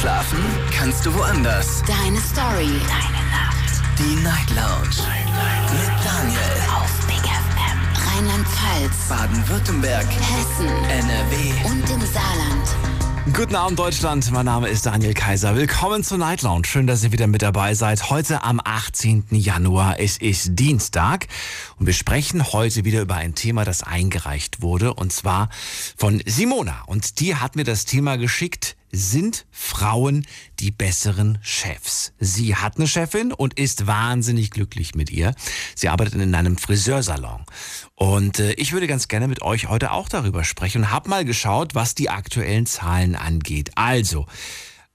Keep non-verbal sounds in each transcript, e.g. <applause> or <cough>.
Schlafen kannst du woanders. Deine Story. Deine Nacht. Die Night Lounge. Mit Daniel. Auf Big FM. Rheinland-Pfalz. Baden-Württemberg. Hessen. NRW. Und im Saarland. Guten Abend Deutschland, mein Name ist Daniel Kaiser. Willkommen zur Night Lounge. Schön, dass ihr wieder mit dabei seid. Heute am 18. Januar, es ist Dienstag und wir sprechen heute wieder über ein Thema, das eingereicht wurde und zwar von Simona und die hat mir das Thema geschickt, sind Frauen die besseren Chefs? Sie hat eine Chefin und ist wahnsinnig glücklich mit ihr. Sie arbeitet in einem Friseursalon. Und äh, ich würde ganz gerne mit euch heute auch darüber sprechen und habe mal geschaut, was die aktuellen Zahlen angeht. Also,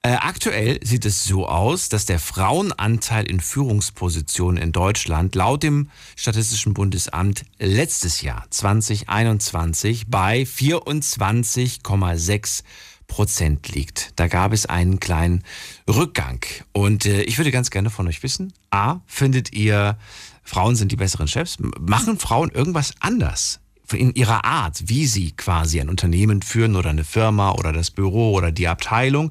äh, aktuell sieht es so aus, dass der Frauenanteil in Führungspositionen in Deutschland laut dem Statistischen Bundesamt letztes Jahr 2021 bei 24,6 Prozent liegt. Da gab es einen kleinen Rückgang. Und äh, ich würde ganz gerne von euch wissen, a, findet ihr, Frauen sind die besseren Chefs? Machen Frauen irgendwas anders? in ihrer Art, wie sie quasi ein Unternehmen führen oder eine Firma oder das Büro oder die Abteilung?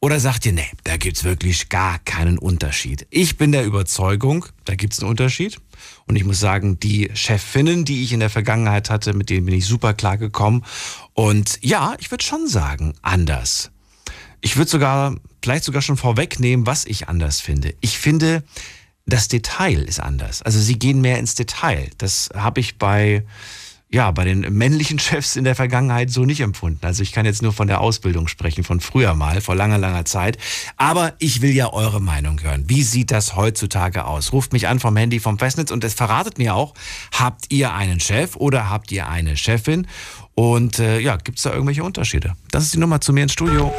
Oder sagt ihr, nee, da gibt's wirklich gar keinen Unterschied? Ich bin der Überzeugung, da gibt's einen Unterschied. Und ich muss sagen, die Chefinnen, die ich in der Vergangenheit hatte, mit denen bin ich super klar gekommen. Und ja, ich würde schon sagen, anders. Ich würde sogar, vielleicht sogar schon vorwegnehmen, was ich anders finde. Ich finde, das Detail ist anders. Also sie gehen mehr ins Detail. Das habe ich bei ja, bei den männlichen <laughs> Chefs in der Vergangenheit so nicht empfunden. Also ich kann jetzt nur von der Ausbildung sprechen, von früher mal, vor langer, langer Zeit. Aber ich will ja eure Meinung hören. Wie sieht das heutzutage aus? Ruft mich an vom Handy vom Festnetz und es verratet mir auch, habt ihr einen Chef oder habt ihr eine Chefin? Und äh, ja, gibt es da irgendwelche Unterschiede? Das ist die Nummer zu mir ins Studio.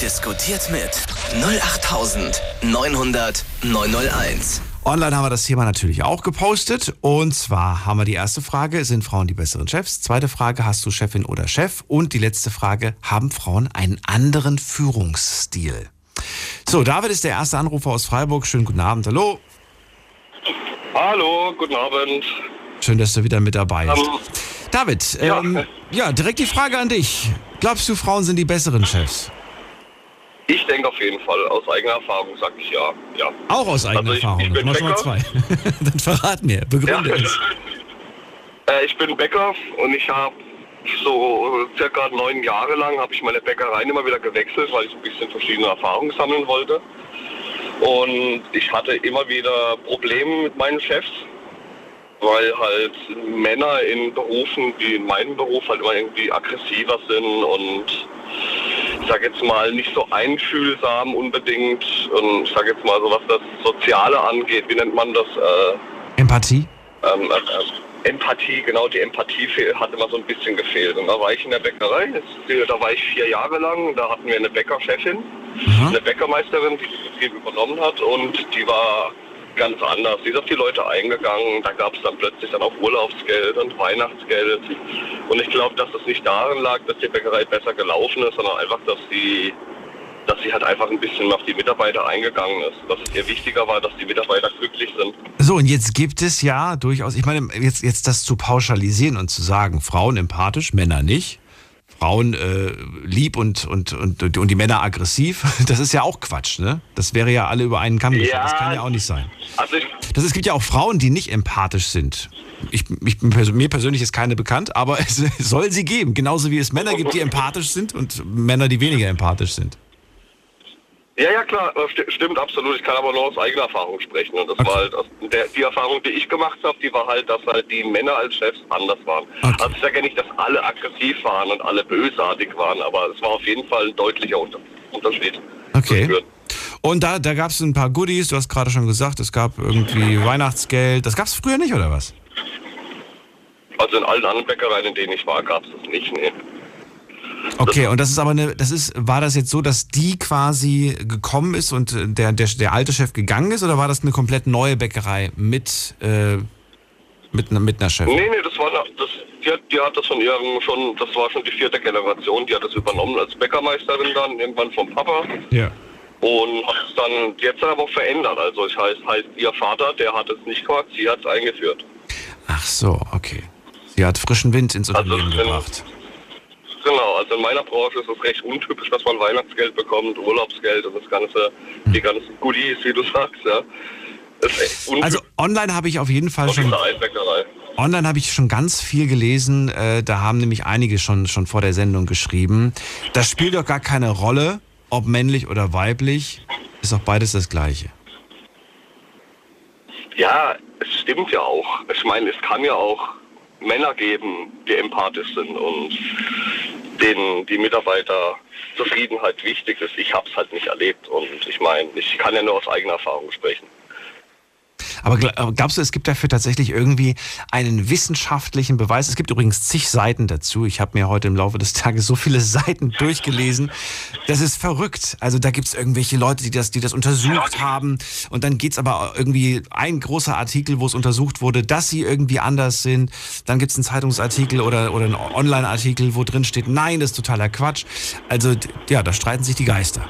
Diskutiert mit 08900 901. Online haben wir das Thema natürlich auch gepostet. Und zwar haben wir die erste Frage, sind Frauen die besseren Chefs? Zweite Frage, hast du Chefin oder Chef? Und die letzte Frage, haben Frauen einen anderen Führungsstil? So, David ist der erste Anrufer aus Freiburg. Schönen guten Abend, hallo. Hallo, guten Abend. Schön, dass du wieder mit dabei bist. Ähm, David, ja. ähm, ja, direkt die Frage an dich. Glaubst du, Frauen sind die besseren Chefs? Ich denke auf jeden Fall, aus eigener Erfahrung sage ich ja. ja. Auch aus eigener Also ich- Erfahrung. ich bin Bäcker. zwei. <laughs> Dann verrat mir, begründe Ja. es. <laughs> Äh, ich bin Bäcker und ich habe so circa neun Jahre lang habe ich meine Bäckereien immer wieder gewechselt, weil ich ein bisschen verschiedene Erfahrungen sammeln wollte. Und ich hatte immer wieder Probleme mit meinen Chefs, weil halt Männer in Berufen, die in meinem Beruf halt immer irgendwie aggressiver sind und ich sag jetzt mal nicht so einfühlsam unbedingt und ich sag jetzt mal so was das Soziale angeht, wie nennt man das? Äh, Empathie? ähm, äh, Empathie, genau, die Empathie hat immer so ein bisschen gefehlt. Und da war ich in der Bäckerei, da war ich vier Jahre lang, da hatten wir eine Bäckerchefin, Mhm. eine Bäckermeisterin, die den Betrieb übernommen hat und die war ganz anders. Die ist auf die Leute eingegangen, da gab es dann plötzlich dann auch Urlaubsgeld und Weihnachtsgeld. Und ich glaube, dass es nicht daran lag, dass die Bäckerei besser gelaufen ist, sondern einfach, dass sie dass sie halt einfach ein bisschen auf die Mitarbeiter eingegangen ist. Dass es ihr wichtiger war, dass die Mitarbeiter glücklich sind. So, und jetzt gibt es ja durchaus, ich meine, jetzt, jetzt das zu pauschalisieren und zu sagen, Frauen empathisch, Männer nicht. Frauen äh, lieb und, und, und, und die Männer aggressiv, <laughs> das ist ja auch Quatsch, ne? Das wäre ja alle über einen Kamm. Ja. Das kann ja auch nicht sein. Also Das, es gibt ja auch Frauen, die nicht empathisch sind. Ich, ich, mir persönlich ist keine bekannt, aber <laughs> es soll sie geben. Genauso wie es Männer gibt, die empathisch sind und Männer, die weniger empathisch sind. Ja, ja, klar, sti- stimmt absolut. Ich kann aber nur aus eigener Erfahrung sprechen. Und das Okay. war halt, aus der, die Erfahrung, die ich gemacht habe, die war halt, dass halt die Männer als Chefs anders waren. Okay. Also ich sage ja nicht, dass alle aggressiv waren und alle bösartig waren, aber es war auf jeden Fall ein deutlicher Unter Unterschied. Okay. Und da, da gab es ein paar Goodies, du hast gerade schon gesagt, es gab irgendwie Weihnachtsgeld. Das gab es früher nicht, oder was? Also in allen anderen Bäckereien, in denen ich war, gab es das nicht. Nee. Okay, und das ist aber eine, das ist, war das jetzt so, dass die quasi gekommen ist und äh, der, der, der alte Chef gegangen ist, oder war das eine komplett neue Bäckerei mit, äh, mit, einer- mit einer Chefin? Nee, nee, das war das, die, hat, die hat das von ihrem schon, das war schon die vierte Generation, die hat das übernommen als Bäckermeisterin dann, irgendwann vom Papa. Ja. Und hat es dann jetzt aber verändert. Also es heißt, heißt, ihr Vater, der hat es nicht gemacht, sie hat es eingeführt. Ach so, okay. Sie hat frischen Wind ins Also, Unternehmen wenn- gebracht. Genau, also in meiner Branche ist es recht untypisch, dass man Weihnachtsgeld bekommt, Urlaubsgeld und das ganze, die ganzen Goodies, wie du sagst, ja. Also online habe ich auf jeden Fall schon. Online habe ich schon ganz viel gelesen. Äh, da haben nämlich einige schon, schon vor der Sendung geschrieben. Das spielt doch gar keine Rolle, ob männlich oder weiblich. Ist doch beides das Gleiche. Ja, es stimmt ja auch. Ich meine, es kann ja auch Männer geben, die empathisch sind und denen die Mitarbeiterzufriedenheit wichtig ist. Ich habe es halt nicht erlebt und ich meine, ich kann ja nur aus eigener Erfahrung sprechen. Aber gl- aber glaubst du, es gibt dafür tatsächlich irgendwie einen wissenschaftlichen Beweis? Es gibt übrigens zig Seiten dazu. Ich habe mir heute im Laufe des Tages so viele Seiten durchgelesen. Das ist verrückt. Also da gibt es irgendwelche Leute, die das, die das untersucht haben. Und dann geht's aber irgendwie ein großer Artikel, wo es untersucht wurde, dass sie irgendwie anders sind. Dann gibt's einen Zeitungsartikel oder, oder einen Online-Artikel, wo drin steht, nein, das ist totaler Quatsch. Also ja, da streiten sich die Geister.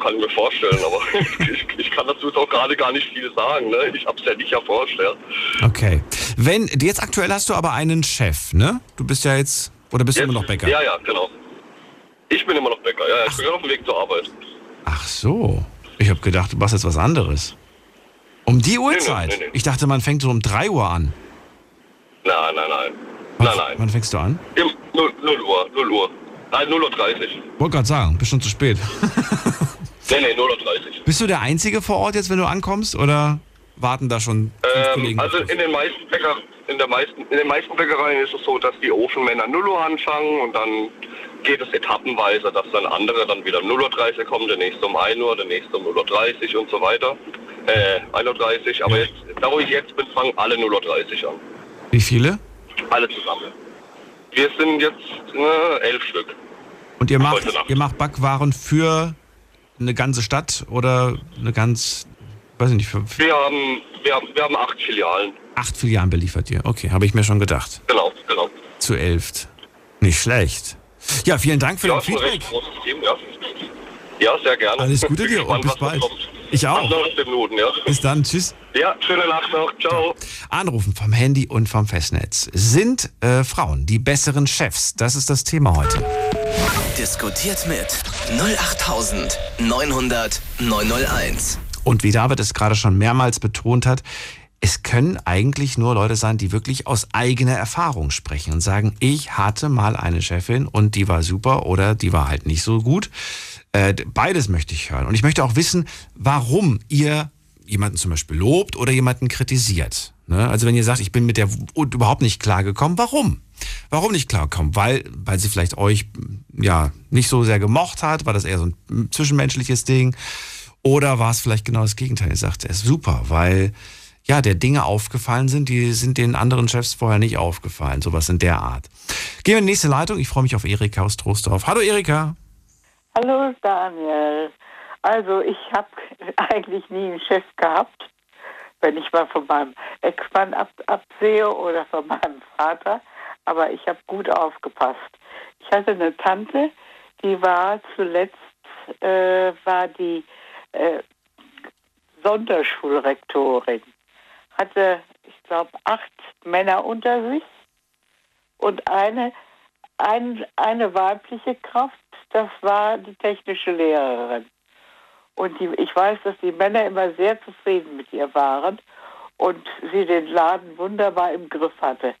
Kann ich mir vorstellen, aber <laughs> ich, ich kann dazu jetzt auch gerade gar nicht viel sagen. Ne? Ich habe es ja nicht erforscht. Ja. Okay. Wenn, jetzt aktuell hast du aber einen Chef, ne? Du bist ja jetzt, oder bist du immer noch Bäcker? Ja, ja, genau. Ich bin immer noch Bäcker. Ja, ja, ich bin gerade auf dem Weg zur Arbeit. Ach so. Ich habe gedacht, du machst jetzt was anderes. Um die Uhrzeit? nee, nee. Ich dachte, man fängt so um 3 Uhr an. Nein, nein, nein. Wann, Nein, nein. Wann fängst du an? Im 0, 0 Uhr, 0 Uhr. Nein, 0 Uhr 30. Wollte gerade sagen, bist schon zu spät. <laughs> Nee, nee, 0 Uhr 30. Bist du der Einzige vor Ort jetzt, wenn du ankommst? Oder warten da schon Ähm, Kollegen? also in den meisten Bäcker, in der meisten, in den meisten Bäckereien ist es so, dass die Ofenmänner 0 Uhr anfangen und dann geht es etappenweise, dass dann andere dann wieder um 0 Uhr 30 kommen, der nächste um 1 Uhr, der nächste um 0 Uhr 30 und so weiter. Äh, 1 Uhr 30, aber jetzt, da wo ich jetzt bin, fangen alle 0 Uhr 30 an. Wie viele? Alle zusammen. Wir sind jetzt äh, elf Stück. Und ihr macht, ihr macht Backwaren für eine ganze Stadt oder eine ganz, weiß ich nicht, für Wir haben, wir haben, wir haben acht Filialen. acht Filialen beliefert ihr. Okay, habe ich mir schon gedacht. Genau, genau. Zu elf. Nicht schlecht. Ja, vielen Dank für Ja, dein Feedback. Team, ja. Ja, sehr gerne. Alles Gute dir und bis bald. Ich auch. Noch 15 Minuten, ja. Bis dann, tschüss. Ja, schöne Nacht noch. Ciao. Anrufen vom Handy und vom Festnetz. Sind äh, Frauen die besseren Chefs? Das ist das Thema heute. Diskutiert mit 08900 901. Und wie David es gerade schon mehrmals betont hat, es können eigentlich nur Leute sein, die wirklich aus eigener Erfahrung sprechen und sagen, ich hatte mal eine Chefin und die war super oder die war halt nicht so gut. Äh, beides möchte ich hören. Und ich möchte auch wissen, warum ihr jemanden zum Beispiel lobt oder jemanden kritisiert. Ne? Also wenn ihr sagt, ich bin mit der Wut überhaupt nicht klargekommen, warum? Warum nicht klargekommen? Weil, weil sie vielleicht euch ja nicht so sehr gemocht hat, war das eher so ein zwischenmenschliches Ding. Oder war es vielleicht genau das Gegenteil? Ihr sagt, er ist super, weil ja, der Dinge aufgefallen sind, die sind den anderen Chefs vorher nicht aufgefallen. Sowas in der Art. Gehen wir in die nächste Leitung. Ich freue mich auf Erika aus Troisdorf. Hallo Erika. Hallo Daniel. Also ich habe eigentlich nie einen Chef gehabt, wenn ich mal von meinem Ex-Mann ab, absehe oder von meinem Vater. Aber ich habe gut aufgepasst. Ich hatte eine Tante, die war zuletzt äh, war die äh, Sonderschulrektorin, hatte ich glaube acht Männer unter sich und eine ein, eine weibliche Kraft, das war die technische Lehrerin. Und die, ich weiß, dass die Männer immer sehr zufrieden mit ihr waren und sie den Laden wunderbar im Griff hatte.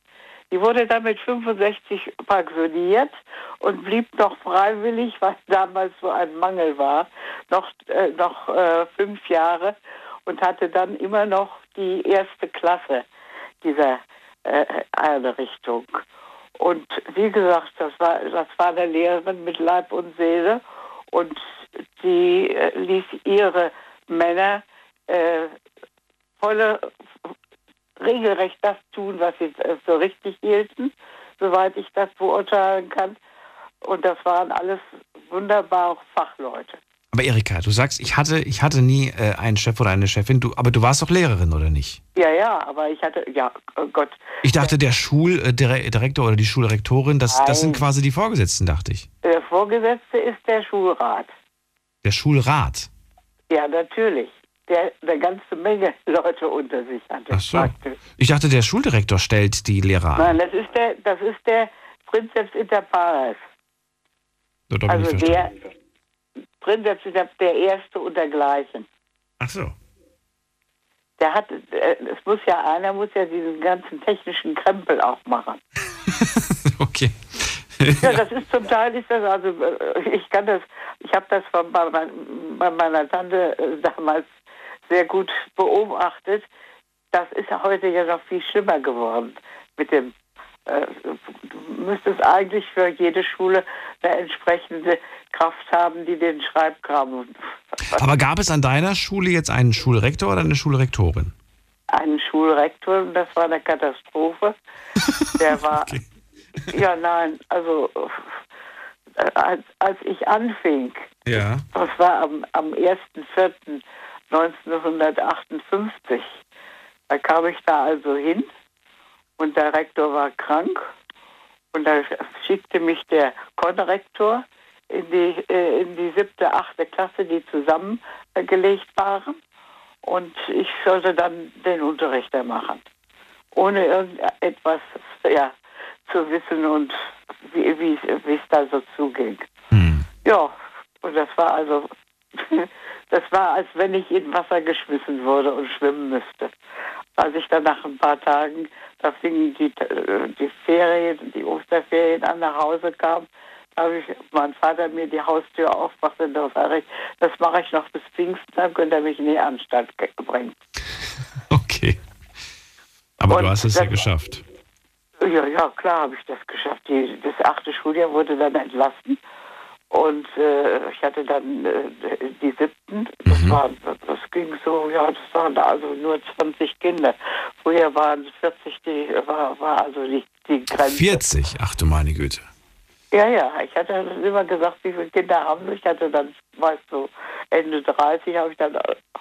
Die wurde dann mit 65 pensioniert und blieb noch freiwillig, weil damals so ein Mangel war, noch, äh, noch äh, fünf Jahre und hatte dann immer noch die erste Klasse dieser äh, Einrichtung. Und wie gesagt, das war, das war eine Lehrerin mit Leib und Seele und die äh, ließ ihre Männer äh, volle, regelrecht das tun, was sie äh, für richtig hielten, soweit ich das beurteilen kann. Und das waren alles wunderbare Fachleute. Aber Erika, du sagst, ich hatte, ich hatte nie äh, einen Chef oder eine Chefin, du, aber du warst doch Lehrerin, oder nicht? Ja, ja, aber ich hatte, ja, oh Gott, Ich dachte, der Schuldirektor oder die Schulrektorin, das, das sind quasi die Vorgesetzten, dachte ich. der Vorgesetzte ist der Schulrat. Der Schulrat. Ja, natürlich. Der eine ganze Menge <laughs> Leute unter sich hatte. Ach so. praktisch. Ich dachte, der Schuldirektor stellt die Lehrer an. Nein, das ist der, das ist der, Prinzeps inter pares. Also der verstanden. Prinzeps inter der Erste und dergleichen. Ach so. Der hat, äh, es muss ja, einer muss ja diesen ganzen technischen Krempel auch machen. <laughs> okay. Ja, das ist zum Teil ist das, also äh, ich kann das, ich habe das von, bei, bei meiner Tante äh, damals sehr gut beobachtet. Das ist heute ja noch viel schlimmer geworden mit dem äh, du müsstest eigentlich für jede Schule eine entsprechende Kraft haben, die den Schreibkram <laughs> Aber gab es an deiner Schule jetzt einen Schulrektor oder eine Schulrektorin? einen Schulrektor das war eine Katastrophe. Der <laughs> war, Okay. ja nein, also äh, als, als ich anfing, Ja. das war am, am 1.4.1958, da kam ich da also hin und der Rektor war krank und da schickte mich der Konrektor in die, äh, in die siebte, achte Klasse, die zusammengelegt waren und ich sollte dann den Unterrichter machen, ohne irgendetwas ja, zu wissen und wie wie es wie es da so zuging. Hm. Ja, und das war also, <laughs> das war, als wenn ich in Wasser geschmissen wurde und schwimmen müsste. Als ich dann nach ein paar Tagen, da fingen die, äh, die Ferien, die Osterferien an, nach Hause kam, da habe ich mein Vater mir die Haustür aufmachte und da sage ich, das mache ich noch bis Pfingsten, dann könnt ihr mich in die Anstalt ge- bringen. <laughs> Okay. Aber Und du hast es ja geschafft. Ja, ja, klar habe ich das geschafft. Die, das achte Schuljahr wurde dann entlassen. Und äh, ich hatte dann äh, die siebten. Das, Mhm. war, das ging so, ja, das waren also nur 20 Kinder. Früher waren es 40, die war, war also die, die Grenze. 40, ach du meine Güte. Ja, ja, ich hatte immer gesagt, wie viele Kinder haben sie. Ich hatte dann, weißt du, Ende 30 habe ich dann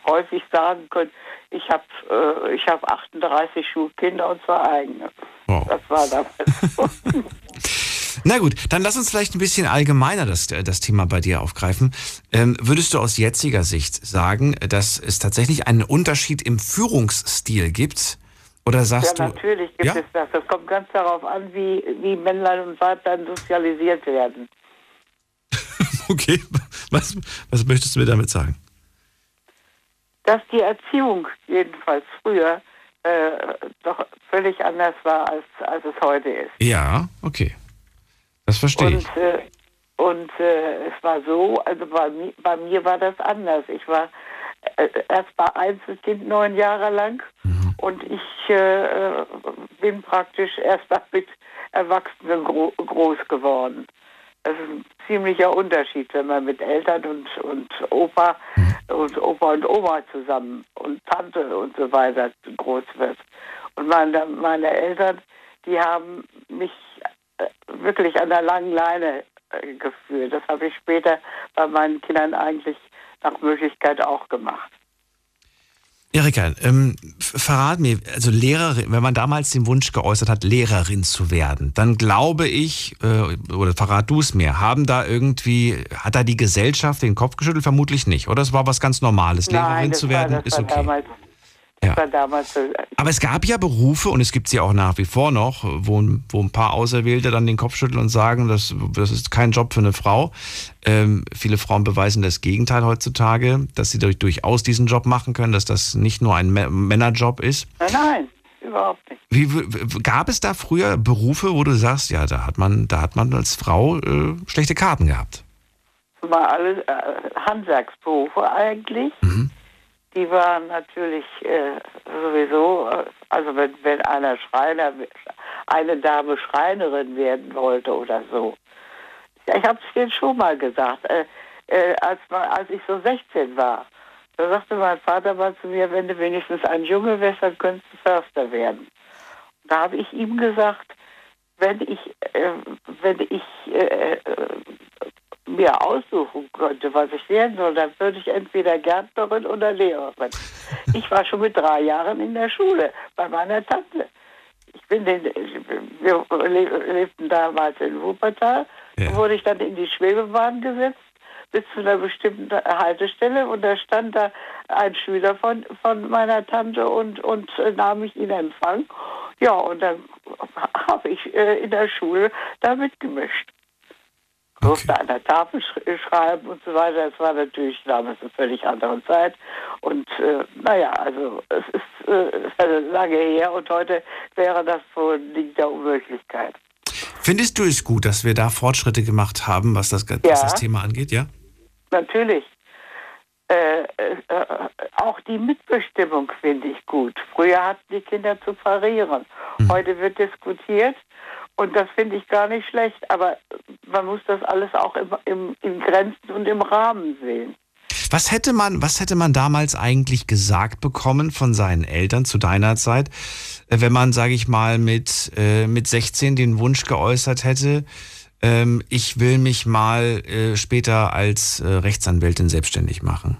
häufig sagen können, ich habe äh, ich hab 38 Schulkinder und zwar eigene. Wow. Das war damals so. <laughs> Na gut, dann lass uns vielleicht ein bisschen allgemeiner das, äh, das Thema bei dir aufgreifen. Ähm, würdest du aus jetziger Sicht sagen, dass es tatsächlich einen Unterschied im Führungsstil gibt? Oder Ja, sagst du. natürlich gibt Ja? es das. Das kommt ganz darauf an, wie, wie Männlein und Weiblein sozialisiert werden. <laughs> Okay, was, was möchtest du mir damit sagen? Dass die Erziehung jedenfalls früher äh, doch völlig anders war, als, als es heute ist. Ja, okay. Das verstehe ich. Und, äh, und äh, es war so, also bei, bei mir war das anders. Ich war äh, erst mal Einzelkind neun Jahre lang Mhm. und ich äh, bin praktisch erst mal mit Erwachsenen gro groß geworden. Das ist ein ziemlicher Unterschied, wenn man mit Eltern und, und Opa und Opa und Oma zusammen und Tante und so weiter groß wird. Und meine, meine Eltern, die haben mich wirklich an der langen Leine äh, geführt. Das habe ich später bei meinen Kindern eigentlich nach Möglichkeit auch gemacht. Erika, ähm, verrat mir, also Lehrerin, wenn man damals den Wunsch geäußert hat, Lehrerin zu werden, dann glaube ich, äh, oder verrat du es mir, haben da irgendwie, hat da die Gesellschaft den Kopf geschüttelt? Vermutlich nicht, oder? Es war was ganz Normales. Lehrerin das zu werden war, das ist okay. damals, Ja. so. Aber es gab ja Berufe und es gibt sie auch nach wie vor noch, wo, wo ein paar Auserwählte dann den Kopf schütteln und sagen, das, das ist kein Job für eine Frau. Ähm, viele Frauen beweisen das Gegenteil heutzutage, dass sie durch, durchaus diesen Job machen können, dass das nicht nur ein Mä- Männerjob ist. Nein, nein, überhaupt nicht. Wie, gab es da früher Berufe, wo du sagst, ja, da hat man, da hat man als Frau äh, schlechte Karten gehabt? Mal alle äh, Handwerksberufe eigentlich. Mhm. Die waren natürlich äh, sowieso, äh, also wenn, wenn einer Schreiner, eine Dame Schreinerin werden wollte oder so. Ich habe es dir schon mal gesagt, äh, äh, als, als ich so 16 war. Da sagte mein Vater mal zu mir, wenn du wenigstens ein Junge wärst, dann könntest du Förster werden. Da habe ich ihm gesagt, wenn ich, äh, wenn ich äh, mir aussuchen könnte, was ich werden soll, dann würde ich entweder Gärtnerin oder Lehrerin. Ich war schon mit drei Jahren in der Schule bei meiner Tante. Ich bin den, wir le- lebten damals in Wuppertal, Ja. wurde ich dann in die Schwebebahn gesetzt bis zu einer bestimmten Haltestelle und da stand da ein Schüler von, von meiner Tante und, und nahm mich in Empfang. Ja, und dann <laughs> habe ich äh, in der Schule da mitgemischt. Durfte Okay. an der Tafel sch äh, schreiben und so weiter. Es war natürlich damals eine völlig andere Zeit. Und äh, naja, also es ist äh, lange her und heute wäre das so ein Ding der Unmöglichkeit. Findest du es gut, dass wir da Fortschritte gemacht haben, was das, was Ja. das Thema angeht, ja? Natürlich. Äh, äh, äh, auch die Mitbestimmung finde ich gut. Früher hatten die Kinder zu parieren. Heute wird diskutiert und das finde ich gar nicht schlecht. Aber man muss das alles auch im, im, in Grenzen und im Rahmen sehen. Was hätte man, was hätte man damals eigentlich gesagt bekommen von seinen Eltern zu deiner Zeit, äh, wenn man, sage ich mal, mit, äh, mit 16 den Wunsch geäußert hätte, ähm, ich will mich mal äh, später als äh, Rechtsanwältin selbstständig machen?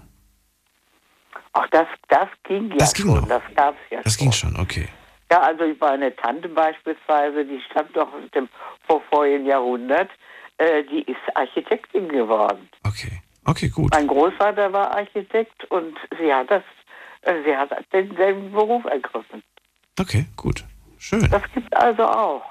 Auch das, das ging ja Das ging schon. noch. Das gab es ja Das schon. ging schon, okay. Ja, also meine Tante beispielsweise, die stammt doch aus dem vorvorigen Jahrhundert, äh, die ist Architektin geworden. Okay. Okay, gut. Mein Großvater war Architekt und sie hat das, äh, sie hat denselben Beruf ergriffen. Okay, gut. Schön. Das gibt also auch.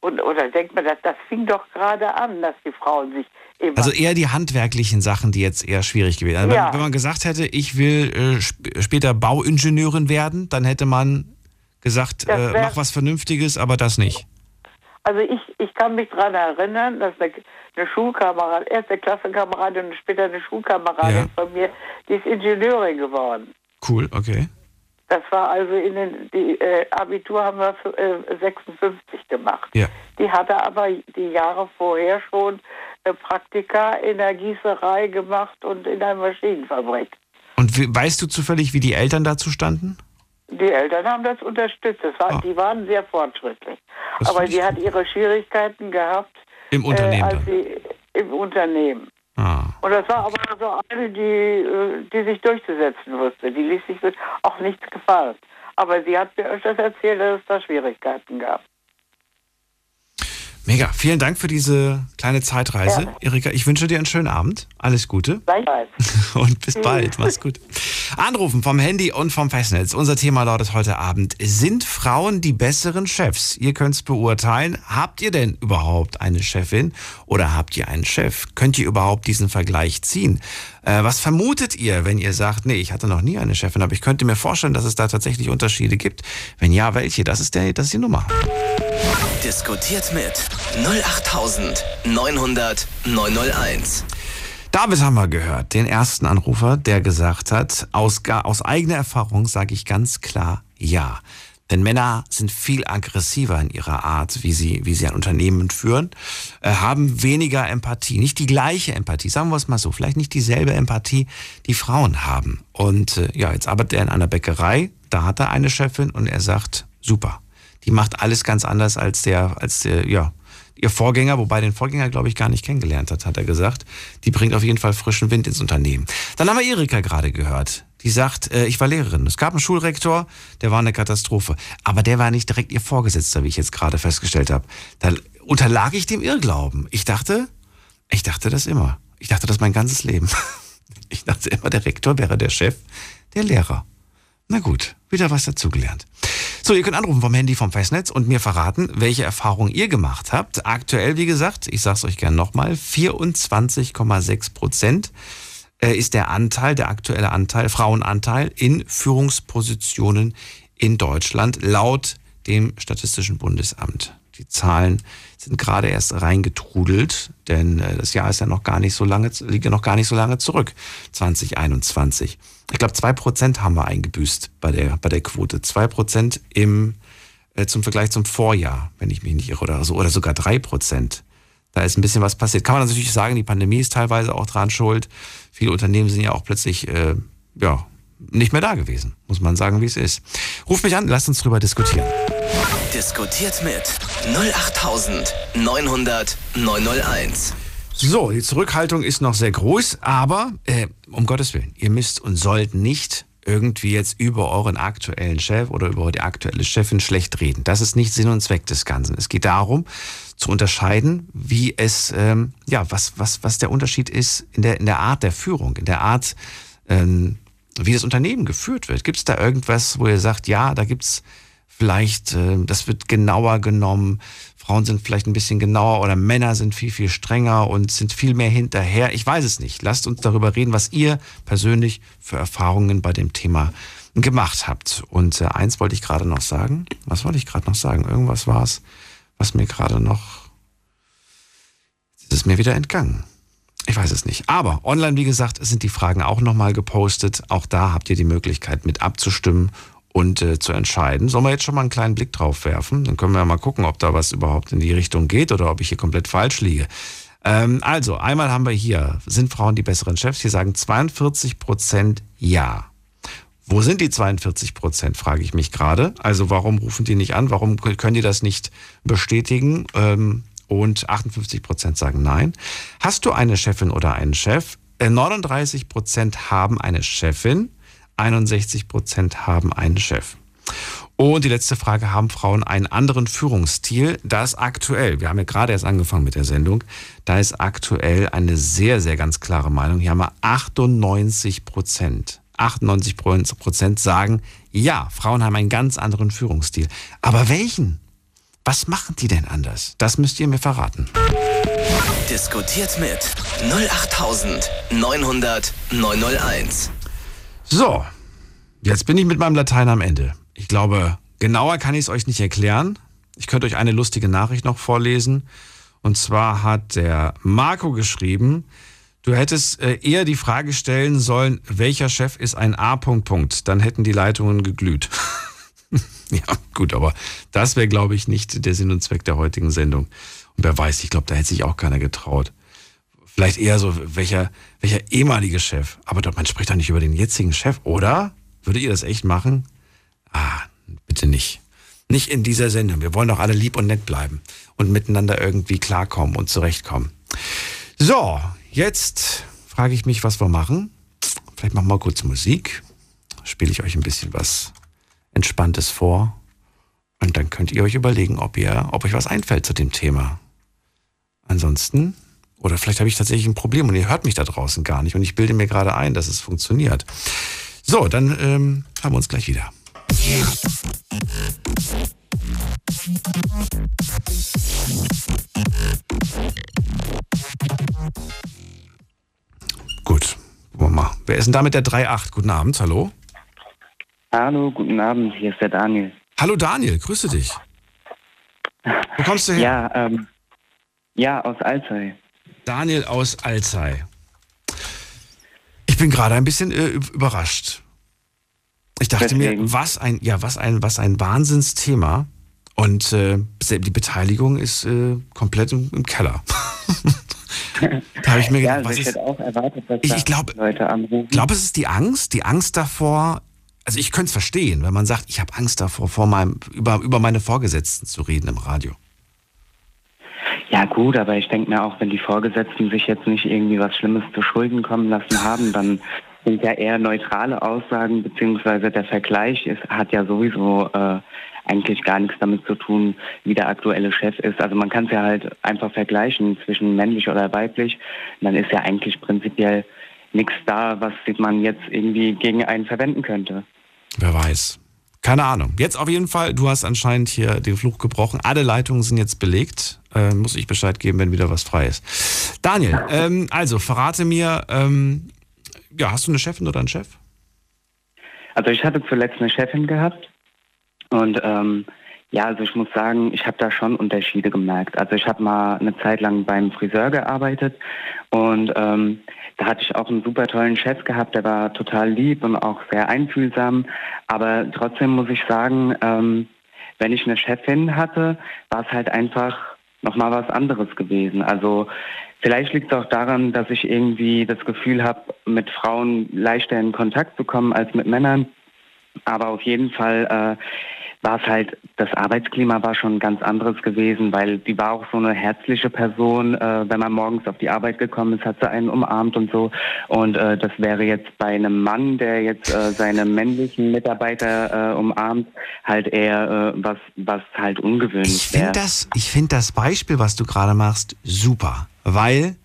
Und, oder denkt man, das, das fing doch gerade an, dass die Frauen sich immer. Also eher die handwerklichen Sachen, die jetzt eher schwierig gewesen wären. Also Ja. wenn, wenn man gesagt hätte, ich will äh, sp später Bauingenieurin werden, dann hätte man gesagt, äh, mach was Vernünftiges, aber das nicht. Also ich, ich kann mich daran erinnern, dass eine, eine Schulkameradin, erste Klassenkameradin und später eine Schulkameradin Ja. von mir, die ist Ingenieurin geworden. Cool, okay. Das war also in den, die äh, Abitur haben wir äh, 56 gemacht. Ja. Die hatte aber die Jahre vorher schon äh, Praktika in der Gießerei gemacht und in einer Maschinenfabrik. Und weißt du zufällig, wie die Eltern dazu standen? Die Eltern haben das unterstützt. Das war, Ah. Die waren sehr fortschrittlich. Das aber die hat ihre Schwierigkeiten gehabt Im Unternehmen äh, als dann. sie im Unternehmen. Ah. Und das war aber so eine, die, äh, die sich durchzusetzen wusste. Die ließ sich auch nichts gefallen. Aber sie hat mir öfters erzählt, dass es da Schwierigkeiten gab. Mega. Vielen Dank für diese kleine Zeitreise. Gerne. Erika, ich wünsche dir einen schönen Abend. Alles Gute. Gleichfalls. <laughs> Und bis bald. Mach's gut. Anrufen vom Handy und vom Festnetz. Unser Thema lautet heute Abend. Sind Frauen die besseren Chefs? Ihr könnt's beurteilen. Habt ihr denn überhaupt eine Chefin oder habt ihr einen Chef? Könnt ihr überhaupt diesen Vergleich ziehen? Äh, was vermutet ihr, wenn ihr sagt, nee, ich hatte noch nie eine Chefin, aber ich könnte mir vorstellen, dass es da tatsächlich Unterschiede gibt? Wenn ja, welche? Das ist, der, das ist die Nummer. Diskutiert mit 08900 901. David haben wir gehört, den ersten Anrufer, der gesagt hat, aus, aus eigener Erfahrung sage ich ganz klar ja. Denn Männer sind viel aggressiver in ihrer Art, wie sie, wie sie ein Unternehmen führen, äh, haben weniger Empathie, nicht die gleiche Empathie, sagen wir es mal so, vielleicht nicht dieselbe Empathie, die Frauen haben. Und äh, ja, jetzt arbeitet er in einer Bäckerei, da hat er eine Chefin und er sagt, super, die macht alles ganz anders als der, als der, ja, ihr Vorgänger, wobei den Vorgänger, glaube ich, gar nicht kennengelernt hat, hat er gesagt. Die bringt auf jeden Fall frischen Wind ins Unternehmen. Dann haben wir Erika gerade gehört. Die sagt, äh, ich war Lehrerin. Es gab einen Schulrektor, der war eine Katastrophe. Aber der war nicht direkt ihr Vorgesetzter, wie ich jetzt gerade festgestellt habe. Da unterlag ich dem Irrglauben. Ich dachte, ich dachte das immer. Ich dachte das mein ganzes Leben. <laughs> Ich dachte immer, der Rektor wäre der Chef, der Lehrer. Na gut, wieder was dazugelernt. So, ihr könnt anrufen vom Handy vom Festnetz und mir verraten, welche Erfahrungen ihr gemacht habt. Aktuell, wie gesagt, ich sag's euch gern nochmal, 24,6 Prozent ist der Anteil, der aktuelle Anteil, Frauenanteil in Führungspositionen in Deutschland laut dem Statistischen Bundesamt. Die Zahlen sind gerade erst reingetrudelt, denn äh, das Jahr ist ja noch gar nicht so lange, liegt ja noch gar nicht so lange zurück, 2021. Ich glaube, zwei Prozent haben wir eingebüßt bei der, bei der Quote. Zwei Prozent im, äh, zum Vergleich zum Vorjahr, wenn ich mich nicht irre, oder so, oder sogar drei Prozent. Da ist ein bisschen was passiert. Kann man natürlich sagen, die Pandemie ist teilweise auch dran schuld. Viele Unternehmen sind ja auch plötzlich, äh, ja, nicht mehr da gewesen. Muss man sagen, wie es ist. Ruf mich an, lasst uns drüber diskutieren. Diskutiert mit 08900 901. So, die Zurückhaltung ist noch sehr groß, aber äh, um Gottes Willen, ihr müsst und sollt nicht irgendwie jetzt über euren aktuellen Chef oder über die aktuelle Chefin schlecht reden. Das ist nicht Sinn und Zweck des Ganzen. Es geht darum, zu unterscheiden, wie es, ähm, ja, was, was, was der Unterschied ist in der, in der Art der Führung, in der Art, ähm, wie das Unternehmen geführt wird. Gibt es da irgendwas, wo ihr sagt, ja, da gibt's Vielleicht, äh, das wird genauer genommen. Frauen sind vielleicht ein bisschen genauer oder Männer sind viel, viel strenger und sind viel mehr hinterher. Ich weiß es nicht. Lasst uns darüber reden, was ihr persönlich für Erfahrungen bei dem Thema gemacht habt. Und äh, eins wollte ich gerade noch sagen. Was wollte ich gerade noch sagen? Irgendwas war es, was mir gerade noch. Ist es mir wieder entgangen. Ich weiß es nicht. Aber online, wie gesagt, sind die Fragen auch nochmal gepostet. Auch da habt ihr die Möglichkeit mit abzustimmen und äh, zu entscheiden. Sollen wir jetzt schon mal einen kleinen Blick drauf werfen? Dann können wir mal gucken, ob da was überhaupt in die Richtung geht oder ob ich hier komplett falsch liege. Ähm, also, einmal haben wir hier, sind Frauen die besseren Chefs? Hier sagen 42 Prozent ja. Wo sind die 42 Prozent, frage ich mich gerade. Also warum rufen die nicht an? Warum können die das nicht bestätigen? Ähm, und 58 Prozent sagen nein. Hast du eine Chefin oder einen Chef? 39 äh, Prozent haben eine Chefin. 61 Prozent haben einen Chef. Und die letzte Frage, haben Frauen einen anderen Führungsstil? Da ist aktuell, wir haben ja gerade erst angefangen mit der Sendung, da ist aktuell eine sehr, sehr ganz klare Meinung. Hier haben wir 98 Prozent. 98 Prozent sagen, ja, Frauen haben einen ganz anderen Führungsstil. Aber welchen? Was machen die denn anders? Das müsst ihr mir verraten. Diskutiert mit 08900 901. So, jetzt bin ich mit meinem Latein am Ende. Ich glaube, genauer kann ich es euch nicht erklären. Ich könnte euch eine lustige Nachricht noch vorlesen. Und zwar hat der Marco geschrieben, du hättest äh, eher die Frage stellen sollen, welcher Chef ist ein A. -Punkt, dann hätten die Leitungen geglüht. <laughs> ja, gut, aber das wäre, glaube ich, nicht der Sinn und Zweck der heutigen Sendung. Und wer weiß, ich glaube, da hätte sich auch keiner getraut. Vielleicht eher so, welcher, welcher ehemalige Chef. Aber man spricht doch nicht über den jetzigen Chef, oder? Würdet ihr das echt machen? Ah, bitte nicht. Nicht in dieser Sendung. Wir wollen doch alle lieb und nett bleiben und miteinander irgendwie klarkommen und zurechtkommen. So, jetzt frage ich mich, was wir machen. Vielleicht machen wir kurz Musik. Spiele ich euch ein bisschen was Entspanntes vor. Und dann könnt ihr euch überlegen, ob ihr, ob euch was einfällt zu dem Thema. Ansonsten oder vielleicht habe ich tatsächlich ein Problem und ihr hört mich da draußen gar nicht und ich bilde mir gerade ein, dass es funktioniert. So, dann ähm, haben wir uns gleich wieder. Wer ist denn da mit der 3.8? Guten Abend, hallo? Hallo, guten Abend, hier ist der Daniel. Hallo Daniel, grüße dich. Wo kommst du her? Ja, ähm, ja aus Alzey. Daniel aus Alzey. Ich bin gerade ein bisschen äh, überrascht. Ich dachte Deswegen. mir, was ein, ja, was ein, was ein Wahnsinnsthema. Und äh, die Beteiligung ist äh, komplett im, im Keller. <laughs> da habe ich mir gedacht, ja, also was ich ist, hätte auch erwartet, dass ich, ich glaube, Leute anrufen. Ich glaube, es ist die Angst, die Angst davor. Also ich könnte es verstehen, wenn man sagt, ich habe Angst davor, vor meinem, über, über meine Vorgesetzten zu reden im Radio. Ja gut, aber ich denke mir auch, wenn die Vorgesetzten sich jetzt nicht irgendwie was Schlimmes zu Schulden kommen lassen haben, dann sind ja eher neutrale Aussagen, beziehungsweise der Vergleich ist, hat ja sowieso äh, eigentlich gar nichts damit zu tun, wie der aktuelle Chef ist. Also man kann es ja halt einfach vergleichen zwischen männlich oder weiblich. dann ist ja eigentlich prinzipiell nichts da, was man jetzt irgendwie gegen einen verwenden könnte. Wer weiß. Keine Ahnung. Jetzt auf jeden Fall, du hast anscheinend hier den Fluch gebrochen. Alle Leitungen sind jetzt belegt. Äh, muss ich Bescheid geben, wenn wieder was frei ist. Daniel, ähm, also verrate mir, ähm, ja, hast du eine Chefin oder einen Chef? Also ich hatte zuletzt eine Chefin gehabt und ähm, ja, also ich muss sagen, ich habe da schon Unterschiede gemerkt. Also ich habe mal eine Zeit lang beim Friseur gearbeitet und ähm, da hatte ich auch einen super tollen Chef gehabt, der war total lieb und auch sehr einfühlsam. Aber trotzdem muss ich sagen, ähm, wenn ich eine Chefin hatte, war es halt einfach nochmal was anderes gewesen. Also vielleicht liegt es auch daran, dass ich irgendwie das Gefühl habe, mit Frauen leichter in Kontakt zu kommen als mit Männern. Aber auf jeden Fall äh, war es halt, das Arbeitsklima war schon ganz anderes gewesen, weil die war auch so eine herzliche Person. Äh, wenn man morgens auf die Arbeit gekommen ist, hat sie einen umarmt und so. Und äh, das wäre jetzt bei einem Mann, der jetzt äh, seine männlichen Mitarbeiter äh, umarmt, halt eher äh, was, was halt ungewöhnlich wäre. Das, ich finde das Beispiel, was du gerade machst, super. Weil,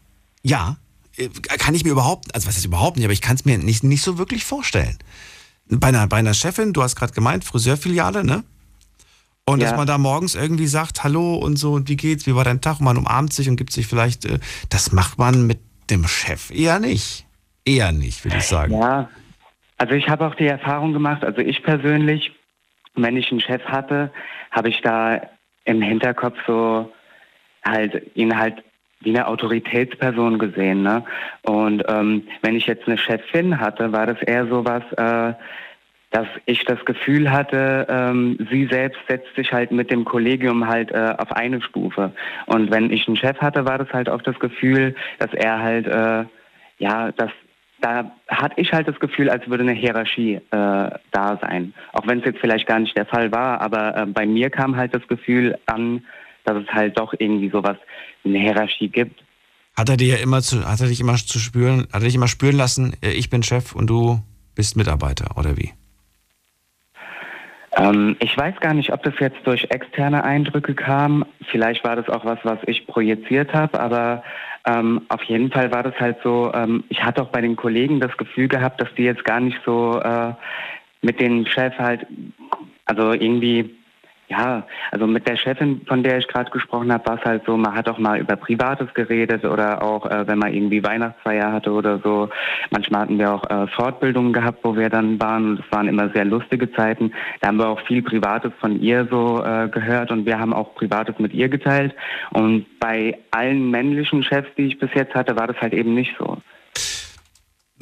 ja, äh, kann ich mir überhaupt, also was ist überhaupt nicht, aber ich kann es mir nicht, nicht so wirklich vorstellen. Bei einer, bei einer Chefin, du hast gerade gemeint, Friseurfiliale, ne? Und Ja. dass man da morgens irgendwie sagt, hallo und so, und wie geht's, wie war dein Tag? Und man umarmt sich und gibt sich vielleicht, äh, das macht man mit dem Chef eher nicht. Eher nicht, würde ich sagen. Ja, also ich habe auch die Erfahrung gemacht, also ich persönlich, wenn ich einen Chef hatte, habe ich da im Hinterkopf so halt ihn halt wie eine Autoritätsperson gesehen. Ne? Und ähm, wenn ich jetzt eine Chefin hatte, war das eher so was, äh, dass ich das Gefühl hatte, ähm, sie selbst setzt sich halt mit dem Kollegium halt äh, auf eine Stufe. Und wenn ich einen Chef hatte, war das halt auch das Gefühl, dass er halt, äh, ja, dass da hatte ich halt das Gefühl, als würde eine Hierarchie äh, da sein. Auch wenn es jetzt vielleicht gar nicht der Fall war, aber äh, bei mir kam halt das Gefühl an, dass es halt doch irgendwie sowas eine Hierarchie gibt. Hat er dir immer zu, hat er dich immer zu spüren, hat er dich immer spüren lassen, äh, ich bin Chef und du bist Mitarbeiter, oder wie? Ähm, ich weiß gar nicht, ob das jetzt durch externe Eindrücke kam. Vielleicht war das auch was, was ich projiziert habe, aber ähm, auf jeden Fall war das halt so, ähm, ich hatte auch bei den Kollegen das Gefühl gehabt, dass die jetzt gar nicht so äh, mit dem Chef halt, also irgendwie, ja, also mit der Chefin, von der ich gerade gesprochen habe, war es halt so, man hat auch mal über Privates geredet oder auch, äh, wenn man irgendwie Weihnachtsfeier hatte oder so. Manchmal hatten wir auch äh, Fortbildungen gehabt, wo wir dann waren und es waren immer sehr lustige Zeiten. Da haben wir auch viel Privates von ihr so äh, gehört und wir haben auch Privates mit ihr geteilt. Und bei allen männlichen Chefs, die ich bis jetzt hatte, war das halt eben nicht so.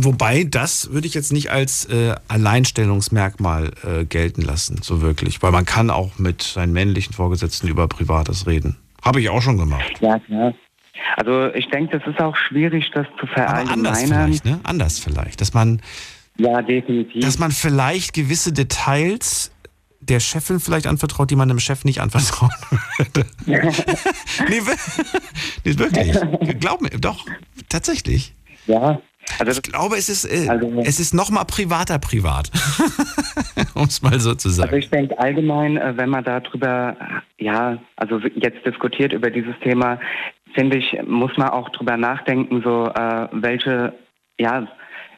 Wobei, das würde ich jetzt nicht als äh, Alleinstellungsmerkmal äh, gelten lassen, so wirklich. Weil man kann auch mit seinen männlichen Vorgesetzten über Privates reden. Habe ich auch schon gemacht. Ja, klar. Also ich denke, das ist auch schwierig, das zu Aber anders verallgemeinern. vielleicht, ne? Anders vielleicht. Dass man, Ja, definitiv. dass man vielleicht gewisse Details der Chefin vielleicht anvertraut, die man dem Chef nicht anvertrauen <laughs> würde. <laughs> <laughs> nee, wirklich. Glaub mir, doch, tatsächlich. ja, also Ich glaube, es ist, äh, Also- es ist noch mal privater privat. <laughs> um es mal so zu Also sagen. ich denke allgemein, äh, wenn man darüber, äh, ja, also jetzt diskutiert über dieses Thema, finde ich, muss man auch drüber nachdenken, so äh, welche, ja,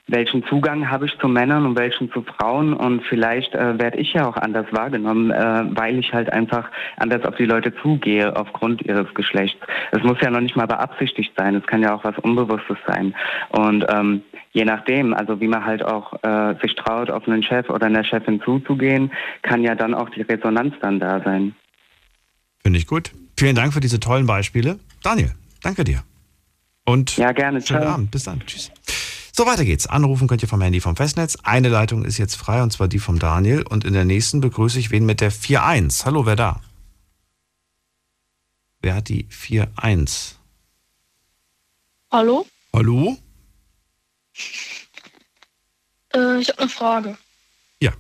welchen Zugang habe ich zu Männern und welchen zu Frauen und vielleicht äh, werde ich ja auch anders wahrgenommen, äh, weil ich halt einfach anders auf die Leute zugehe aufgrund ihres Geschlechts. Es muss ja noch nicht mal beabsichtigt sein, es kann ja auch was Unbewusstes sein und ähm, je nachdem, also wie man halt auch äh, sich traut, auf einen Chef oder eine Chefin zuzugehen, kann ja dann auch die Resonanz dann da sein. Finde ich gut. Vielen Dank für diese tollen Beispiele. Daniel, danke dir. Und Ja, gerne. schönen Ciao. Abend. Bis dann. Tschüss. So, weiter geht's. Anrufen könnt ihr vom Handy vom Festnetz. Eine Leitung ist jetzt frei, und zwar die vom Daniel. Und in der nächsten begrüße ich wen mit der 4.1. Hallo, wer da? Wer hat die 4.1? Hallo? Hallo? Äh, ich habe eine Frage. Ja.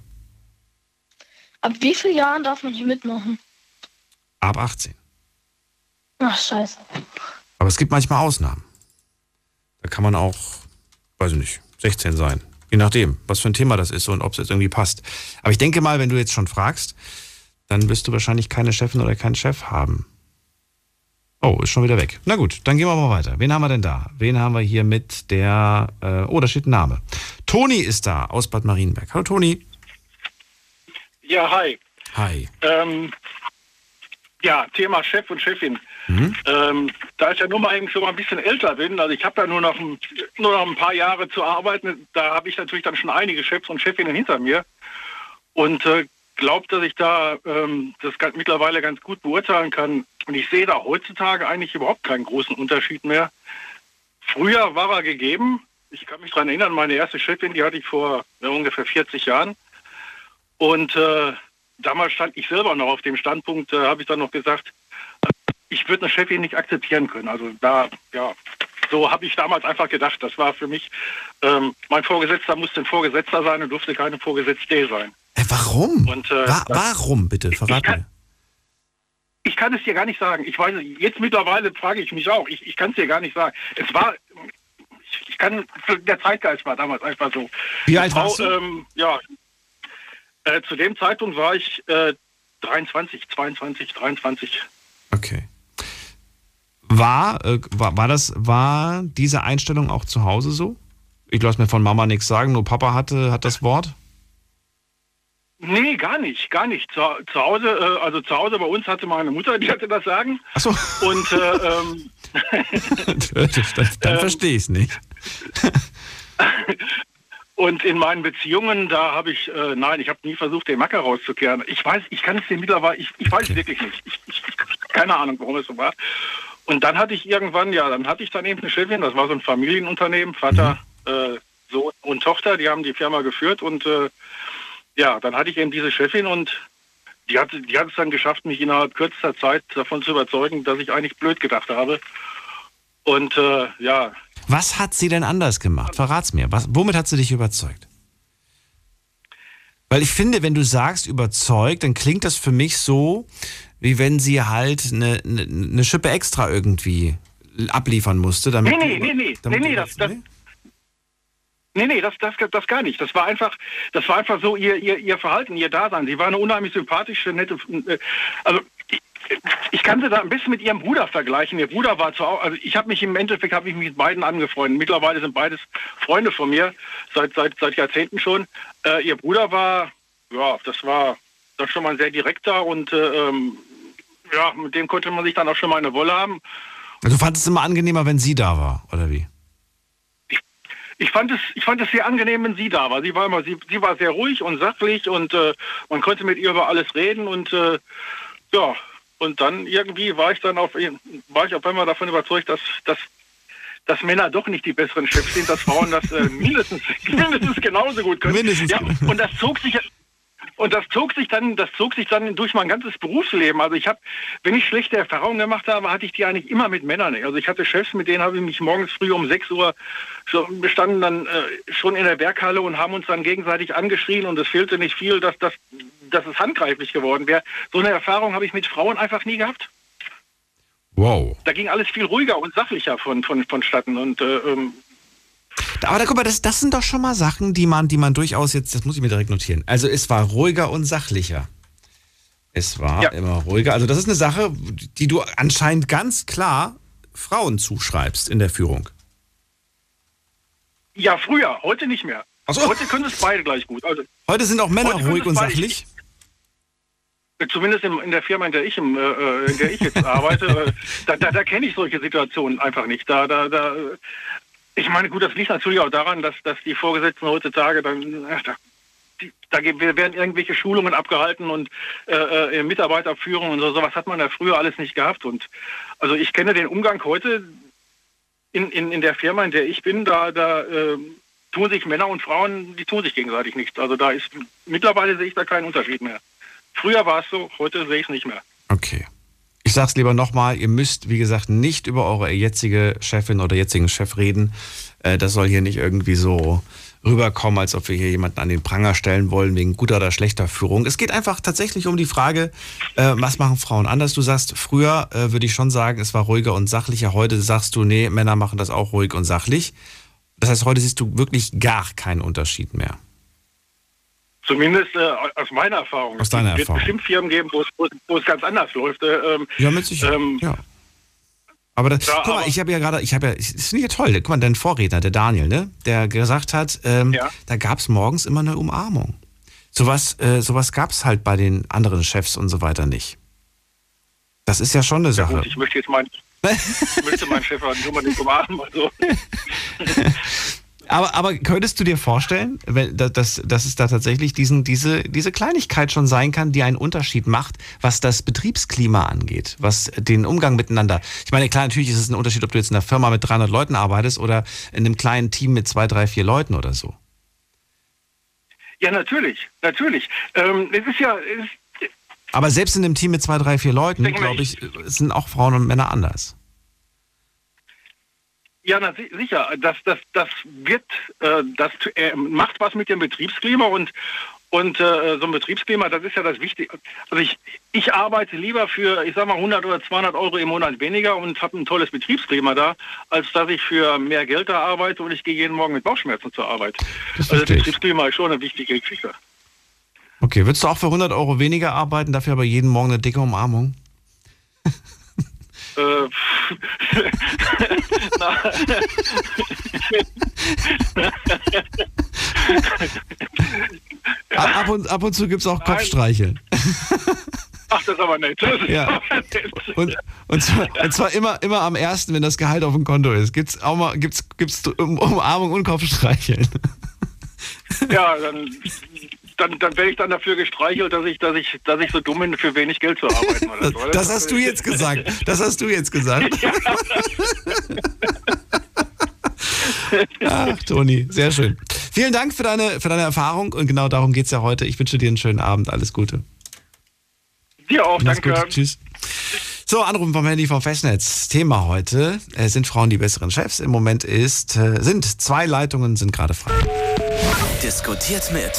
Ab wie vielen Jahren darf man hier mitmachen? Ab 18. Ach, scheiße. Aber es gibt manchmal Ausnahmen. Da kann man auch, weiß ich nicht, 16 sein. Je nachdem, was für ein Thema das ist und ob es jetzt irgendwie passt. Aber ich denke mal, wenn du jetzt schon fragst, dann wirst du wahrscheinlich keine Chefin oder keinen Chef haben. Oh, ist schon wieder weg. Na gut, dann gehen wir mal weiter. Wen haben wir denn da? Wen haben wir hier mit der, äh, oh, da steht ein Name. Toni ist da aus Bad Marienberg. Hallo Toni. Ja, hi. Hi. Ähm, ja, Thema Chef und Chefin. Mhm. Ähm, da ich ja nur mal eigentlich so mal ein bisschen älter bin, also ich habe ja nur noch, ein, nur noch ein paar Jahre zu arbeiten, da habe ich natürlich dann schon einige Chefs und Chefinnen hinter mir und äh, glaube, dass ich da ähm, das ganz, mittlerweile ganz gut beurteilen kann. Und ich sehe da heutzutage eigentlich überhaupt keinen großen Unterschied mehr. Früher war er gegeben. Ich kann mich daran erinnern, meine erste Chefin, die hatte ich vor ja, ungefähr 40 Jahren. Und äh, damals stand ich selber noch auf dem Standpunkt, äh, habe ich dann noch gesagt, ich würde eine Chefin nicht akzeptieren können. Also da, ja, so habe ich damals einfach gedacht. Das war für mich, ähm, mein Vorgesetzter musste ein Vorgesetzter sein und durfte keine Vorgesetzte sein. Äh, warum? Und, äh, Wa warum, bitte? Verrat kann- mir. Ich kann es dir gar nicht sagen. Ich weiß, jetzt mittlerweile frage ich mich auch. Ich, ich kann es dir gar nicht sagen. Es war, ich, ich kann, der Zeitgeist war damals einfach so. Wie alt Frau, warst du? Ähm, ja, äh, zu dem Zeitpunkt war ich äh, 23, 22, 23. Okay. War, äh, war, war das, war diese Einstellung auch zu Hause so? Ich lasse mir von Mama nichts sagen, nur Papa hatte, hat das Wort. Nee, gar nicht, gar nicht. Zu, zu Hause, äh, also zu Hause bei uns hatte meine Mutter, die hatte das Sagen. Ach so. Und äh, ähm, <laughs> dann dann verstehe ich es nicht. <laughs> Und in meinen Beziehungen, da habe ich, äh, nein, ich habe nie versucht, den Macker rauszukehren. Ich weiß, ich kann es dir mittlerweile, ich, ich weiß wirklich nicht. Ich, ich, keine Ahnung, warum es so war. Und dann hatte ich irgendwann, ja, dann hatte ich dann eben eine Chefin, das war so ein Familienunternehmen, Vater, äh, Sohn und Tochter, die haben die Firma geführt und äh, ja, dann hatte ich eben diese Chefin und die hat, die hat es dann geschafft, mich innerhalb kürzester Zeit davon zu überzeugen, dass ich eigentlich blöd gedacht habe. Und äh, ja, Was hat sie denn anders gemacht? Verrat's mir. Was, womit hat sie dich überzeugt? Weil ich finde, wenn du sagst überzeugt, dann klingt das für mich so, wie wenn sie halt eine, eine, eine Schippe extra irgendwie abliefern musste. Damit Nee, nee, nee, nee, damit nee, nee, das, das, nee, nee, das, das, das gar nicht. Das war einfach, das war einfach so ihr, ihr, ihr Verhalten, ihr Dasein. Sie war eine unheimlich sympathische, nette, äh, also ich, ich kann sie da ein bisschen mit ihrem Bruder vergleichen. Ihr Bruder war zu, also ich habe mich im Endeffekt habe ich mich mit beiden angefreundet. Mittlerweile sind beides Freunde von mir seit seit seit Jahrzehnten schon. Äh, ihr Bruder war, ja, das war das schon mal ein sehr direkter und äh, ähm, ja, mit dem konnte man sich dann auch schon mal eine Wolle haben. Also du fandest es immer angenehmer, wenn sie da war, oder wie? ich fand es, ich fand es sehr angenehm, wenn sie da war. Sie war immer, sie, sie war sehr ruhig und sachlich und äh, man konnte mit ihr über alles reden und äh, ja, und dann irgendwie war ich dann auf, war ich auf einmal davon überzeugt, dass, dass, dass Männer doch nicht die besseren Chefs sind, dass Frauen das äh, <laughs> mindestens, mindestens genauso gut können. Mindestens ja, und das zog sich und das zog sich dann, das zog sich dann durch mein ganzes Berufsleben. Also ich habe, wenn ich schlechte Erfahrungen gemacht habe, hatte ich die eigentlich immer mit Männern. Also ich hatte Chefs, mit denen habe ich mich morgens früh um 6 Uhr schon, wir standen dann äh, schon in der Werkhalle und haben uns dann gegenseitig angeschrien und es fehlte nicht viel, dass, das, dass es handgreiflich geworden wäre. So eine Erfahrung habe ich mit Frauen einfach nie gehabt. Wow. Da ging alles viel ruhiger und sachlicher von, von, vonstatten. Und äh, ähm, Aber da, guck mal, das, das sind doch schon mal Sachen, die man, die man durchaus jetzt, das muss ich mir direkt notieren. Also es war ruhiger und sachlicher. Es war Ja. immer ruhiger. Also das ist eine Sache, die du anscheinend ganz klar Frauen zuschreibst in der Führung. ja, früher, heute nicht mehr. So. Heute können es beide gleich gut. Also Heute sind auch Männer ruhig und sachlich. Zumindest in, in der Firma, in der ich, im, äh, in der ich jetzt arbeite, äh, da, da, da kenne ich solche Situationen einfach nicht. Da, da, da, äh, ich meine, gut, das liegt natürlich auch daran, dass, dass die Vorgesetzten heutzutage dann, ach, da, die, da werden irgendwelche Schulungen abgehalten und äh, äh, Mitarbeiterführung und so, sowas hat man ja früher alles nicht gehabt. Und also ich kenne den Umgang heute in, in, in der Firma, in der ich bin, da, da äh, tun sich Männer und Frauen, die tun sich gegenseitig nichts. Also da ist mittlerweile sehe ich da keinen Unterschied mehr. Früher war es so, heute sehe ich es nicht mehr. Okay. Ich sag's lieber nochmal, ihr müsst, wie gesagt, nicht über eure jetzige Chefin oder jetzigen Chef reden. Äh, Das soll hier nicht irgendwie so rüberkommen, als ob wir hier jemanden an den Pranger stellen wollen wegen guter oder schlechter Führung. Es geht einfach tatsächlich um die Frage, äh, was machen Frauen anders? Du sagst, früher äh, würde ich schon sagen, es war ruhiger und sachlicher. Heute sagst du, nee, Männer machen das auch ruhig und sachlich. Das heißt, heute siehst du wirklich gar keinen Unterschied mehr. Zumindest äh, aus meiner Erfahrung. Aus deiner es wird Erfahrung. bestimmt Firmen geben, wo es, ganz anders läuft. Äh, ähm, Ja, mit Sicherheit. Ähm, ja. Aber das, Ja, guck mal, ich habe ja gerade, ich habe ja, ich ja toll. Guck mal, dein Vorredner, der Daniel, ne, der gesagt hat, ähm, Ja. da gab es morgens immer eine Umarmung. Sowas, äh, sowas gab es halt bei den anderen Chefs und so weiter nicht. Das ist ja schon eine ja Sache. gut, ich möchte jetzt meinen, ich möchte meinen Chef auch nicht unbedingt umarmen. Also, <laughs> Aber, aber könntest du dir vorstellen, wenn, dass, dass, es da tatsächlich diesen, diese, diese Kleinigkeit schon sein kann, die einen Unterschied macht, was das Betriebsklima angeht, was den Umgang miteinander. Ich meine, klar, natürlich ist es ein Unterschied, ob du jetzt in einer Firma mit 300 Leuten arbeitest oder in einem kleinen Team mit zwei, drei, vier Leuten oder so. ja, natürlich, natürlich. Ähm, es ist ja, es Aber selbst in einem Team mit zwei, drei, vier Leuten, glaube ich, sind auch Frauen und Männer anders. Ja, na, si- sicher. Das, das, das wird, äh, das äh, macht was mit dem Betriebsklima und und äh, so ein Betriebsklima, das ist ja das Wichtige. Also ich, ich arbeite lieber für, ich sag mal, 100 oder 200 Euro im Monat weniger und habe ein tolles Betriebsklima da, als dass ich für mehr Geld da arbeite und ich gehe jeden Morgen mit Bauchschmerzen zur Arbeit. Das also ich. Betriebsklima ist schon eine wichtige Geschichte. Okay, würdest du auch für 100 Euro weniger arbeiten, dafür aber jeden Morgen eine dicke Umarmung? Äh, <laughs> <laughs> ab und, ab und zu gibt es auch Kopfstreicheln. Ach, das ist aber nett. Ja. Und, und, zwar, und zwar immer, immer am ersten, wenn das Gehalt auf dem Konto ist. Gibt's auch mal gibt's, gibt's Um- Umarmung und Kopfstreicheln. Ja, dann, <laughs> dann, dann werde ich dann dafür gestreichelt, dass ich, dass ich, dass ich so dumm bin, für wenig Geld zu arbeiten. Oder so. Das hast du jetzt gesagt. Das hast du jetzt gesagt. <laughs> Ach, Toni, sehr schön. Vielen Dank für deine, für deine Erfahrung und genau darum geht es ja heute. Ich wünsche dir einen schönen Abend. Alles Gute. Dir auch, Mach's danke. gut. Tschüss. So, Anrufen vom Handy vom Festnetz. Thema heute äh, sind Frauen die besseren Chefs. Im Moment ist, äh, sind zwei Leitungen sind gerade frei. Diskutiert mit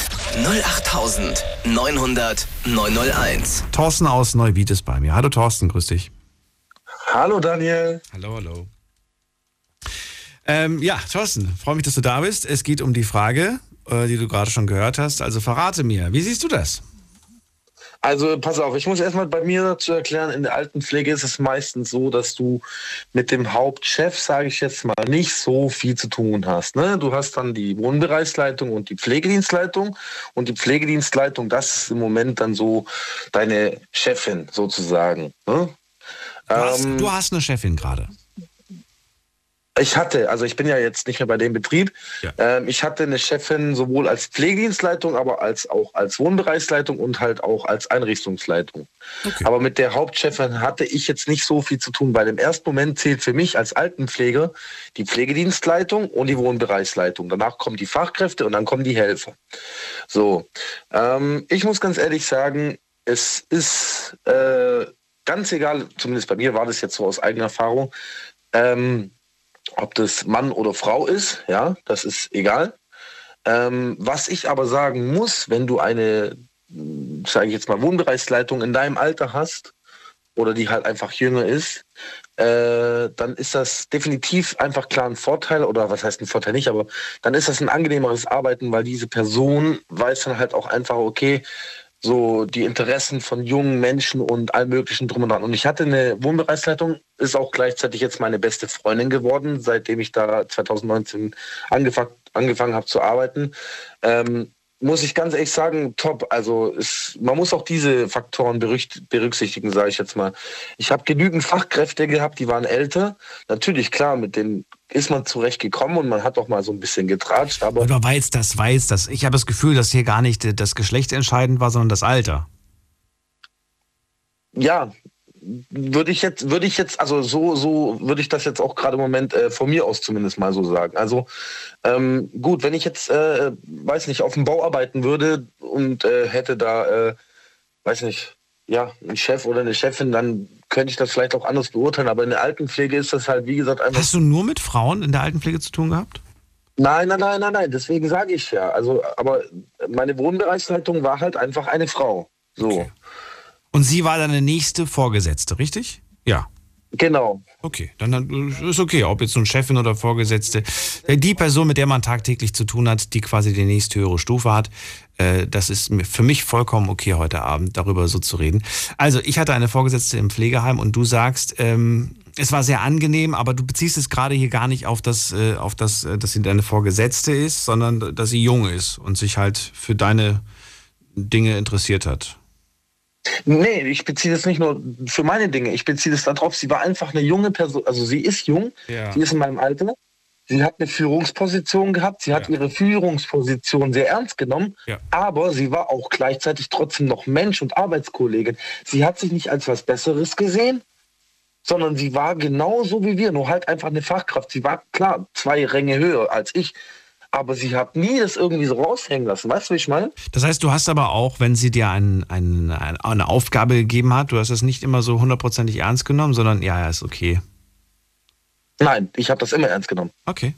08900 901. Thorsten aus Neubiet ist bei mir. Hallo Thorsten, grüß dich. Hallo Daniel. Hallo, hallo. Ähm, ja, Thorsten, freue mich, dass du da bist. Es geht um die Frage, äh, die du gerade schon gehört hast. Also verrate mir, wie siehst du das? Also pass auf, ich muss erstmal bei mir dazu erklären, in der Altenpflege ist es meistens so, dass du mit dem Hauptchef, sage ich jetzt mal, nicht so viel zu tun hast. Ne? Du hast dann die Wohnbereichsleitung und die Pflegedienstleitung und die Pflegedienstleitung, das ist im Moment dann so deine Chefin sozusagen. Ne? Du, hast, Ähm, du hast eine Chefin gerade. Ich hatte, also ich bin ja jetzt nicht mehr bei dem Betrieb. Ja. Ähm, ich hatte eine Chefin sowohl als Pflegedienstleitung, aber als auch als Wohnbereichsleitung und halt auch als Einrichtungsleitung. Okay. Aber mit der Hauptchefin hatte ich jetzt nicht so viel zu tun, weil im ersten Moment zählt für mich als Altenpfleger die Pflegedienstleitung und die Wohnbereichsleitung. Danach kommen die Fachkräfte und dann kommen die Helfer. So, ähm, ich muss ganz ehrlich sagen, es ist äh, ganz egal, zumindest bei mir war das jetzt so aus eigener Erfahrung, ähm, ob das Mann oder Frau ist, ja, das ist egal. Ähm, was ich aber sagen muss, wenn du eine, sage ich jetzt mal, Wohnbereichsleitung in deinem Alter hast oder die halt einfach jünger ist, äh, dann ist das definitiv einfach klar ein Vorteil oder was heißt ein Vorteil nicht, aber dann ist das ein angenehmeres Arbeiten, weil diese Person weiß dann halt auch einfach, okay, so die Interessen von jungen Menschen und allem möglichen drum und dran. Und ich hatte eine Wohnbereichsleitung, ist auch gleichzeitig jetzt meine beste Freundin geworden, seitdem ich da 2019 angefangen, angefangen habe zu arbeiten. Ähm, muss ich ganz ehrlich sagen, top. Also es, man muss auch diese Faktoren berücksichtigen, sage ich jetzt mal. Ich habe genügend Fachkräfte gehabt, die waren älter. Natürlich, klar, mit denen ist man zurechtgekommen und man hat auch mal so ein bisschen getratscht, aber Oder war jetzt das, war jetzt das? Ich habe das Gefühl, dass hier gar nicht äh, das Geschlecht entscheidend war, sondern das Alter. ja, würde ich jetzt, würde ich jetzt, also so, so würde ich das jetzt auch gerade im Moment äh, von mir aus zumindest mal so sagen. Also ähm, gut, wenn ich jetzt, äh, weiß nicht, auf dem Bau arbeiten würde und äh, hätte da, äh, weiß nicht, ja, einen Chef oder eine Chefin, dann könnte ich das vielleicht auch anders beurteilen. Aber in der Altenpflege ist das halt, wie gesagt, einfach. Hast du nur mit Frauen in der Altenpflege zu tun gehabt? Nein, nein, nein, nein, nein. Deswegen sage ich ja. Also, aber meine Wohnbereichsleitung war halt einfach eine Frau. So, Okay. Und sie war deine nächste Vorgesetzte, richtig? Ja. Genau. Okay, dann, dann ist okay, ob jetzt nun Chefin oder Vorgesetzte. Äh, Die Person, mit der man tagtäglich zu tun hat, die quasi die nächsthöhere Stufe hat, äh, das ist für mich vollkommen okay heute Abend, darüber so zu reden. Also, ich hatte eine Vorgesetzte im Pflegeheim und du sagst, ähm, es war sehr angenehm, aber du beziehst es gerade hier gar nicht auf das, äh, auf das, äh, dass sie deine Vorgesetzte ist, sondern dass sie jung ist und sich halt für deine Dinge interessiert hat. Nee, ich beziehe das nicht nur für meine Dinge. Ich beziehe das darauf, sie war einfach eine junge Person. Also sie ist jung, Ja. sie ist in meinem Alter. Sie hat eine Führungsposition gehabt, sie hat Ja. ihre Führungsposition sehr ernst genommen, Ja. aber sie war auch gleichzeitig trotzdem noch Mensch und Arbeitskollegin. Sie hat sich nicht als was Besseres gesehen, sondern sie war genauso wie wir, nur halt einfach eine Fachkraft. Sie war klar zwei Ränge höher als ich, aber sie hat nie das irgendwie so raushängen lassen. Weißt du, wie ich meine? Das heißt, du hast aber auch, wenn sie dir ein, ein, ein, eine Aufgabe gegeben hat, du hast das nicht immer so hundertprozentig ernst genommen, sondern ja, ja, ist okay. Nein, ich habe das immer ernst genommen. Okay.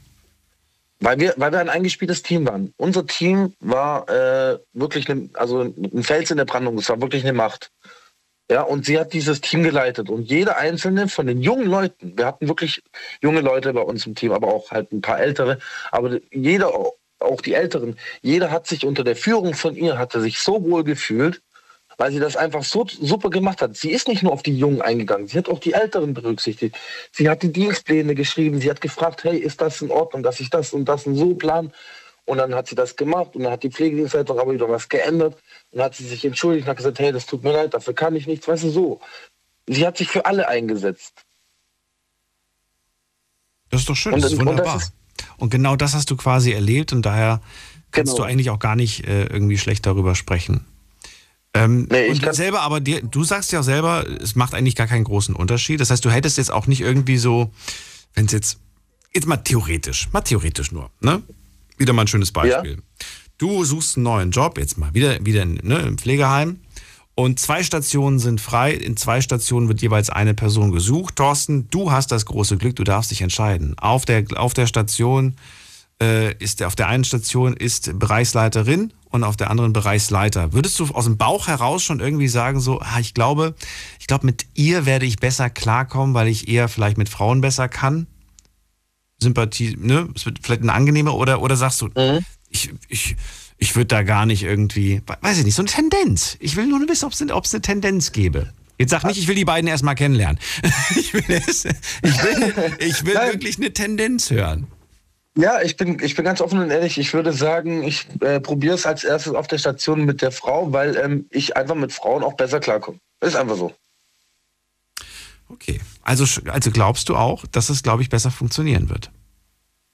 Weil wir, weil wir ein eingespieltes Team waren. Unser Team war äh, wirklich ne, also ein Fels in der Brandung. Es war wirklich eine Macht. Ja, und sie hat dieses Team geleitet. Und jeder einzelne von den jungen Leuten, wir hatten wirklich junge Leute bei uns im Team, aber auch halt ein paar ältere, aber jeder, auch die Älteren, jeder hat sich unter der Führung von ihr, hatte sich so wohl gefühlt, weil sie das einfach so super gemacht hat. Sie ist nicht nur auf die Jungen eingegangen, sie hat auch die Älteren berücksichtigt. Sie hat die Dienstpläne geschrieben, sie hat gefragt, hey, ist das in Ordnung, dass ich das und das und so plan? Und dann hat sie das gemacht und dann hat die Pflegedienstleitung aber wieder was geändert und hat sie sich entschuldigt und hat gesagt, hey, das tut mir leid, dafür kann ich nichts, weißt du, so. Sie hat sich für alle eingesetzt. Das ist doch schön, Und- das ist und das wunderbar. ist- Und genau das hast du quasi erlebt und daher kannst Genau. du eigentlich auch gar nicht äh, irgendwie schlecht darüber sprechen. Ähm, Nee, ich und kann- selber, aber dir, du sagst ja auch selber, es macht eigentlich gar keinen großen Unterschied. Das heißt, du hättest jetzt auch nicht irgendwie so, wenn es jetzt, jetzt mal theoretisch, mal theoretisch nur, ne? Wieder mal ein schönes Beispiel. Du suchst einen neuen Job, jetzt mal wieder, wieder ne, im Pflegeheim. Und zwei Stationen sind frei. In zwei Stationen wird jeweils eine Person gesucht. Thorsten, du hast das große Glück, du darfst dich entscheiden. Auf der, auf der Station äh, ist auf der einen Station ist Bereichsleiterin und auf der anderen Bereichsleiter. Würdest du aus dem Bauch heraus schon irgendwie sagen, so, ah, ich glaube, ich glaube, mit ihr werde ich besser klarkommen, weil ich eher vielleicht mit Frauen besser kann? Sympathie, ne? Es wird vielleicht eine angenehme oder, oder sagst du, ich, ich, ich würde da gar nicht irgendwie, weiß ich nicht, so eine Tendenz. Ich will nur wissen, ob es eine, Tendenz gäbe. Jetzt sag nicht, ich will die beiden erstmal kennenlernen. <laughs> Ich will, es, ich will, ich will wirklich eine Tendenz hören. Ja, ich bin, ich bin ganz offen und ehrlich. Ich würde sagen, ich äh, probiere es als erstes auf der Station mit der Frau, weil ähm, ich einfach mit Frauen auch besser klarkomme. Ist einfach so. Okay. Also, also glaubst du auch, dass es, glaube ich, besser funktionieren wird?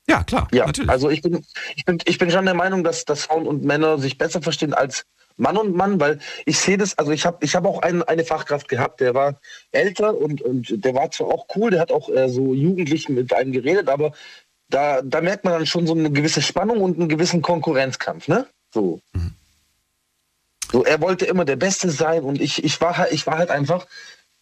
Ja, klar. Ja, natürlich. also ich bin, ich bin, ich bin schon der Meinung, dass, dass Frauen und Männer sich besser verstehen als Mann und Mann, weil ich sehe das, also ich habe ich hab auch einen, eine Fachkraft gehabt, der war älter und, und der war zwar auch cool, der hat auch äh, so Jugendlichen mit einem geredet, aber da, da merkt man dann schon so eine gewisse Spannung und einen gewissen Konkurrenzkampf, ne? So. So, er wollte immer der Beste sein und ich, ich, war, halt, ich war halt einfach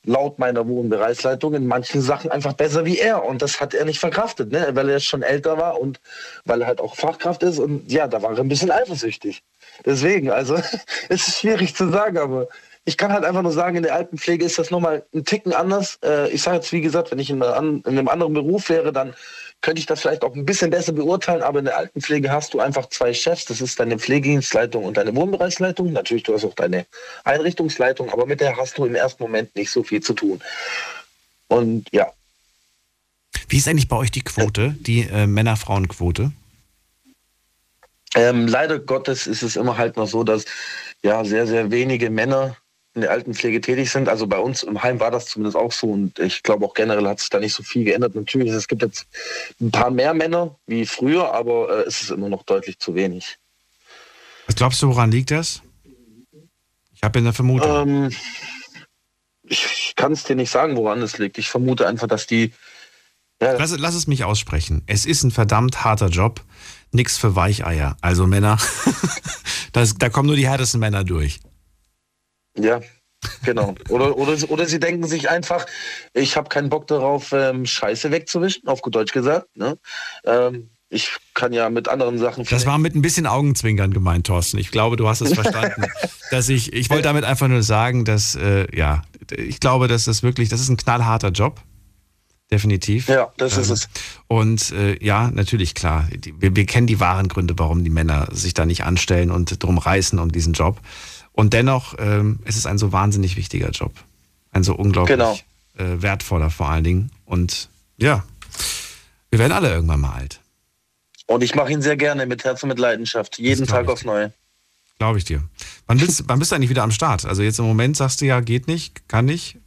laut meiner Wohnbereichsleitung in manchen Sachen einfach besser wie er. Und das hat er nicht verkraftet, ne? weil er schon älter war und weil er halt auch Fachkraft ist. Und ja, da war er ein bisschen eifersüchtig. Deswegen, also <laughs> es ist schwierig zu sagen, aber ich kann halt einfach nur sagen, in der Altenpflege ist das nochmal ein Ticken anders. Äh, ich sage jetzt, wie gesagt, wenn ich in, einem anderen Beruf wäre, dann könnte ich das vielleicht auch ein bisschen besser beurteilen, aber in der Altenpflege hast du einfach zwei Chefs. Das ist deine Pflegedienstleitung und deine Wohnbereichsleitung. Natürlich, du hast auch deine Einrichtungsleitung, aber mit der hast du im ersten Moment nicht so viel zu tun. Und ja, Wie ist eigentlich bei euch die Quote, die äh, Männer-Frauen-Quote? ähm, leider Gottes ist es immer halt noch so, dass ja sehr, sehr wenige Männer in der Altenpflege tätig sind. Also bei uns im Heim war das zumindest auch so und ich glaube auch generell hat sich da nicht so viel geändert. Natürlich, es gibt jetzt ein paar mehr Männer wie früher, aber äh, es ist immer noch deutlich zu wenig. Was glaubst du, woran liegt das? Ich habe eine Vermutung. Ähm, ich ich kann es dir nicht sagen, woran es liegt. Ich vermute einfach, dass die. Ja, Lass, lass es mich aussprechen. Es ist ein verdammt harter Job. Nix für Weicheier. Also Männer, <laughs> das, da kommen nur die härtesten Männer durch. Ja genau. Oder, oder, oder sie denken sich einfach, ich habe keinen Bock darauf, ähm, Scheiße wegzuwischen, auf gut Deutsch gesagt. Ne? Ähm, ich kann ja mit anderen Sachen. Das war mit ein bisschen Augenzwinkern gemeint, Thorsten. Ich glaube, du hast es verstanden. <laughs> dass ich, ich wollte damit einfach nur sagen, dass, äh, ja, ich glaube, dass das wirklich, das ist ein knallharter Job. Definitiv. Ja, das ist Ähm, es. Und äh, ja, natürlich, klar. Die, wir, wir kennen die wahren Gründe, warum die Männer sich da nicht anstellen und drum reißen um diesen Job. Und dennoch ähm, es ist es ein so wahnsinnig wichtiger Job. Ein so unglaublich Genau. äh, wertvoller vor allen Dingen. Und ja, wir werden alle irgendwann mal alt. Und ich mache ihn sehr gerne mit Herz und mit Leidenschaft. Jeden Tag aufs Neue. Glaube ich dir. Wann bist, wann bist du eigentlich wieder am Start? Also jetzt im Moment sagst du ja, geht nicht, kann nicht.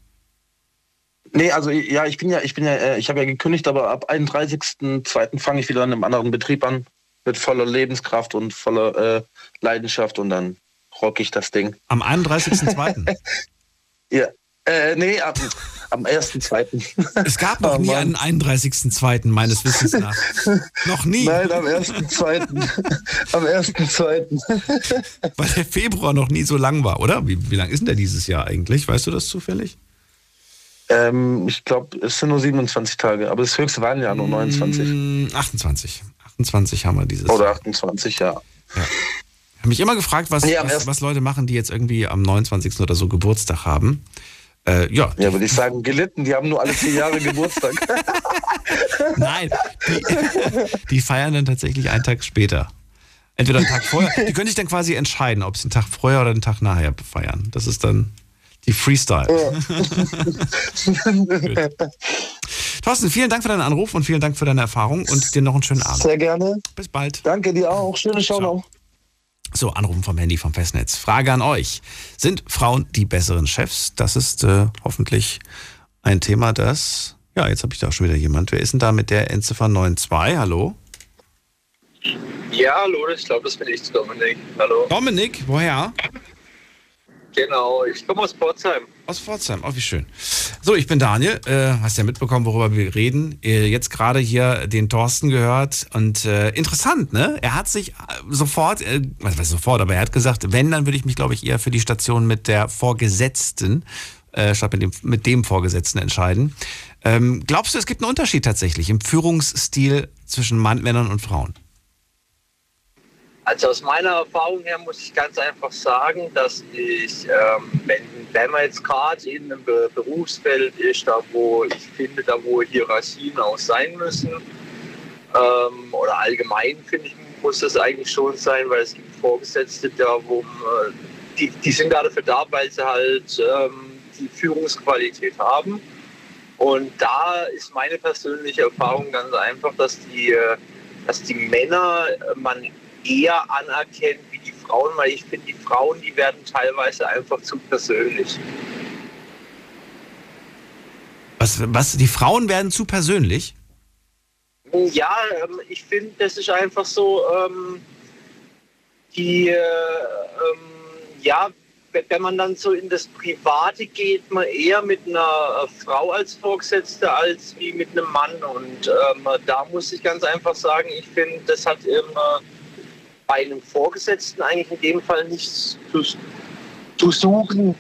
Nee, also ja, ich bin ja, ich bin ja, äh, ich habe ja gekündigt, aber ab 31.02. fange ich wieder in einem anderen Betrieb an. Mit voller Lebenskraft und voller äh, Leidenschaft und dann rock ich das Ding. Am 31.02. <laughs> Ja. Äh, nee, ab, am 1.2. es gab noch Oh nie Mann. einen 31.02. meines Wissens nach. noch nie. Nein, am 1.2. <laughs> am 1.2. <laughs> Weil der Februar noch nie so lang war, oder? Wie, wie lang ist denn der dieses Jahr eigentlich? Weißt du das zufällig? ähm, ich glaube, es sind nur 27 Tage, aber das höchste waren ja nur 29. Mm, 28. 28 haben wir dieses Oder Jahr. 28, ja. Ich habe mich immer gefragt, was, Ja, was, was Leute machen, die jetzt irgendwie am 29. oder so Geburtstag haben. Äh, ja, Ja, würde ich sagen, gelitten, die haben nur alle vier Jahre <laughs> Geburtstag. Nein, die, <laughs> die feiern dann tatsächlich einen Tag später. Entweder einen Tag vorher. Die können sich dann quasi entscheiden, ob sie einen Tag vorher oder einen Tag nachher feiern. Das ist dann die Freestyle. <laughs> Gut. Thorsten, vielen Dank für deinen Anruf und vielen Dank für deine Erfahrung und dir noch einen schönen Abend. Sehr gerne. Bis bald. Danke dir auch. Schöne Show Ciao. noch. So, Anrufen vom Handy vom Festnetz. Frage an euch. Sind Frauen die besseren Chefs? Das ist äh, hoffentlich ein Thema, das... Ja, jetzt habe ich da auch schon wieder jemand. Wer ist denn da mit der Endziffer 92? Hallo? Ja, hallo, ich glaube, das bin ich, Dominik. Hallo. Dominik, woher? Genau, ich komme aus Pforzheim. Aus Pforzheim, oh wie schön. So, ich bin Daniel, äh, hast ja mitbekommen, worüber wir reden. Äh, jetzt gerade hier den Thorsten gehört und äh, interessant, ne? Er hat sich äh, sofort, äh, was weiß sofort, aber er hat gesagt, wenn, dann würde ich mich, glaube ich, eher für die Station mit der Vorgesetzten äh, statt mit dem, mit dem Vorgesetzten entscheiden. Ähm, glaubst du, es gibt einen Unterschied tatsächlich im Führungsstil zwischen Mann, Männern und Frauen? Also aus meiner Erfahrung her muss ich ganz einfach sagen, dass ich, ähm, wenn, wenn man jetzt gerade in einem Be Berufsfeld ist, da wo ich finde, da wo Hierarchien auch sein müssen, ähm, oder allgemein finde ich, muss das eigentlich schon sein, weil es gibt Vorgesetzte da, wo äh, die, die sind da dafür da, weil sie halt ähm, die Führungsqualität haben. Und da ist meine persönliche Erfahrung ganz einfach, dass die, äh, dass die Männer äh, man eher anerkennt wie die Frauen, weil ich finde, die Frauen, die werden teilweise einfach zu persönlich. Was, was, die Frauen werden zu persönlich? Ja, ähm, ich finde, das ist einfach so, ähm, die, äh, ähm, ja, wenn- wenn man dann so in das Private geht, man eher mit einer äh, Frau als Vorgesetzte als wie mit einem Mann. Und ähm, da muss ich ganz einfach sagen, ich finde, das hat immer bei einem Vorgesetzten eigentlich in dem Fall nichts zu, zu suchen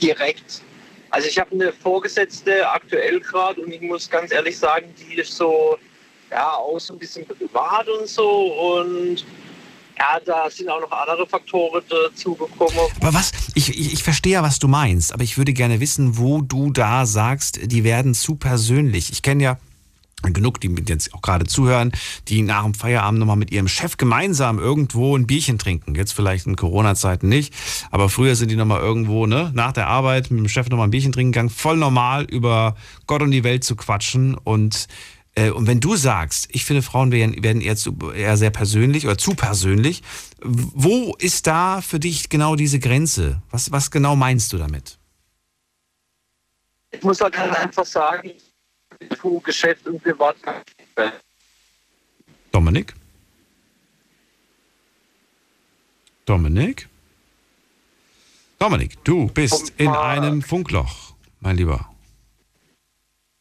direkt. Also ich habe eine Vorgesetzte aktuell gerade und ich muss ganz ehrlich sagen, die ist so, ja, auch so ein bisschen privat und so und ja, da sind auch noch andere Faktoren dazugekommen. Aber was, ich, ich, ich verstehe ja, was du meinst, aber ich würde gerne wissen, wo du da sagst, die werden zu persönlich. Ich kenne ja genug, die jetzt auch gerade zuhören, die nach dem Feierabend nochmal mit ihrem Chef gemeinsam irgendwo ein Bierchen trinken. Jetzt vielleicht in Corona-Zeiten nicht, aber früher sind die nochmal irgendwo, ne, nach der Arbeit mit dem Chef nochmal ein Bierchen trinken gegangen, voll normal über Gott und die Welt zu quatschen und äh, und wenn du sagst, ich finde, Frauen werden, werden eher, zu, eher sehr persönlich oder zu persönlich, wo ist da für dich genau diese Grenze? Was, was genau meinst du damit? Ich muss halt einfach sagen, ich Geschäft und Privat. Dominik? Dominik? Dominik, du bist in einem Funkloch, mein Lieber.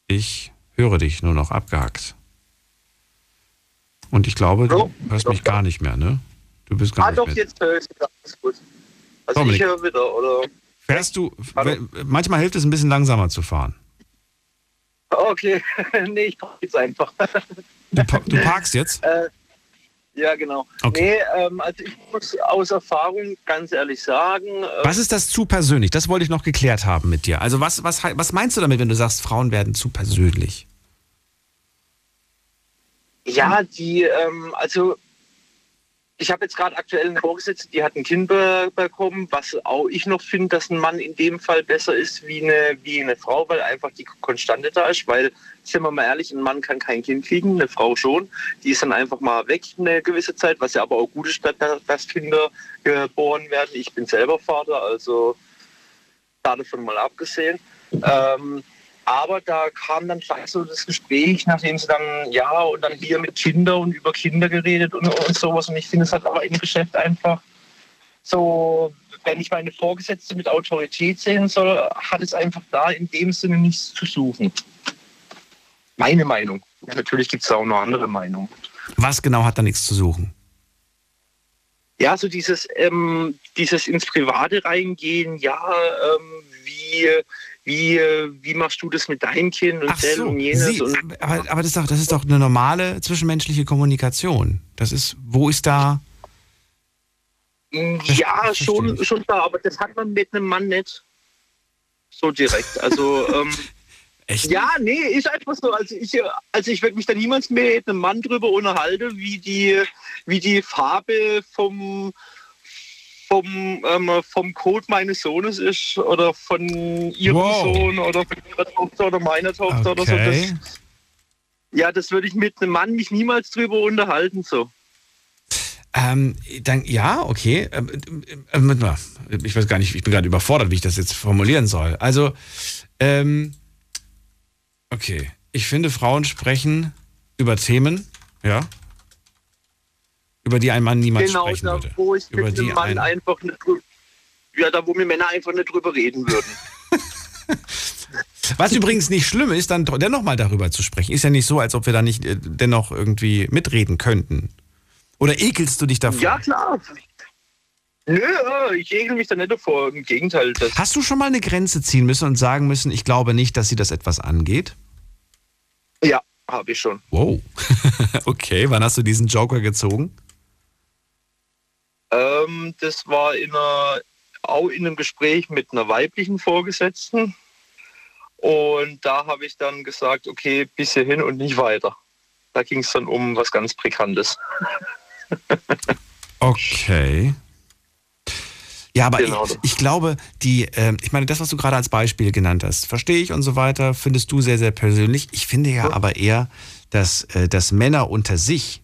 Ich höre dich nur noch abgehackt. Und ich glaube, du hörst mich gar nicht mehr, ne? Du bist gar Ah, nicht doch, mehr. jetzt höre ich. Alles gut. Also Dominik. ich höre wieder, oder? Fährst du, manchmal hilft es ein bisschen langsamer zu fahren. Okay, <laughs> nee, ich brauche jetzt einfach. <laughs> Du, du parkst jetzt? Äh, ja, genau. Okay. Nee, ähm, also ich muss aus Erfahrung ganz ehrlich sagen, äh, Was ist das zu persönlich? Das wollte ich noch geklärt haben mit dir. Also was, was, was meinst du damit, wenn du sagst, Frauen werden zu persönlich? ja, die, ähm, also ich habe jetzt gerade aktuell eine Vorgesetzte, die hat ein Kind be bekommen, was auch ich noch finde, dass ein Mann in dem Fall besser ist wie eine, wie eine Frau, weil einfach die Konstante da ist, weil, sind wir mal ehrlich, ein Mann kann kein Kind kriegen, eine Frau schon. Die ist dann einfach mal weg eine gewisse Zeit, was ja aber auch gut ist, dass, dass Kinder geboren werden. Ich bin selber Vater, also davon mal abgesehen. Ähm, aber da kam dann gleich so das Gespräch, nachdem sie dann, ja, und dann hier mit Kinder und über Kinder geredet und, und sowas. Und ich finde es halt aber im Geschäft einfach so, wenn ich meine Vorgesetzte mit Autorität sehen soll, hat es einfach da in dem Sinne nichts zu suchen. Meine Meinung. Ja, natürlich gibt es auch noch andere Meinungen. Was genau hat da nichts zu suchen? Ja, so dieses, ähm, dieses ins Private reingehen, ja, ähm, wie, wie, wie machst du das mit deinem Kind und Ach so, und jenes Sie, und aber, aber das, ist doch, das ist doch eine normale zwischenmenschliche Kommunikation. Das ist, wo ist da... Ja, schon, schon da, aber das hat man mit einem Mann nicht so direkt. Also, ähm, <laughs> Echt? Ja, nee, ist einfach so. Also ich, also ich würde mich da niemals mit einem Mann drüber unterhalten, wie die, wie die Farbe vom, vom, ähm, vom Code meines Sohnes ist oder von ihrem Wow. Sohn oder von ihrer Tochter oder meiner Tochter oder so. Okay. Das, Ja, das würde ich mit einem Mann mich niemals drüber unterhalten, so. Ähm, dann, ja, okay. Ähm, äh, mal. Ich weiß gar nicht, ich bin gerade überfordert, wie ich das jetzt formulieren soll. Also, ähm, okay. Ich finde, Frauen sprechen über Themen, ja, über die ein Mann niemals genau, sprechen da, würde. Wo ich über mit die Mann ein, einfach nicht drüber, ja, da wo mir Männer einfach nicht drüber reden würden. <laughs> Was übrigens nicht schlimm ist, dann dennoch mal darüber zu sprechen. Ist ja nicht so, als ob wir da nicht äh, dennoch irgendwie mitreden könnten. Oder ekelst du dich davor? Ja, klar. Nö, äh, ich ekel mich da nicht davor. Im Gegenteil. Hast du schon mal eine Grenze ziehen müssen und sagen müssen, ich glaube nicht, dass sie das etwas angeht? ja, habe ich schon. Wow. <laughs> okay, wann hast du diesen Joker gezogen? Ähm, das war in einer, auch in einem Gespräch mit einer weiblichen Vorgesetzten. Und da habe ich dann gesagt, okay, bis hierhin und nicht weiter. Da ging es dann um was ganz Brisantes. <laughs> Okay. Ja, aber Genau. ich, ich glaube, die, ähm, ich meine, das, was du gerade als Beispiel genannt hast, verstehe ich und so weiter, findest du sehr, sehr persönlich. Ich finde ja aber eher, dass, äh, dass Männer unter sich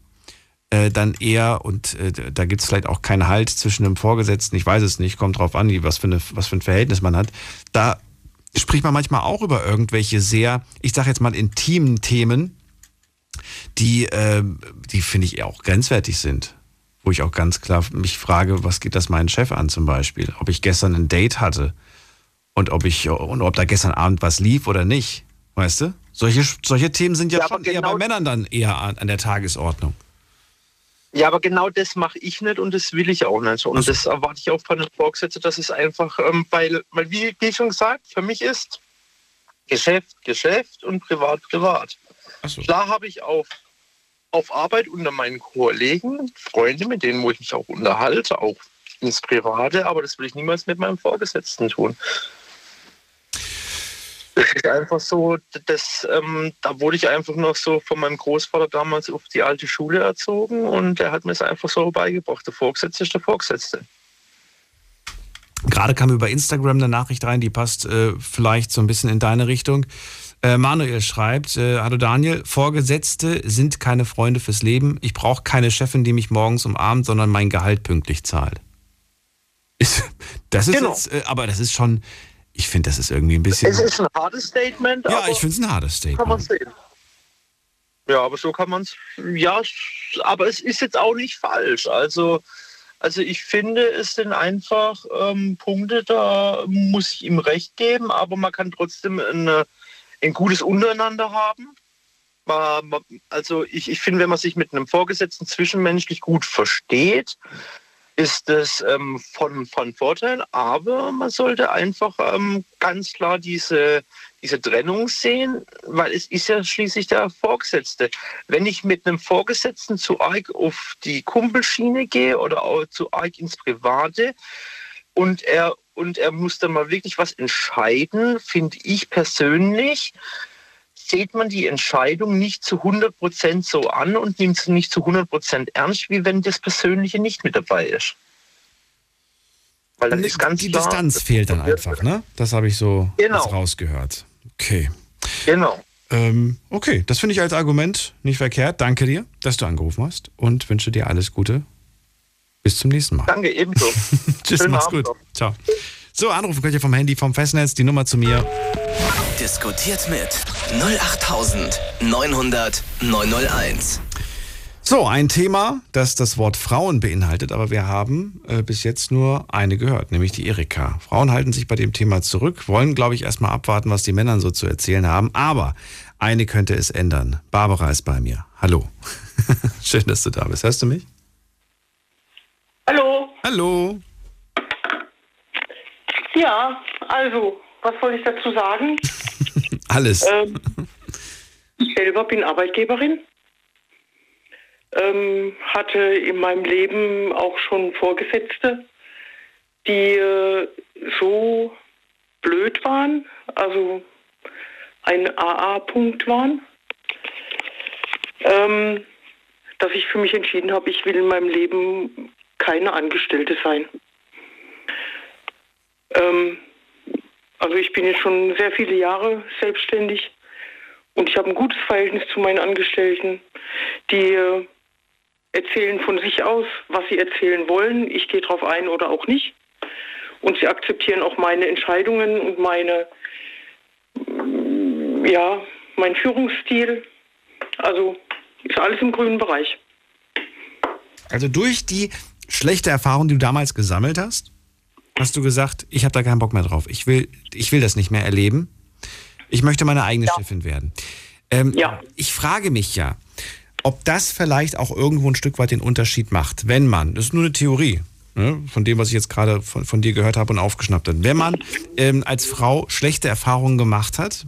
äh, dann eher, und äh, da gibt es vielleicht auch keinen Halt zwischen einem Vorgesetzten, ich weiß es nicht, kommt drauf an, was für, eine, was für ein Verhältnis man hat, da spricht man manchmal auch über irgendwelche sehr, ich sage jetzt mal, intimen Themen, die, äh, die finde ich auch grenzwertig sind. Wo ich auch ganz klar mich frage, was geht das meinen Chef an zum Beispiel? Ob ich gestern ein Date hatte und ob ich und ob da gestern Abend was lief oder nicht. Weißt du? Solche, solche Themen sind ja, Ja, schon eher genau- bei Männern dann eher an, an der Tagesordnung. Ja, aber genau das mache ich nicht und das will ich auch nicht. Und das erwarte ich auch von den Vorgesetzten, dass es einfach, ähm, weil, weil wie, wie schon gesagt, für mich ist Geschäft Geschäft und Privat Privat. Klar habe ich auf, auf Arbeit unter meinen Kollegen Freunde, mit denen wo ich mich auch unterhalte, auch ins Private, aber das will ich niemals mit meinem Vorgesetzten tun. Das ist einfach so, das, ähm, da wurde ich einfach noch so von meinem Großvater damals auf die alte Schule erzogen und der hat mir es einfach so beigebracht. Der Vorgesetzte ist der Vorgesetzte. Gerade kam über Instagram eine Nachricht rein, die passt äh, vielleicht so ein bisschen in deine Richtung. Äh, Manuel schreibt, äh, hallo Daniel, Vorgesetzte sind keine Freunde fürs Leben. Ich brauche keine Chefin, die mich morgens umarmt, sondern mein Gehalt pünktlich zahlt. <laughs> Das ist Genau. jetzt, äh, aber das ist schon, ich finde, das ist irgendwie ein bisschen. Es ist ein hartes Statement, ja, aber ich finde es ein hartes kann man Statement. sehen. Ja, aber so kann man es. Ja, aber es ist jetzt auch nicht falsch. Also, also ich finde, es sind einfach ähm, Punkte, da muss ich ihm recht geben, aber man kann trotzdem eine, ein gutes Untereinander haben. Man- man- Also ich, ich finde, wenn man sich mit einem Vorgesetzten zwischenmenschlich gut versteht, ist das ähm, von, von Vorteil, aber man sollte einfach ähm, ganz klar diese, diese Trennung sehen, weil es ist ja schließlich der Vorgesetzte. Wenn ich mit einem Vorgesetzten zu arg auf die Kumpelschiene gehe oder auch zu arg ins Private und er, und er muss dann mal wirklich was entscheiden, finde ich persönlich, sieht man die Entscheidung nicht zu 100% so an und nimmt sie nicht zu 100% ernst, wie wenn das Persönliche nicht mit dabei ist. Weil dann ist ganz Die klar, Distanz fehlt dann einfach, ne? Das habe ich so Genau. rausgehört. Okay. Genau. Ähm, okay, das finde ich als Argument nicht verkehrt. Danke dir, dass du angerufen hast und wünsche dir alles Gute. Bis zum nächsten Mal. Danke, ebenso. <laughs> Tschüss, Schönen mach's Abend gut. Ciao. So, anrufen könnt ihr vom Handy, vom Festnetz, die Nummer zu mir. Diskutiert mit 08900 901. So, ein Thema, das das Wort Frauen beinhaltet, aber wir haben äh, bis jetzt nur eine gehört, nämlich die Erika. Frauen halten sich bei dem Thema zurück, wollen, glaube ich, erstmal abwarten, was die Männer so zu erzählen haben, aber eine könnte es ändern. Barbara ist bei mir. Hallo. <laughs> Schön, dass du da bist. Hörst du mich? Hallo. Hallo. Ja, also, was soll ich dazu sagen? <laughs> Alles. Ähm, ich selber bin Arbeitgeberin. Ähm, hatte in meinem Leben auch schon Vorgesetzte, die äh, so blöd waren, also ein AA-Punkt waren, ähm, dass ich für mich entschieden habe, ich will in meinem Leben keine Angestellte sein. Ähm, also ich bin jetzt schon sehr viele Jahre selbstständig Und ich habe ein gutes Verhältnis zu meinen Angestellten. Die äh, erzählen von sich aus, was sie erzählen wollen. Ich gehe drauf ein oder auch nicht. Und sie akzeptieren auch meine Entscheidungen und meine, ja, mein Führungsstil. Also ist alles im grünen Bereich. Also durch die schlechte Erfahrung, die du damals gesammelt hast, hast du gesagt, ich habe da keinen Bock mehr drauf. Ich will, ich will das nicht mehr erleben. Ich möchte meine eigene ja. Chefin werden. Ähm, ja. Ich frage mich ja, ob das vielleicht auch irgendwo ein Stück weit den Unterschied macht, wenn man, das ist nur eine Theorie, ne, von dem, was ich jetzt gerade von, von, dir gehört habe und aufgeschnappt habe, wenn man ähm, als Frau schlechte Erfahrungen gemacht hat,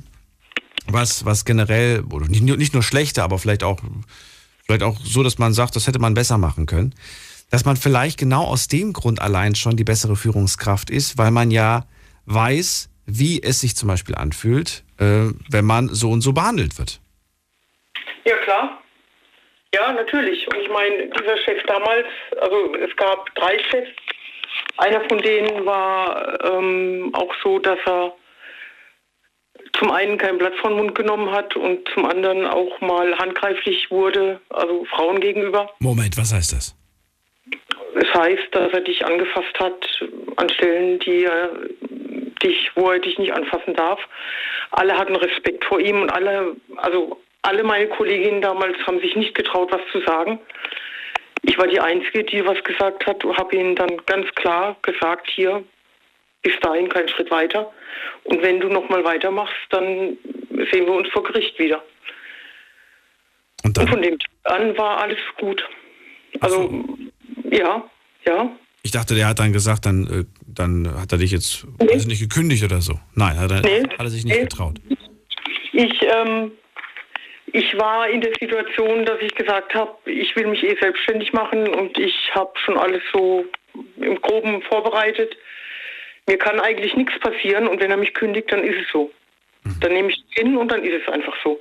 was, was generell, oder nicht, nicht nur schlechte, aber vielleicht auch, vielleicht auch so, dass man sagt, das hätte man besser machen können, dass man vielleicht genau aus dem Grund allein schon die bessere Führungskraft ist, weil man ja weiß, wie es sich zum Beispiel anfühlt, äh, wenn man so und so behandelt wird. Ja, klar. Ja, natürlich. Und ich meine, dieser Chef damals, also es gab drei Chefs. Einer von denen war ähm, auch so, dass er zum einen kein Blatt von Mund genommen hat und zum anderen auch mal handgreiflich wurde, also Frauen gegenüber. Moment, was heißt das? Es heißt, dass er dich angefasst hat an Stellen, die er dich, wo er dich nicht anfassen darf. Alle hatten Respekt vor ihm und alle, also alle meine Kolleginnen damals haben sich nicht getraut, was zu sagen. Ich war die Einzige, die was gesagt hat, habe ihnen dann ganz klar gesagt, hier, bis dahin kein Schritt weiter. Und wenn du nochmal weitermachst, dann sehen wir uns vor Gericht wieder. Und, Und von dem Tag an war alles gut. Also, so. Ja, ja. Ich dachte, der hat dann gesagt, dann, äh, dann hat er dich jetzt nee. also nicht gekündigt oder so. Nein, hat er, nee. hat er sich nicht nee. getraut. Ich, ähm, ich war in der Situation, dass ich gesagt habe, ich will mich eh selbstständig machen und ich habe schon alles so im Groben vorbereitet. Mir kann eigentlich nichts passieren und wenn er mich kündigt, dann ist es so. Mhm. Dann nehme ich es hin und dann ist es einfach so.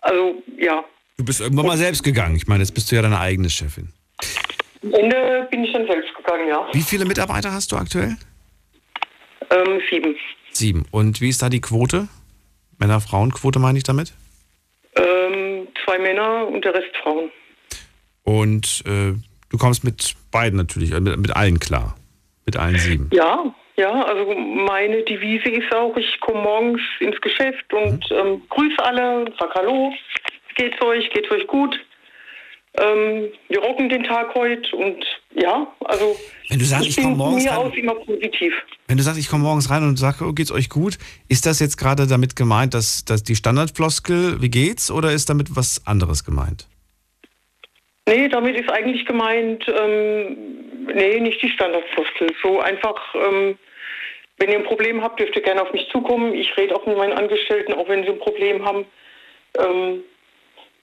Also, ja. Du bist irgendwann mal selbst gegangen. Ich meine, jetzt bist du ja deine eigene Chefin. Am Ende bin ich dann selbst gegangen, ja. Wie viele Mitarbeiter hast du aktuell? Ähm, sieben. Sieben. Und wie ist da die Quote? Männer-Frauen-Quote meine ich damit? Ähm, zwei Männer und der Rest Frauen. Und äh, du kommst mit beiden natürlich, äh, mit, mit allen klar. Mit allen sieben? Ja, ja, also meine Devise ist auch, ich komme morgens ins Geschäft und mhm. ähm, grüße alle, sag Hallo, geht's euch, geht's euch gut? Ähm, wir rocken den Tag heute und ja, also wenn du sagst, ich, ich komme morgens rein, aus immer positiv. Wenn du sagst, ich komme morgens rein und sage, oh, geht's euch gut, ist das jetzt gerade damit gemeint, dass, dass die Standardfloskel, wie geht's, oder ist damit was anderes gemeint? Nee, damit ist eigentlich gemeint, ähm, nee, nicht die Standardfloskel. So einfach, ähm, wenn ihr ein Problem habt, dürft ihr gerne auf mich zukommen. Ich rede auch mit meinen Angestellten, auch wenn sie ein Problem haben. Ähm,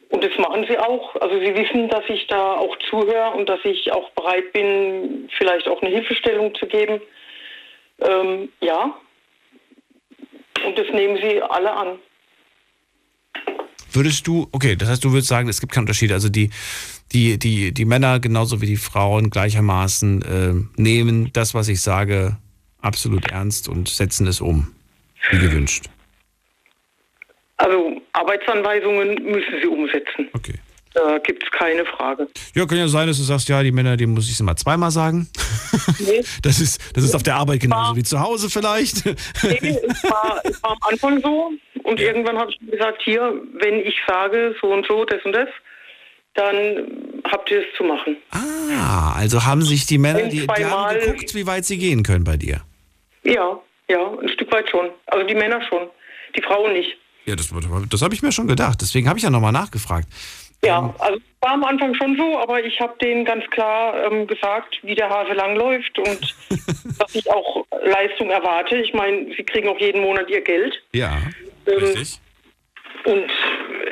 und das machen sie auch. Also sie wissen, dass ich da auch zuhöre und dass ich auch bereit bin, vielleicht auch eine Hilfestellung zu geben. Ähm, ja. Und das nehmen sie alle an. Würdest du, okay, das heißt, du würdest sagen, es gibt keinen Unterschied. Also die, die, die, die Männer genauso wie die Frauen gleichermaßen äh, nehmen das, was ich sage, absolut ernst und setzen es um, wie gewünscht. Also Arbeitsanweisungen müssen sie umsetzen. Okay. Da gibt es keine Frage. Ja, kann ja sein, dass du sagst, ja, die Männer, denen muss ich es immer zweimal sagen. Nee. <laughs> Das ist, das ist auf der Arbeit genauso war, wie zu Hause vielleicht. Nee, es war, es war am Anfang so. Und irgendwann habe ich gesagt, hier, wenn ich sage so und so, das und das, dann habt ihr es zu machen. Ah, also haben sich die Männer, die, die haben geguckt, wie weit sie gehen können bei dir. Ja, ja, ein Stück weit schon. Also die Männer schon, die Frauen nicht. Ja, das, das habe ich mir schon gedacht. Deswegen habe ich ja nochmal nachgefragt. Ja, ähm, also war am Anfang schon so, aber ich habe denen ganz klar ähm, gesagt, wie der Hase langläuft und <laughs> dass ich auch Leistung erwarte. Ich meine, sie kriegen auch jeden Monat ihr Geld. Ja, ähm, richtig. Und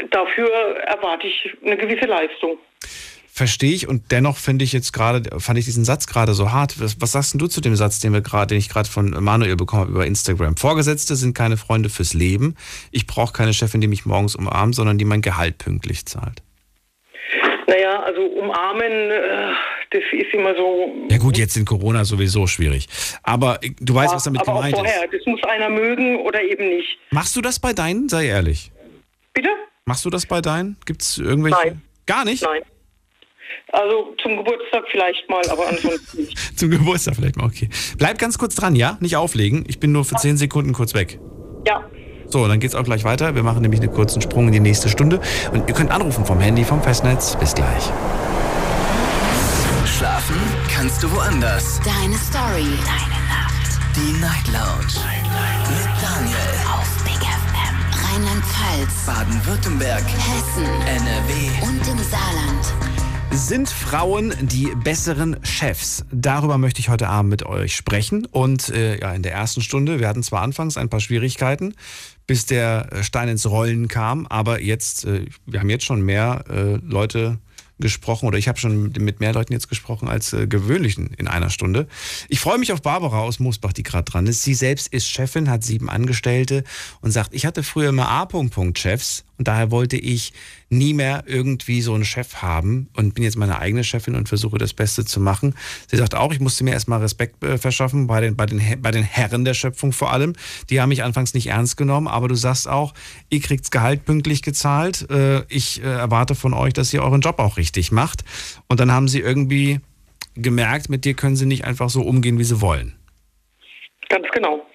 dafür erwarte ich eine gewisse Leistung. Verstehe ich und dennoch finde ich jetzt gerade, fand ich diesen Satz gerade so hart. Was, was sagst du zu dem Satz, den wir gerade, den ich gerade von Manuel bekommen habe über Instagram? Vorgesetzte sind keine Freunde fürs Leben. Ich brauche keine Chefin, die mich morgens umarmt, sondern die mein Gehalt pünktlich zahlt. Naja, also umarmen, äh, das ist immer so. Ja gut, jetzt in Corona sowieso schwierig. Aber du weißt, ja, was damit gemeint auch vorher. ist. Das muss einer mögen oder eben nicht. Machst du das bei deinen? Sei ehrlich. Bitte? Machst du das bei deinen? Gibt es irgendwelche? Nein. Gar nicht? Nein. Also zum Geburtstag vielleicht mal, aber ansonsten nicht. <laughs> Zum Geburtstag vielleicht mal, okay. Bleib ganz kurz dran, ja? Nicht auflegen. Ich bin nur für 10 Sekunden kurz weg. Ja. So, dann geht's auch gleich weiter. Wir machen nämlich einen kurzen Sprung in die nächste Stunde. Und ihr könnt anrufen vom Handy, vom Festnetz. Bis gleich. Schlafen kannst du woanders. Deine Story. Deine Nacht. Die Night Lounge. Mit Daniel. Auf Big FM. Rheinland-Pfalz. Baden-Württemberg. Hessen. NRW. Und im Saarland. Sind Frauen die besseren Chefs? Darüber möchte ich heute Abend mit euch sprechen. Und äh, ja, in der ersten Stunde, wir hatten zwar anfangs ein paar Schwierigkeiten, bis der äh, Stein ins Rollen kam, aber jetzt, äh, wir haben jetzt schon mehr äh, Leute gesprochen oder ich habe schon mit mehr Leuten jetzt gesprochen als äh, gewöhnlich in einer Stunde. Ich freue mich auf Barbara aus Moosbach, die gerade dran ist. Sie selbst ist Chefin, hat sieben Angestellte und sagt, ich hatte früher immer A-Punkt-Chefs und daher wollte ich nie mehr irgendwie so einen Chef haben und bin jetzt meine eigene Chefin und versuche das Beste zu machen. Sie sagt auch, ich musste mir erstmal Respekt äh, verschaffen bei den, bei, den, bei den Herren der Schöpfung vor allem. Die haben mich anfangs nicht ernst genommen, aber du sagst auch, ihr kriegt's Gehalt pünktlich gezahlt. Äh, ich äh, erwarte von euch, dass ihr euren Job auch richtig macht. Und dann haben sie irgendwie gemerkt, mit dir können sie nicht einfach so umgehen, wie sie wollen. Ganz genau.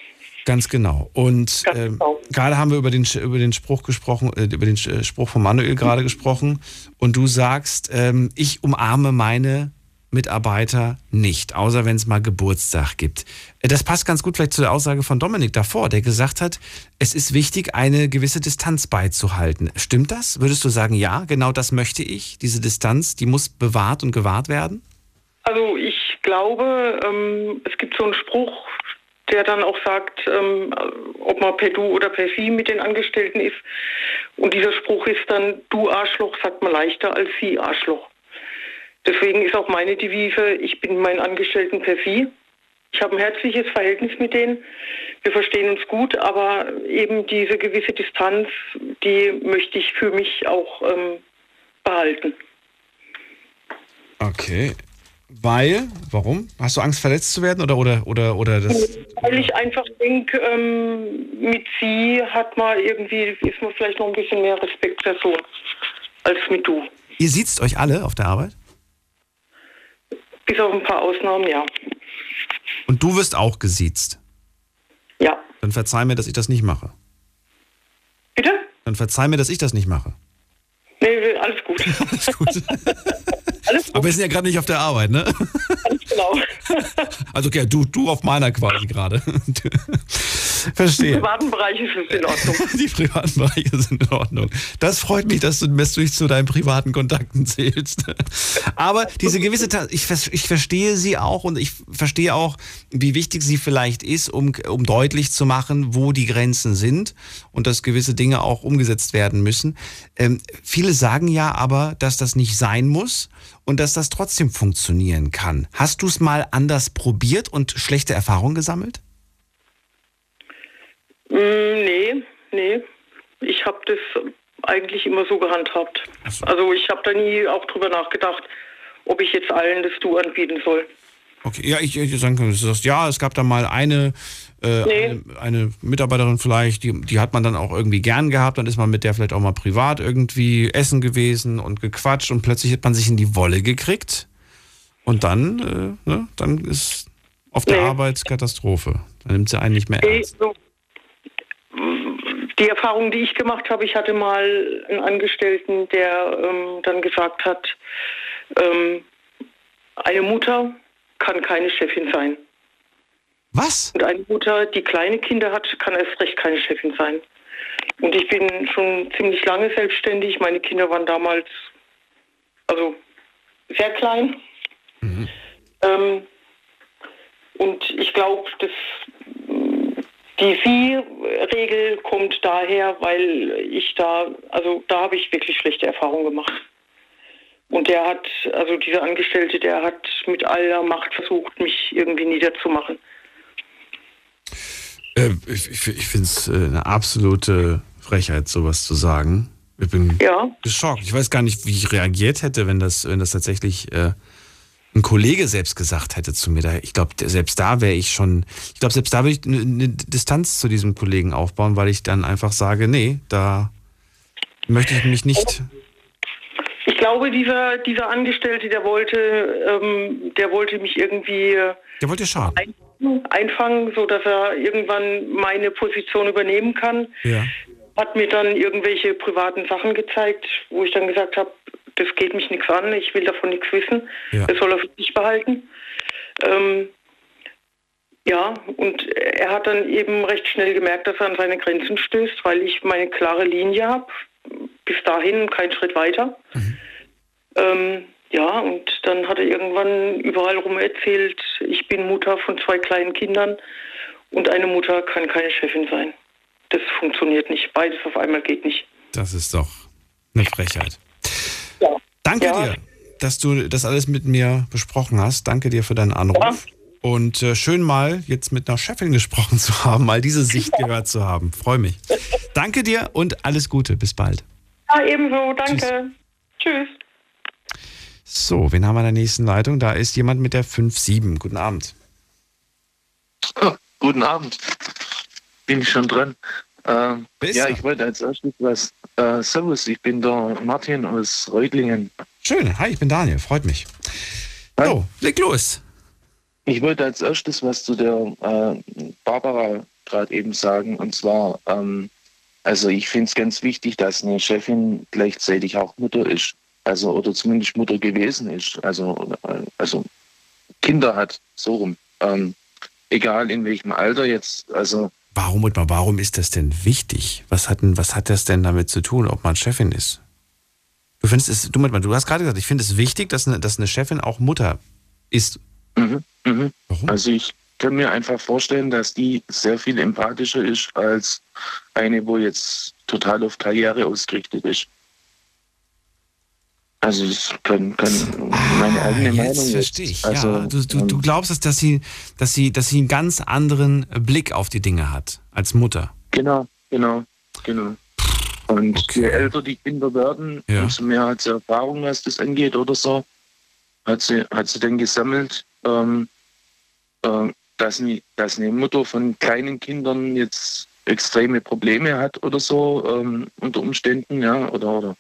Ganz genau. Und Ganz ähm, genau. gerade haben wir über den, über den Spruch gesprochen, äh, über den Sch- Spruch von Manuel gerade gesprochen. Und du sagst, ähm, ich umarme meine Mitarbeiter nicht, außer wenn es mal Geburtstag gibt. Äh, Das passt ganz gut vielleicht zu der Aussage von Dominik davor, der gesagt hat, es ist wichtig, eine gewisse Distanz beizuhalten. Stimmt das? Würdest du sagen, ja, genau das möchte ich? Diese Distanz, die muss bewahrt und gewahrt werden? Also ich glaube, ähm, es gibt so einen Spruch, der dann auch sagt, ähm, ob man per Du oder per Sie mit den Angestellten ist. Und dieser Spruch ist dann, du Arschloch, sagt man leichter als Sie Arschloch. Deswegen ist auch meine Devise, ich bin meinen Angestellten per Sie. Ich habe ein herzliches Verhältnis mit denen. Wir verstehen uns gut, aber eben diese gewisse Distanz, die möchte ich für mich auch ähm, behalten. Okay. Weil, warum? Hast du Angst, verletzt zu werden oder oder oder oder das? Weil ich einfach denke, ähm, mit sie hat man irgendwie, ist man vielleicht noch ein bisschen mehr Respektperson als mit du. Ihr sieht's euch alle auf der Arbeit? Bis auf ein paar Ausnahmen, ja. Und du wirst auch gesiezt. Ja. Dann verzeih mir, dass ich das nicht mache. Bitte? Dann verzeih mir, dass ich das nicht mache. Nee, alles gut. <laughs> alles gut. <laughs> Aber wir sind ja gerade nicht auf der Arbeit, ne? Ganz genau. <laughs> Also okay, du, du auf meiner quasi gerade. <laughs> Verstehe. privaten Bereich ist es in Ordnung. <laughs> Die privaten Bereiche sind in Ordnung. Das freut mich, dass du, dass du dich zu deinen privaten Kontakten zählst. Aber diese gewisse, ich, ich verstehe sie auch und ich verstehe auch, wie wichtig sie vielleicht ist, um, um deutlich zu machen, wo die Grenzen sind und dass gewisse Dinge auch umgesetzt werden müssen. Ähm, viele sagen ja aber, dass das nicht sein muss und dass das trotzdem funktionieren kann. Hast du es mal anders probiert und schlechte Erfahrungen gesammelt? Mm, nee, nee. Ich habe das eigentlich immer so gehandhabt. Also ich habe da nie auch drüber nachgedacht, ob ich jetzt allen das Du anbieten soll. Okay, ja, ich, ich sagen sagst, ja, es gab da mal eine, äh, Nee. eine, eine Mitarbeiterin vielleicht, die, die hat man dann auch irgendwie gern gehabt, dann ist man mit der vielleicht auch mal privat irgendwie essen gewesen und gequatscht und plötzlich hat man sich in die Wolle gekriegt und dann, äh, ne, dann ist auf der Nee. Arbeit Katastrophe. Dann nimmt sie einen nicht mehr Nee, ernst. so, die Erfahrung, die ich gemacht habe, ich hatte mal einen Angestellten, der ähm, dann gesagt hat, ähm, eine Mutter kann keine Chefin sein. Was? Und eine Mutter, die kleine Kinder hat, kann erst recht keine Chefin sein. Und ich bin schon ziemlich lange selbstständig. Meine Kinder waren damals also sehr klein. Ähm, und ich glaube, dass die Sie-Regel kommt daher, weil ich da, also da habe ich wirklich schlechte Erfahrungen gemacht. Und der hat, also dieser Angestellte, der hat mit aller Macht versucht, mich irgendwie niederzumachen. Äh, ich ich, finde es äh, eine absolute Frechheit, sowas zu sagen. Ich bin Ja. geschockt. Ich weiß gar nicht, wie ich reagiert hätte, wenn das, wenn das tatsächlich äh, ein Kollege selbst gesagt hätte zu mir. Da, ich glaube, selbst da wäre ich schon, ich glaube, selbst da würde ich eine, eine Distanz zu diesem Kollegen aufbauen, weil ich dann einfach sage, nee, da, möchte ich mich nicht. Ich glaube, dieser, dieser Angestellte, der wollte, ähm, der wollte mich irgendwie Der wollte schaden. ein, einfangen, so dass er irgendwann meine Position übernehmen kann. Ja. Hat mir dann irgendwelche privaten Sachen gezeigt, wo ich dann gesagt habe, das geht mich nichts an, ich will davon nichts wissen. Ja. Das soll er für sich behalten. Ähm, ja, und er hat dann eben recht schnell gemerkt, dass er an seine Grenzen stößt, weil ich meine klare Linie habe. Bis dahin kein Schritt weiter. Ähm, ja, und dann hat er irgendwann überall rum erzählt, ich bin Mutter von zwei kleinen Kindern und eine Mutter kann keine Chefin sein. Das funktioniert nicht. Beides auf einmal geht nicht. Das ist doch eine Frechheit. Ja. Danke Ja. dir, dass du das alles mit mir besprochen hast. Danke dir für deinen Anruf. Und äh, schön mal jetzt mit einer Chefin gesprochen <laughs> zu haben, mal diese Sicht gehört zu haben. Freue mich. Danke dir und alles Gute. Bis bald. Ja, ebenso. Danke. Tschüss. So, wen haben wir in der nächsten Leitung? Da ist jemand mit der 5-7. Guten Abend. <laughs> Guten Abend. Bin ich schon dran? Ähm, ja, ich wollte als erstes was. Äh, servus, ich bin der Martin aus Reutlingen. Schön. Hi, ich bin Daniel. Freut mich. So, leg los. Ich wollte als erstes was zu der äh, Barbara gerade eben sagen. Und zwar, ähm, also ich finde es ganz wichtig, dass eine Chefin gleichzeitig auch Mutter ist. Also, oder zumindest Mutter gewesen ist. Also, äh, also Kinder hat, so rum. Ähm, egal in welchem Alter jetzt. Also, Warum, Ottmar, warum ist das denn wichtig? Was hat, denn, was hat das denn damit zu tun, ob man Chefin ist? Du findest es, du, du hast gerade gesagt, ich finde es wichtig, dass eine, dass eine Chefin auch Mutter ist. Mhm, mhm. Also ich kann mir einfach vorstellen, dass die sehr viel empathischer ist als eine, wo jetzt total auf Karriere ausgerichtet ist. Also das kann, kann meine eigene Meinung Jetzt verstehe ich. Also, ja, du, du, du glaubst, dass, dass, sie, dass, sie, dass sie einen ganz anderen Blick auf die Dinge hat als Mutter. Genau, genau, genau. Und je älter die Kinder werden, Ja. umso mehr hat sie Erfahrung, was das angeht oder so, hat sie, hat sie dann gesammelt, ähm, äh, dass, nie, dass eine Mutter von kleinen Kindern jetzt extreme Probleme hat oder so, ähm, unter Umständen, ja, oder, oder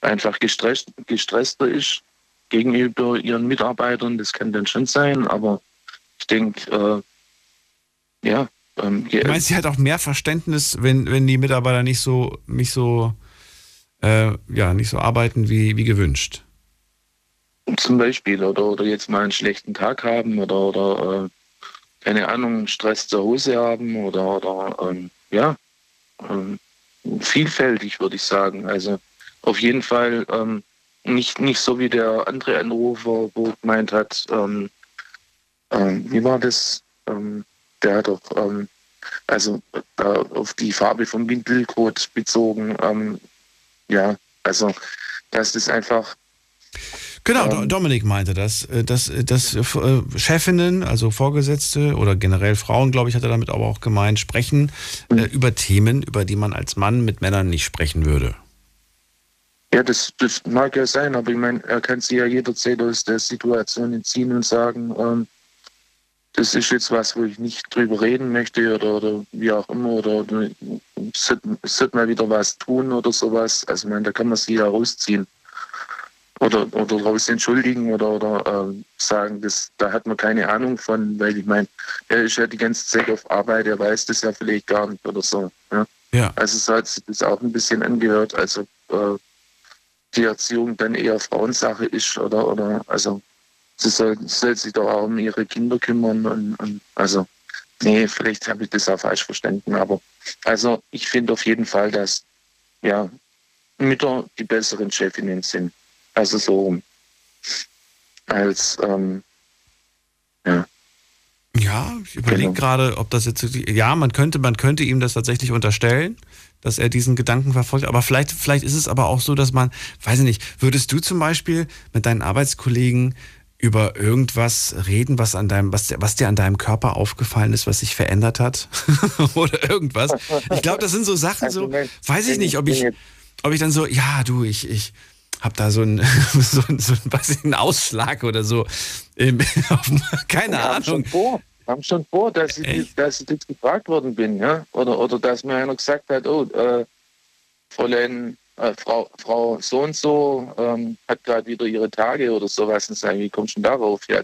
einfach gestresst, gestresster ist gegenüber ihren Mitarbeitern, das kann dann schon sein, aber ich denke, äh, ja, ähm, je Du meinst, sie hat auch mehr Verständnis, wenn, wenn die Mitarbeiter nicht so, nicht so, äh, ja, nicht so arbeiten wie, wie gewünscht. Zum Beispiel, oder, oder jetzt mal einen schlechten Tag haben oder, oder äh, keine Ahnung, Stress zu Hause haben oder, oder ähm, ja, ähm, vielfältig würde ich sagen. Also auf jeden Fall ähm, nicht, nicht so wie der andere Anrufer, wo gemeint hat, ähm, ähm, wie war das? Ähm, der hat doch ähm, also äh, auf die Farbe vom Winkelcode bezogen. Ähm, ja, also das ist einfach Genau, Do-. Dominik meinte das, äh, dass, äh, dass äh, Chefinnen, also Vorgesetzte oder generell Frauen, glaube ich, hat er damit aber auch gemeint, sprechen Mhm. über Themen, über die man als Mann mit Männern nicht sprechen würde. Ja, das, das mag ja sein, aber ich meine, er kann sich ja jederzeit aus der Situation entziehen und sagen, ähm, das ist jetzt was, wo ich nicht drüber reden möchte oder, oder wie auch immer, oder, oder sollte mal wieder was tun oder sowas. Also ich meine, da kann man sich ja rausziehen. Oder, oder raus entschuldigen oder, oder ähm, sagen, das, da hat man keine Ahnung von, weil ich meine, er ist ja die ganze Zeit auf Arbeit, er weiß das ja vielleicht gar nicht oder so. Ja? Ja. Also so hat sich das auch ein bisschen angehört, als ob äh, die Erziehung dann eher Frauensache ist oder oder also sie soll, soll sich doch auch um ihre Kinder kümmern und, und also nee, vielleicht habe ich das auch falsch verstanden, aber also ich finde auf jeden Fall, dass ja Mütter die besseren Chefinnen sind. Also so rum. Als ähm, ja. Ja, ich überlege gerade, ob das jetzt. Ja, man könnte, man könnte ihm das tatsächlich unterstellen, dass er diesen Gedanken verfolgt. Aber vielleicht, vielleicht ist es aber auch so, dass man, weiß ich nicht, würdest du zum Beispiel mit deinen Arbeitskollegen über irgendwas reden, was an deinem, was, was dir an deinem Körper aufgefallen ist, was sich verändert hat? <laughs> Oder irgendwas. Ich glaube, das sind so Sachen, so, weiß ich nicht, ob ich, ob ich dann so, ja, du, ich, ich hab da so einen, <laughs> so, einen- so einen, weiß ich, einen Ausschlag oder so. Ähm, <laughs> auf, keine Ahnung. Haben schon vor, dass ich, dass ich jetzt gefragt worden bin, ja? Oder, oder dass mir einer gesagt hat, oh, äh, Fräulein äh, Frau, Frau so und so ähm, hat gerade wieder ihre Tage oder sowas. Und sagen, wie kommst du denn darauf? Ja,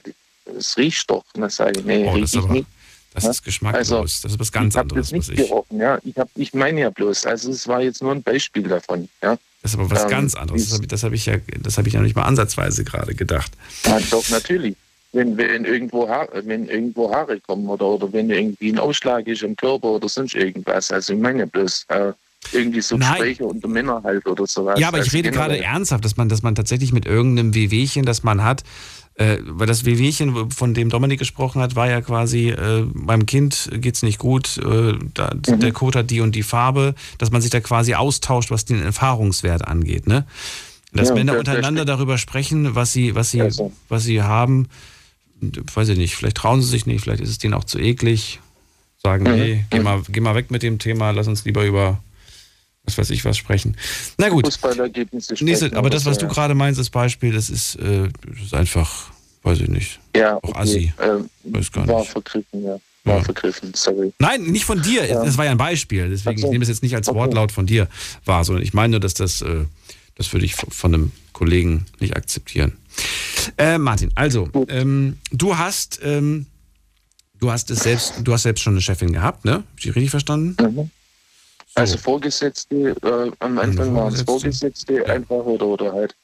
es riecht doch. Und dann sage ich, nee, Oh, das riech ist ich aber- nicht. Das Ja? ist geschmacklos. Also, das ist was ganz ich anderes, das nicht was ich. gerochen, ja. Ich, hab, ich meine ja bloß, also es war jetzt nur ein Beispiel davon, ja. Das ist aber was Ähm, ganz anderes. Das habe hab ich ja, das habe ich ja nicht mal ansatzweise gerade gedacht. Ja, doch, natürlich. Wenn, wenn, irgendwo Haare, wenn irgendwo Haare kommen oder, oder wenn irgendwie ein Ausschlag ist im Körper oder sonst irgendwas. Also ich meine bloß äh, irgendwie so Nein. Gespräche unter Männern halt oder sowas. Ja, aber ich Also rede gerade ernsthaft, dass man, dass man tatsächlich mit irgendeinem Wehwehchen, das man hat, äh, weil das Wehwehchen, von dem Dominik gesprochen hat, war ja quasi, äh, beim Kind geht's nicht gut, äh, da, Mhm. der Code hat die und die Farbe, dass man sich da quasi austauscht, was den Erfahrungswert angeht, ne? Dass Ja, Männer der- der untereinander darüber sprechen, was sie, was sie, Also. was sie haben, weiß ich nicht, vielleicht trauen sie sich nicht, vielleicht ist es denen auch zu eklig, sagen, Mhm. nee, geh mal, geh mal weg mit dem Thema, lass uns lieber über was weiß ich was sprechen. Na gut. Fußballergebnisse sprechen aber oder das, was du ja. gerade meinst, das Beispiel, das ist, äh, das ist einfach, weiß ich nicht. Ja, Auch okay. assi. Ähm, Weiß gar war nicht. vergriffen, ja. War vergriffen, sorry. Nein, nicht von dir. Ja. Das war ja ein Beispiel. Deswegen so. ich nehme es jetzt nicht als Okay. Wortlaut von dir wahr, sondern ich meine nur, dass das, äh, das würde ich von einem Kollegen nicht akzeptieren. Äh, Martin, also, ähm, du hast, ähm, du hast es selbst, du hast selbst schon eine Chefin gehabt, ne? Hab ich richtig verstanden? Mhm. Also Vorgesetzte, äh, am Anfang waren es Vorgesetzte. Vorgesetzte einfach oder, oder halt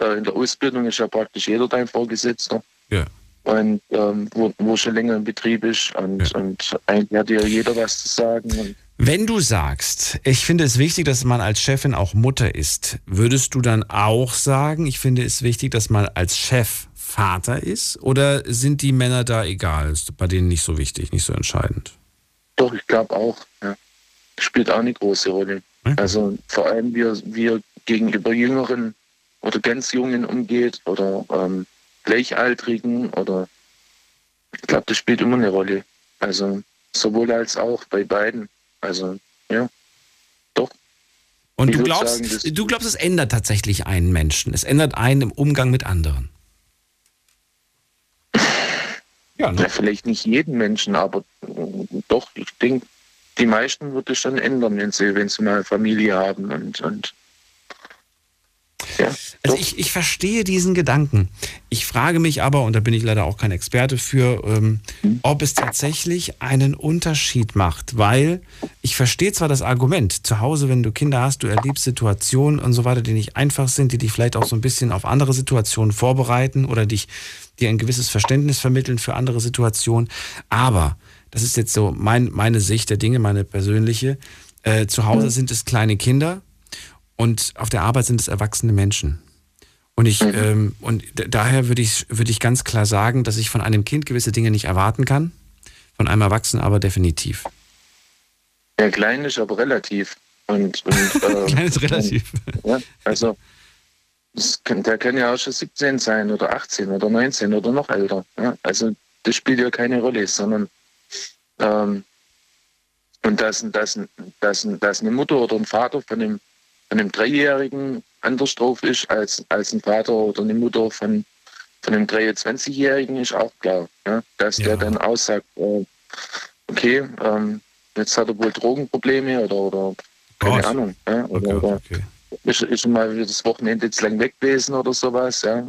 äh, in der Ausbildung ist ja praktisch jeder dein Vorgesetzter. Ja. Und ähm, wo, wo schon länger im Betrieb ist und, und eigentlich hat ja jeder was zu sagen. Und Wenn du sagst, ich finde es wichtig, dass man als Chefin auch Mutter ist, würdest du dann auch sagen, ich finde es wichtig, dass man als Chef Vater ist? Oder sind die Männer da egal? Ist bei denen nicht so wichtig, nicht so entscheidend? doch, ich glaube auch, ja. Spielt auch eine große Rolle. Also vor allem, wie er, wie er gegenüber Jüngeren oder ganz Jungen umgeht oder ähm, Gleichaltrigen oder ich glaube, das spielt immer eine Rolle. Also sowohl als auch bei beiden. Also ja, doch. Und Ich du glaubst, sagen, du glaubst, es ändert tatsächlich einen Menschen. Es ändert einen im Umgang mit anderen. Ja, ne? Ja, vielleicht nicht jeden Menschen, aber doch, ich denke, die meisten wird es schon ändern, wenn sie, wenn sie mal eine Familie haben und, und Also ich, ich verstehe diesen Gedanken. Ich frage mich aber, und da bin ich leider auch kein Experte für, ähm, ob es tatsächlich einen Unterschied macht, weil ich verstehe zwar das Argument, zu Hause, wenn du Kinder hast, du erlebst Situationen und so weiter, die nicht einfach sind, die dich vielleicht auch so ein bisschen auf andere Situationen vorbereiten oder dich dir ein gewisses Verständnis vermitteln für andere Situationen. Aber, das ist jetzt so mein, meine Sicht der Dinge, meine persönliche, äh, zu Hause sind es kleine Kinder und auf der Arbeit sind es erwachsene Menschen. Und ich, ähm, und daher würde ich, würde ich ganz klar sagen, dass ich von einem Kind gewisse Dinge nicht erwarten kann, von einem Erwachsenen aber definitiv. ja, klein ist aber relativ. Und, und, <laughs> äh, Klein ist relativ. Ja, also kann, der kann ja auch schon 17 sein oder 18 oder 19 oder noch älter. Ja? Also das spielt ja keine Rolle, sondern ähm, und dass, dass, dass, dass eine Mutter oder ein Vater von einem, von einem Dreijährigen anders drauf ist als, als ein Vater oder eine Mutter von, von einem 23-Jährigen ist auch klar. Ja? Dass der dann aussagt, äh, okay, ähm, jetzt hat er wohl Drogenprobleme oder, oder keine Gott. Ahnung. Ja? Oder, oder ist, ist schon mal das Wochenende jetzt lang weg gewesen oder sowas. Ja?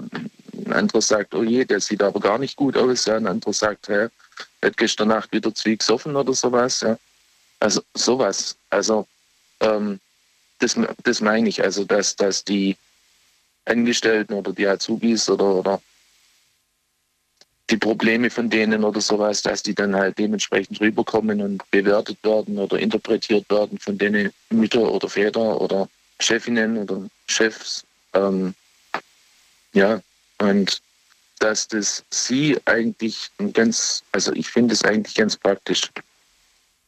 Ein anderer sagt, oh je, der sieht aber gar nicht gut aus. Ja? Ein anderer sagt, hä, hat gestern Nacht wieder zwei gesoffen oder sowas. Ja? Also sowas. Also ähm, das, das meine ich. Also dass, dass die Angestellten oder die Azubis oder, oder die Probleme von denen oder sowas, dass die dann halt dementsprechend rüberkommen und bewertet werden oder interpretiert werden von denen Mütter oder Väter oder Chefinnen oder Chefs. Ähm, ja, und dass das sie eigentlich ein ganz, also ich finde es eigentlich ganz praktisch.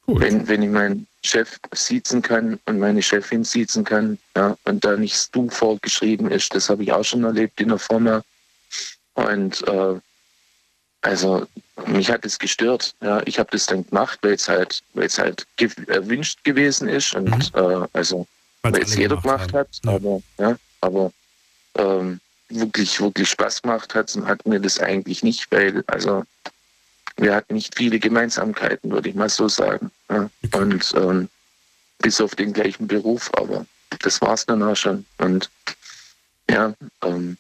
Wenn, wenn ich meinen Chef siezen kann und meine Chefin siezen kann, ja, und da nichts du vorgeschrieben ist, das habe ich auch schon erlebt in der Firma. Und äh, also mich hat es gestört. Ja, ich habe das dann gemacht, weil es halt, weil es halt erwünscht gewesen ist und äh, also weil es jeder gemacht hat. Aber ja, aber ähm, wirklich wirklich Spaß gemacht hat, hat mir das eigentlich nicht, weil also wir hatten nicht viele Gemeinsamkeiten, würde ich mal so sagen. Ja. Und ähm, bis auf den gleichen Beruf, aber das war es dann auch schon. Und ja, ähm,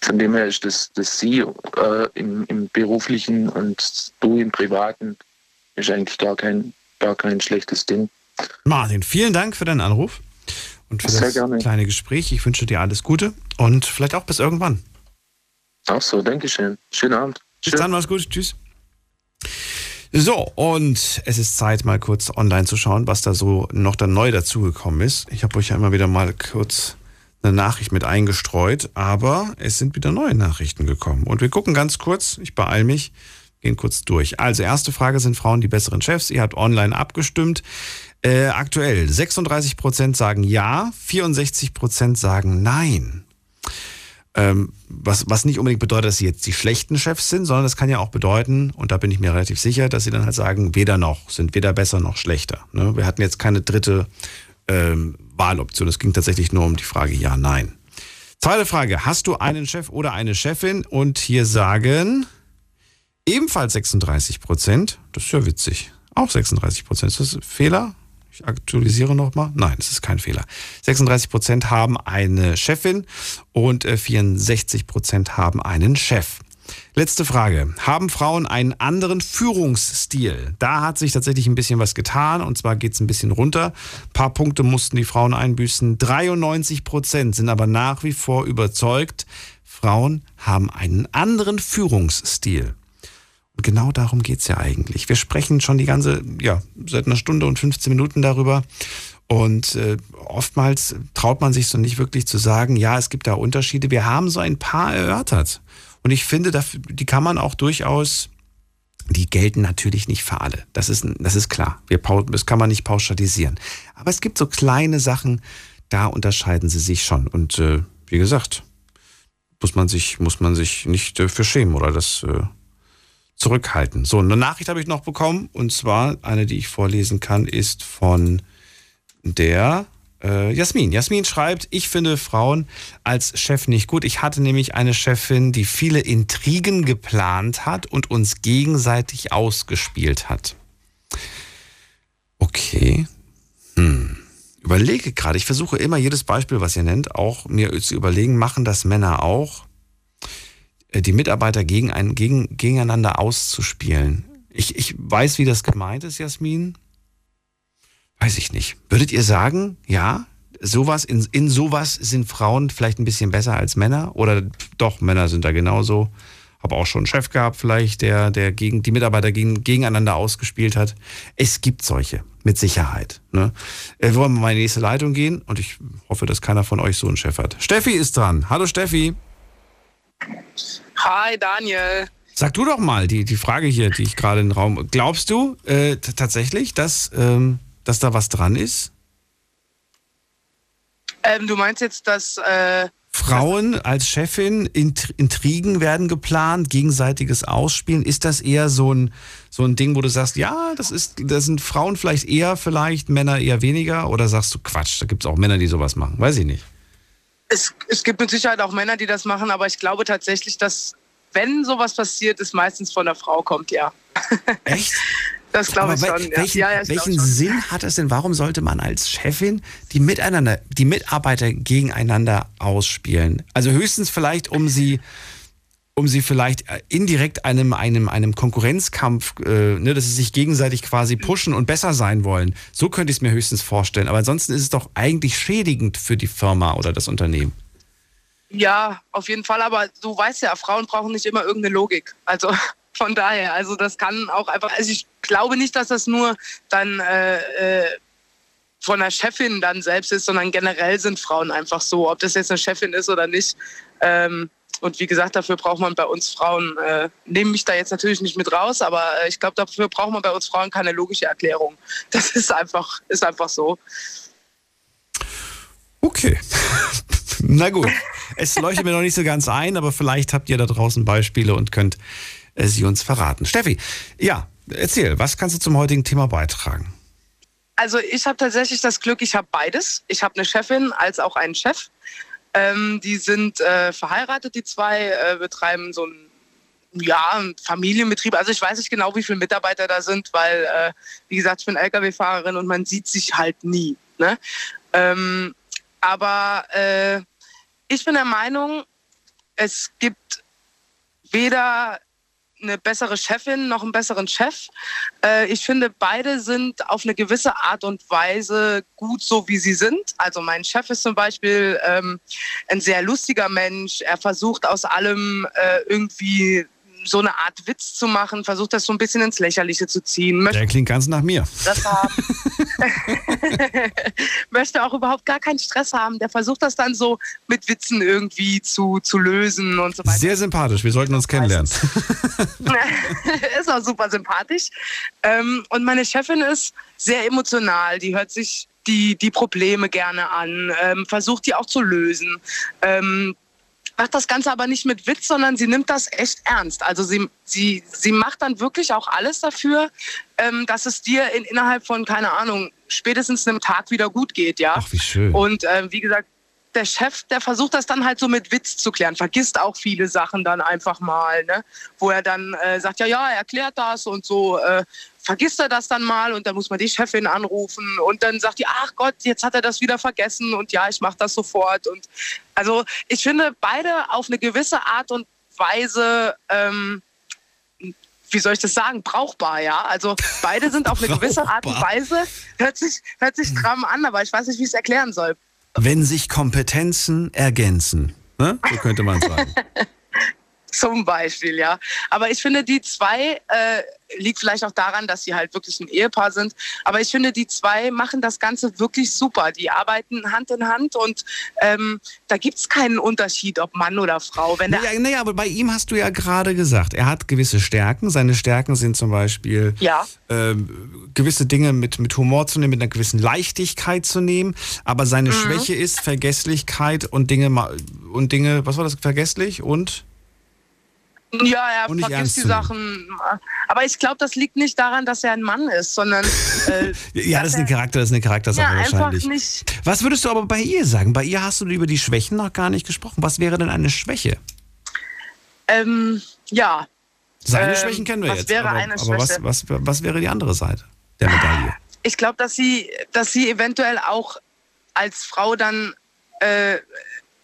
von dem her ist das, das Sie äh, im, im beruflichen und du im privaten ist eigentlich gar kein, gar kein schlechtes Ding. Martin, vielen Dank für deinen Anruf und für Sehr das gerne. kleine Gespräch. Ich wünsche dir alles Gute und vielleicht auch bis irgendwann. Auch so, danke schön. Schönen Abend. Bis dann, mach's gut. Tschüss. So, und es ist Zeit, mal kurz online zu schauen, was da so noch dann neu dazugekommen ist. Ich habe euch ja immer wieder mal kurz eine Nachricht mit eingestreut, aber es sind wieder neue Nachrichten gekommen. Und wir gucken ganz kurz, ich beeile mich, gehen kurz durch. Also, erste Frage, sind Frauen die besseren Chefs? Ihr habt online abgestimmt. Äh, aktuell 36% sagen ja, 64% sagen nein. Ähm, was, was nicht unbedingt bedeutet, dass sie jetzt die schlechten Chefs sind, sondern das kann ja auch bedeuten, und da bin ich mir relativ sicher, dass sie dann halt sagen, weder noch, sind weder besser noch schlechter. Ne? Wir hatten jetzt keine dritte ähm, Wahloption. Es ging tatsächlich nur um die Frage ja, nein. Zweite Frage, hast du einen Chef oder eine Chefin? Und hier sagen ebenfalls 36 Prozent. Das ist ja witzig. Auch 36 Prozent. Ist das ein Fehler? Ich aktualisiere nochmal. Nein, es ist kein Fehler. 36 Prozent haben eine Chefin und äh, 64 Prozent haben einen Chef. Letzte Frage. Haben Frauen einen anderen Führungsstil? Da hat sich tatsächlich ein bisschen was getan und zwar geht es ein bisschen runter. Ein paar Punkte mussten die Frauen einbüßen. 93 Prozent sind aber nach wie vor überzeugt, Frauen haben einen anderen Führungsstil. Genau darum geht's ja eigentlich. Wir sprechen schon die ganze, ja, seit einer Stunde und 15 Minuten darüber. Und äh, oftmals traut man sich so nicht wirklich zu sagen, ja, es gibt da Unterschiede. Wir haben so ein paar erörtert. Und ich finde, die kann man auch durchaus, die gelten natürlich nicht für alle. Das ist, das ist klar. Wir, das kann man nicht pauschalisieren. Aber es gibt so kleine Sachen, da unterscheiden sie sich schon. Und äh, wie gesagt, muss man sich, muss man sich nicht äh, für schämen oder das äh, zurückhalten. So, eine Nachricht habe ich noch bekommen und zwar eine, die ich vorlesen kann, ist von der äh, Jasmin. Jasmin schreibt, ich finde Frauen als Chef nicht gut. Ich hatte nämlich eine Chefin, die viele Intrigen geplant hat und uns gegenseitig ausgespielt hat. Okay. Hm. Überlege gerade, ich versuche immer jedes Beispiel, was ihr nennt, auch mir zu überlegen, machen das Männer auch? Äh, die Mitarbeiter gegen ein, gegen, gegeneinander auszuspielen. Ich, ich weiß, wie das gemeint ist, Jasmin. Weiß ich nicht. Würdet ihr sagen, ja, sowas, in, in sowas sind Frauen vielleicht ein bisschen besser als Männer? Oder doch, Männer sind da genauso? Habe auch schon einen Chef gehabt, vielleicht, der, der gegen die Mitarbeiter gegen, gegeneinander ausgespielt hat. Es gibt solche, mit Sicherheit. Ne? Äh, Wir wollen mal in die nächste Leitung gehen und ich hoffe, dass keiner von euch so einen Chef hat. Steffi ist dran. Hallo Steffi. Hi Daniel. Sag du doch mal die, die Frage hier, die ich gerade in den Raum. Glaubst du äh, tatsächlich, dass, ähm, dass da was dran ist? Ähm, du meinst jetzt, dass äh, Frauen als Chefin, Int Intrigen werden geplant, gegenseitiges Ausspielen. Ist das eher so ein, so ein Ding, wo du sagst, ja, das ist, das sind Frauen vielleicht eher, vielleicht Männer eher weniger? Oder sagst du Quatsch, da gibt es auch Männer, die sowas machen? Weiß ich nicht. Es, es gibt mit Sicherheit auch Männer, die das machen, aber ich glaube tatsächlich, dass wenn sowas passiert, es meistens von der Frau kommt, ja. Echt? <laughs> Das glaube ich schon. Ja. welchen, ja, ja, glaub welchen schon. Sinn hat es denn? Warum sollte man als Chefin die miteinander, die Mitarbeiter gegeneinander ausspielen? Also höchstens vielleicht, um sie, um sie vielleicht äh, indirekt einem, einem, einem Konkurrenzkampf, äh, ne, dass sie sich gegenseitig quasi pushen und besser sein wollen. So könnte ich es mir höchstens vorstellen. Aber ansonsten ist es doch eigentlich schädigend für die Firma oder das Unternehmen. Ja, auf jeden Fall, aber du weißt ja, Frauen brauchen nicht immer irgendeine Logik. Also <laughs> von daher, also das kann auch einfach, also ich glaube nicht, dass das nur dann äh, äh, von der Chefin dann selbst ist, sondern generell sind Frauen einfach so, ob das jetzt eine Chefin ist oder nicht. Ähm, und wie gesagt, dafür braucht man bei uns Frauen, äh, nehme mich da jetzt natürlich nicht mit raus, aber äh, ich glaube, dafür braucht man bei uns Frauen keine logische Erklärung. <laughs> Das ist einfach, ist einfach so. Okay. <laughs> Na gut. Es leuchtet mir noch nicht so ganz ein, aber vielleicht habt ihr da draußen Beispiele und könnt äh, sie uns verraten. Steffi, ja, erzähl, was kannst du zum heutigen Thema beitragen? Also ich habe tatsächlich das Glück, ich habe beides. Ich habe eine Chefin als auch einen Chef. Ähm, die sind äh, verheiratet, die zwei, äh, betreiben so ein ja, Familienbetrieb. Also ich weiß nicht genau, wie viele Mitarbeiter da sind, weil, äh, wie gesagt, ich bin Lkw-Fahrerin und man sieht sich halt nie. Ne? Ähm, aber äh, ich bin der Meinung, es gibt weder eine bessere Chefin noch einen besseren Chef. Äh, ich finde, beide sind auf eine gewisse Art und Weise gut so, wie sie sind. Also mein Chef ist zum Beispiel ähm, ein sehr lustiger Mensch. Er versucht aus allem äh, irgendwie so eine Art Witz zu machen, versucht das so ein bisschen ins Lächerliche zu ziehen. Möchte Der klingt ganz nach mir. Stress haben. <laughs> möchte auch überhaupt gar keinen Stress haben. Der versucht das dann so mit Witzen irgendwie zu, zu lösen und so weiter. Sehr sympathisch. Wir sollten uns kennenlernen. <laughs> ist auch super sympathisch. Ähm, und meine Chefin ist sehr emotional. Die hört sich die, die Probleme gerne an, ähm, versucht die auch zu lösen. Macht das Ganze aber nicht mit Witz, sondern sie nimmt das echt ernst. Also sie, sie, sie macht dann wirklich auch alles dafür, ähm, dass es dir in, innerhalb von, keine Ahnung, spätestens einem Tag wieder gut geht, ja. Ach, wie schön. Und äh, wie gesagt, der Chef, der versucht das dann halt so mit Witz zu klären, vergisst auch viele Sachen dann einfach mal, ne? wo er dann äh, sagt, ja, ja, er erklärt das und so, äh, vergisst er das dann mal und dann muss man die Chefin anrufen und dann sagt die, ach Gott, jetzt hat er das wieder vergessen und ja, ich mache das sofort. Und also ich finde beide auf eine gewisse Art und Weise ähm, wie soll ich das sagen, brauchbar, ja. Also beide sind auf eine gewisse <laughs> Art und Weise, hört sich, hört sich stramm an, aber ich weiß nicht, wie ich es erklären soll. Wenn sich Kompetenzen ergänzen, ne? so könnte man sagen. <laughs> Zum Beispiel, ja. Aber ich finde, die zwei, äh, liegt vielleicht auch daran, dass sie halt wirklich ein Ehepaar sind, aber ich finde, die zwei machen das Ganze wirklich super. Die arbeiten Hand in Hand und ähm, da gibt es keinen Unterschied, ob Mann oder Frau. Wenn Naja, naja, aber bei ihm hast du ja gerade gesagt, er hat gewisse Stärken. Seine Stärken sind zum Beispiel Ja. ähm, gewisse Dinge mit, mit Humor zu nehmen, mit einer gewissen Leichtigkeit zu nehmen. Aber seine Mhm. Schwäche ist Vergesslichkeit und Dinge, und Dinge, was war das, vergesslich und? Ja, er Und vergisst die. Sachen. Aber ich glaube, das liegt nicht daran, dass er ein Mann ist, sondern äh, <laughs> Ja, das ist eine Charakter, das ist eine Charaktersache ja, wahrscheinlich. nicht. Was würdest du aber bei ihr sagen? Bei ihr hast du über die Schwächen noch gar nicht gesprochen. Was wäre denn eine Schwäche? Ähm, ja. Seine Ähm, Schwächen kennen wir was jetzt. wäre aber eine aber was, was, was wäre die andere Seite der Medaille? Ich glaube, dass sie, dass sie eventuell auch als Frau dann äh,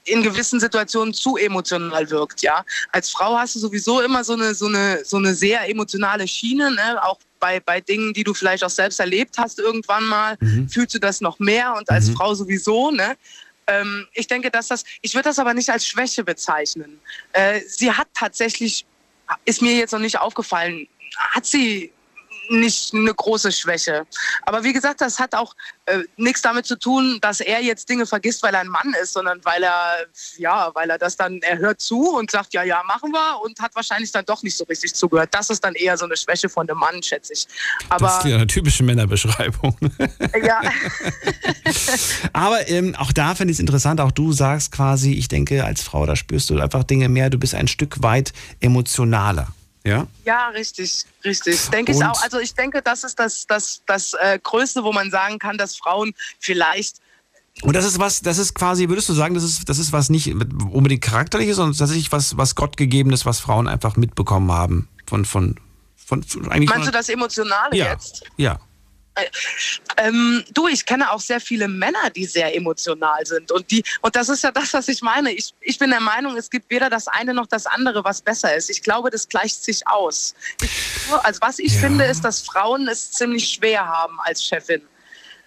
in gewissen Situationen zu emotional wirkt, ja. Als Frau hast du sowieso immer so eine, so eine, so eine sehr emotionale Schiene, ne? auch bei, bei Dingen, die du vielleicht auch selbst erlebt hast irgendwann mal, Mhm. fühlst du das noch mehr und als Mhm. Frau sowieso, ne? Ähm, ich denke, dass das, ich würde das aber nicht als Schwäche bezeichnen. Äh, sie hat tatsächlich, ist mir jetzt noch nicht aufgefallen, hat sie nicht eine große Schwäche. Aber wie gesagt, das hat auch äh, nichts damit zu tun, dass er jetzt Dinge vergisst, weil er ein Mann ist, sondern weil er, ja, weil er das dann, er hört zu und sagt, ja, ja, machen wir und hat wahrscheinlich dann doch nicht so richtig zugehört. Das ist dann eher so eine Schwäche von einem Mann, schätze ich. das Aber ist ja eine typische Männerbeschreibung. <laughs> ja, <laughs> Aber ähm, auch da finde ich es interessant, auch du sagst quasi, ich denke, als Frau, da spürst du einfach Dinge mehr, du bist ein Stück weit emotionaler. Ja? ja, richtig, richtig. Denke ich auch. Also ich denke, das ist das, das, das äh, Größte, wo man sagen kann, dass Frauen vielleicht Und das ist was, das ist quasi, würdest du sagen, das ist, das ist was nicht unbedingt charakterliches, sondern tatsächlich was, was Gottgegebenes, was Frauen einfach mitbekommen haben. Von, von, von, von eigentlich Meinst du von, das Emotionale ja, jetzt? Ja. Ähm, du, ich kenne auch sehr viele Männer, die sehr emotional sind. Und, die, und das ist ja das, was ich meine. Ich, ich bin der Meinung, es gibt weder das eine noch das andere, was besser ist. Ich glaube, das gleicht sich aus. Ich, also was ich Ja. finde, ist, dass Frauen es ziemlich schwer haben als Chefin.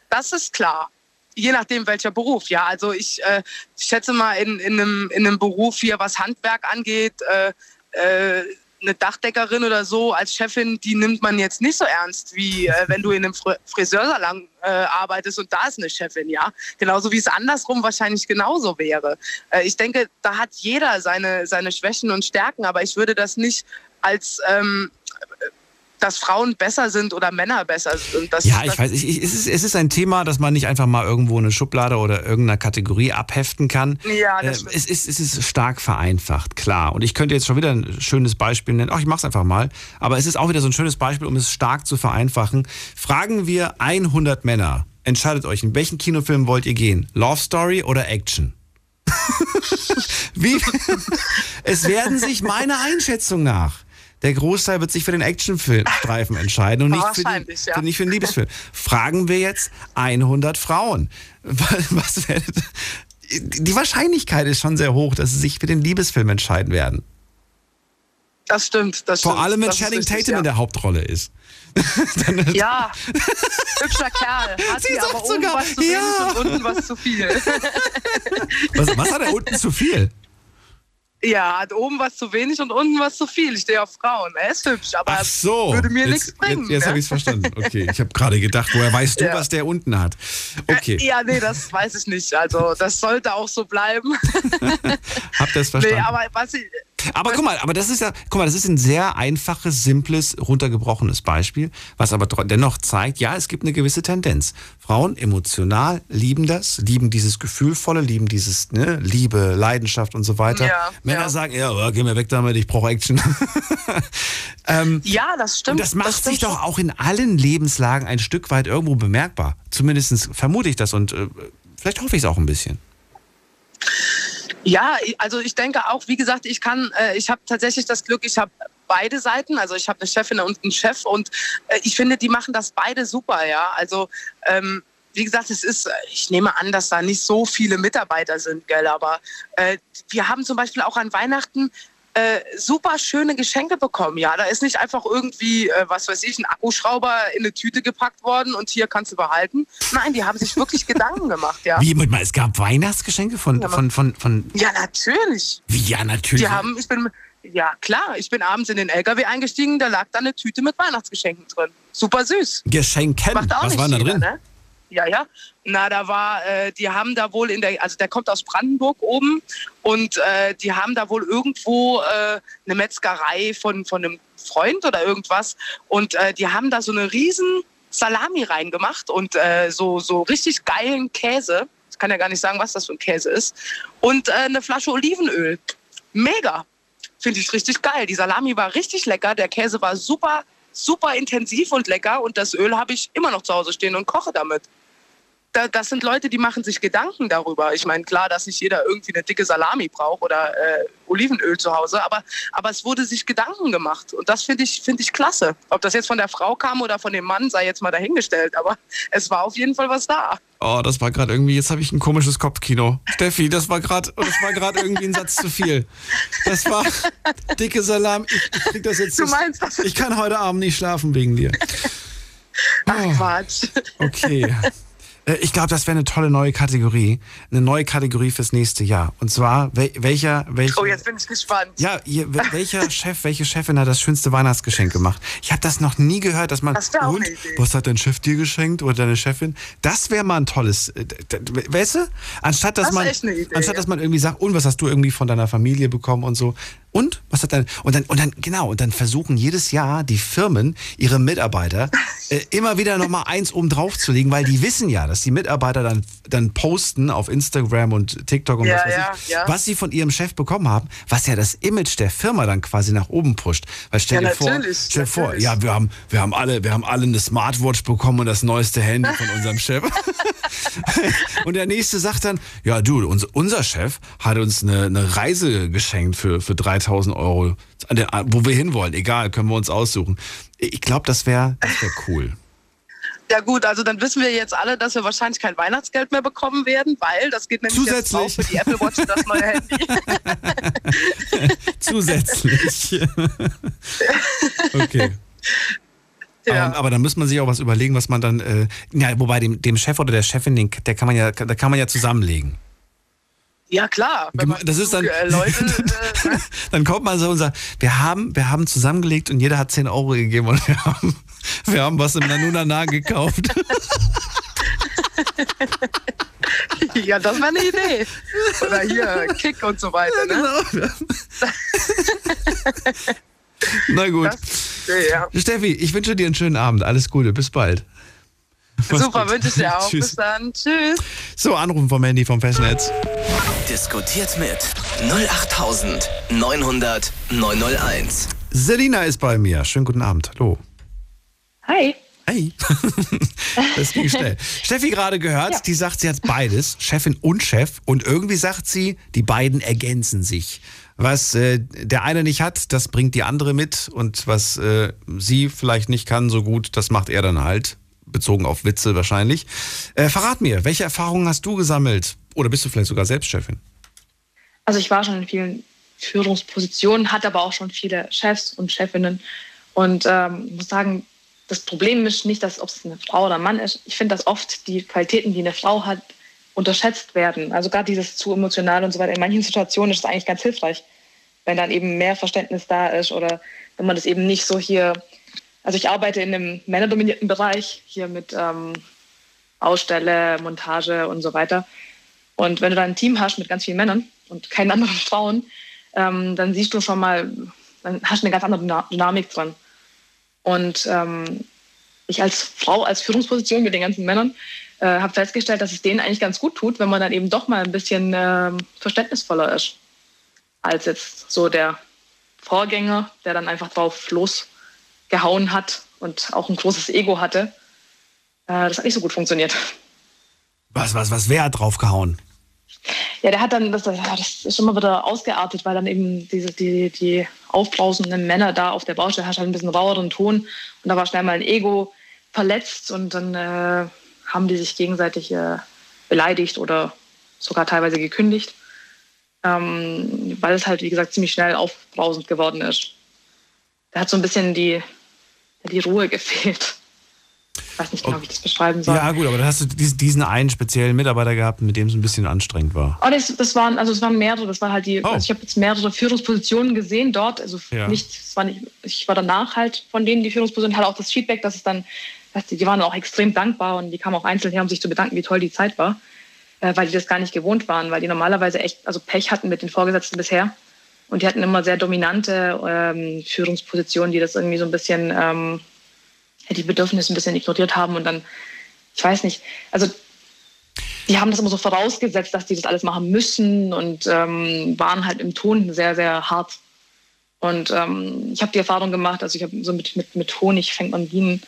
Das ist klar. Je nachdem, welcher Beruf, ja. Also ich äh, schätze mal, in, in, einem, in einem Beruf hier, was Handwerk angeht, äh, äh, eine Dachdeckerin oder so als Chefin, die nimmt man jetzt nicht so ernst, wie äh, wenn du in einem Fr Friseursalon äh, arbeitest und da ist eine Chefin, ja. Genauso wie es andersrum wahrscheinlich genauso wäre. Äh, ich denke, da hat jeder seine, seine Schwächen und Stärken, aber ich würde das nicht als ähm, dass Frauen besser sind oder Männer besser sind. Das, Ja, ich weiß, ich, ich, es, ist, es ist ein Thema, das man nicht einfach mal irgendwo in eine Schublade oder irgendeiner Kategorie abheften kann. Ja, das Äh, es, ist, es ist stark vereinfacht, klar. Und ich könnte jetzt schon wieder ein schönes Beispiel nennen. Ach, ich mach's einfach mal. Aber es ist auch wieder so ein schönes Beispiel, um es stark zu vereinfachen. Fragen wir 100 Männer. Entscheidet euch, in welchen Kinofilm wollt ihr gehen? Love Story oder Action? <laughs> Wie? <laughs> es werden sich meiner Einschätzung nach der Großteil wird sich für den Actionstreifen entscheiden und nicht für, den, ja. nicht für den Liebesfilm. Fragen wir jetzt 100 Frauen. <laughs> Was wäre, die Wahrscheinlichkeit ist schon sehr hoch, dass sie sich für den Liebesfilm entscheiden werden. Das stimmt, das Vor stimmt. allem, wenn Channing richtig, Tatum ja. in der Hauptrolle ist. <laughs> Ja, hübscher Kerl. Hat Sie sie aber sagt oben sogar, was zu ja. und unten was zu viel. <laughs> Was, was hat er unten zu viel? Ja, hat oben was zu wenig und unten was zu viel. Ich stehe auf Frauen. Er ist hübsch, aber Ach so. würde mir jetzt, nichts bringen. Jetzt, jetzt ne? habe ich es verstanden. Okay, ich habe gerade gedacht, woher weißt du, Ja. was der unten hat? Okay, Ja, nee, das weiß ich nicht. Also, das sollte auch so bleiben. habt ihr es verstanden? Nee, aber was ich. Aber guck mal, aber das ist ja, guck mal, das ist ein sehr einfaches, simples, runtergebrochenes Beispiel, was aber dennoch zeigt, ja, es gibt eine gewisse Tendenz. Frauen emotional lieben das, lieben dieses Gefühlvolle, lieben dieses ne, Liebe, Leidenschaft und so weiter. Ja, Männer ja. sagen, ja, oh, geh mir weg damit, ich brauche Action. <laughs> ähm, Ja, das stimmt. und das macht stimmt sich doch auch in allen Lebenslagen ein Stück weit irgendwo bemerkbar. Zumindest vermute ich das und äh, vielleicht hoffe ich es auch ein bisschen. Ja, also ich denke auch, wie gesagt, ich kann, äh, ich habe tatsächlich das Glück, ich habe beide Seiten, also ich habe eine Chefin und einen Chef und äh, ich finde, die machen das beide super, ja. Also ähm, wie gesagt, es ist, äh, ich nehme an, dass da nicht so viele Mitarbeiter sind, gell, aber äh, wir haben zum Beispiel auch an Weihnachten äh, super schöne Geschenke bekommen. Ja, da ist nicht einfach irgendwie, äh, was weiß ich, ein Akkuschrauber in eine Tüte gepackt worden und hier kannst du behalten. Nein, die haben sich wirklich Gedanken gemacht, ja. Wie, Moment mal, es gab Weihnachtsgeschenke von, Ja, von, von, von, Ja, natürlich. wie, ja, natürlich. Die haben, ich bin, ja klar, ich bin abends in den LKW eingestiegen, da lag da eine Tüte mit Weihnachtsgeschenken drin. Super süß. Geschenken. Macht auch Was nicht war da jeder, drin? Ne? Ja, ja. Na, da war, äh, die haben da wohl in der, also der kommt aus Brandenburg oben und äh, die haben da wohl irgendwo äh, eine Metzgerei von, von einem Freund oder irgendwas und äh, die haben da so eine riesen Salami reingemacht und äh, so, so richtig geilen Käse. Ich kann ja gar nicht sagen, was das für ein Käse ist. Und äh, eine Flasche Olivenöl. Mega. Finde ich richtig geil. Die Salami war richtig lecker, der Käse war super, super intensiv und lecker und das Öl habe ich immer noch zu Hause stehen und koche damit. Da, das sind Leute, die machen sich Gedanken darüber. Ich meine, klar, dass nicht jeder irgendwie eine dicke Salami braucht oder äh, Olivenöl zu Hause, aber, aber es wurde sich Gedanken gemacht. Und das finde ich, finde ich klasse. Ob das jetzt von der Frau kam oder von dem Mann, sei jetzt mal dahingestellt. Aber <laughs> es war auf jeden Fall was da. Oh, das war gerade irgendwie, jetzt habe ich ein komisches Kopfkino. Steffi, das war gerade, das war gerade irgendwie ein Satz zu viel. Das war <laughs> dicke Salam. Ich, ich krieg das jetzt. Du meinst, das ich kann heute Abend nicht schlafen wegen dir. Ach, Quatsch. Okay. Äh, Ich glaube, das wäre eine tolle neue Kategorie. Eine neue Kategorie fürs nächste Jahr. Und zwar, wel welcher, welcher. Oh, jetzt bin ich gespannt. Ja, welcher <laughs> Chef, welche Chefin hat das schönste Weihnachtsgeschenk gemacht? Ich habe das noch nie gehört, dass man. Das und, was hat dein Chef dir geschenkt oder deine Chefin? Das wäre mal ein tolles. äh, Weißt du? Anstatt dass Das man, anstatt dass man irgendwie sagt, und was hast du irgendwie von deiner Familie bekommen und so. Und was hat dein und dann und dann genau und dann versuchen jedes Jahr die Firmen ihre Mitarbeiter <laughs> äh, immer wieder noch mal eins oben drauf zu legen, weil die wissen ja, dass die Mitarbeiter dann dann posten auf Instagram und TikTok und Ja, was weiß ja, ich, ja. was sie von ihrem Chef bekommen haben, was ja das Image der Firma dann quasi nach oben pusht. Weil stell dir vor, stell dir vor, ja, wir haben wir haben alle wir haben alle eine Smartwatch bekommen und das neueste Handy von unserem Chef. <laughs> und der nächste sagt dann, ja du, unser, unser Chef hat uns eine, eine Reise geschenkt für, für 3000 Euro, wo wir hinwollen. Egal, können wir uns aussuchen. Ich glaube, das wäre das wär cool. Ja gut, also dann wissen wir jetzt alle, dass wir wahrscheinlich kein Weihnachtsgeld mehr bekommen werden, weil das geht nämlich jetzt drauf Zusätzlich. für die Apple Watch und das neue Handy. <laughs> <laughs> Zusätzlich. <laughs> okay. Ja. Aber, aber dann muss man sich auch was überlegen, was man dann, äh, ja, wobei dem, dem Chef oder der Chefin, den, der kann man ja, da kann man ja zusammenlegen. Ja klar. Das ist dann, Leute, äh, <laughs> dann kommt man so und sagt, wir haben, wir haben zusammengelegt und jeder hat 10 Euro gegeben und wir haben, wir haben was im Nanunana gekauft. <laughs> ja, das wäre eine Idee. Oder hier Kick und so weiter. Ne? <laughs> Na gut. Ja. Steffi, ich wünsche dir einen schönen Abend. Alles Gute, bis bald. Super, wünsche ich dir <laughs> auch. Tschüss. Bis dann. Tschüss. So, Anrufen vom Handy vom Festnetz. Diskutiert mit 08900 901. Selina ist bei mir. Schönen guten Abend. Hallo. Hi. Hey. <laughs> das ging schnell. <laughs> Steffi gerade gehört, die sagt, sie hat beides, Chefin und Chef. Und irgendwie sagt sie, die beiden ergänzen sich. Was äh, der eine nicht hat, das bringt die andere mit. Und was äh, sie vielleicht nicht kann so gut, das macht er dann halt. Bezogen auf Witze wahrscheinlich. Äh, verrat mir, welche Erfahrungen hast du gesammelt? Oder bist du vielleicht sogar selbst Chefin? Also ich war schon in vielen Führungspositionen, hatte aber auch schon viele Chefs und Chefinnen. Und ähm, muss sagen, das Problem ist nicht, dass ob es eine Frau oder ein Mann ist. Ich finde, dass oft die Qualitäten, die eine Frau hat, unterschätzt werden. Also gerade dieses zu emotional und so weiter. In manchen Situationen ist es eigentlich ganz hilfreich, wenn dann eben mehr Verständnis da ist oder wenn man das eben nicht so hier. Also ich arbeite in einem männerdominierten Bereich hier mit ähm, Ausstelle, Montage und so weiter. Und wenn du da ein Team hast mit ganz vielen Männern und keinen <laughs> anderen Frauen, ähm, dann siehst du schon mal, dann hast du eine ganz andere Dynamik dran. Und ähm, ich als Frau, als Führungsposition mit den ganzen Männern, äh, habe festgestellt, dass es denen eigentlich ganz gut tut, wenn man dann eben doch mal ein bisschen äh, verständnisvoller ist als jetzt so der Vorgänger, der dann einfach drauf losgehauen hat und auch ein großes Ego hatte. Äh, das hat nicht so gut funktioniert. Was, was, was, wer hat draufgehauen? Ja, der hat dann, das, das ist immer wieder ausgeartet, weil dann eben diese, die, die aufbrausenden Männer da auf der Baustelle hast halt ein bisschen raueren Ton und da war schnell mal ein Ego verletzt und dann äh, haben die sich gegenseitig äh, beleidigt oder sogar teilweise gekündigt, ähm, weil es halt, wie gesagt, ziemlich schnell aufbrausend geworden ist. Da hat so ein bisschen die, die Ruhe gefehlt. Ich weiß nicht genau, wie ich das beschreiben soll. Ja, gut, aber dann hast du diesen einen speziellen Mitarbeiter gehabt, mit dem es ein bisschen anstrengend war. Oh, das, das waren, also es waren mehrere, das war halt die, oh. also ich habe jetzt mehrere Führungspositionen gesehen dort. Also ja. nicht, es war nicht, ich war danach halt von denen die Führungsposition, hatte auch das Feedback, dass es dann, dass die, die waren auch extrem dankbar und die kamen auch einzeln her, um sich zu bedanken, wie toll die Zeit war, äh, weil die das gar nicht gewohnt waren, weil die normalerweise echt, also Pech hatten mit den Vorgesetzten bisher. Und die hatten immer sehr dominante ähm, Führungspositionen, die das irgendwie so ein bisschen ähm, die Bedürfnisse ein bisschen ignoriert haben und dann, ich weiß nicht, also die haben das immer so vorausgesetzt, dass die das alles machen müssen und ähm, waren halt im Ton sehr, sehr hart. Und ähm, ich habe die Erfahrung gemacht, also ich habe so mit, mit, mit Honig fängt man Bienen.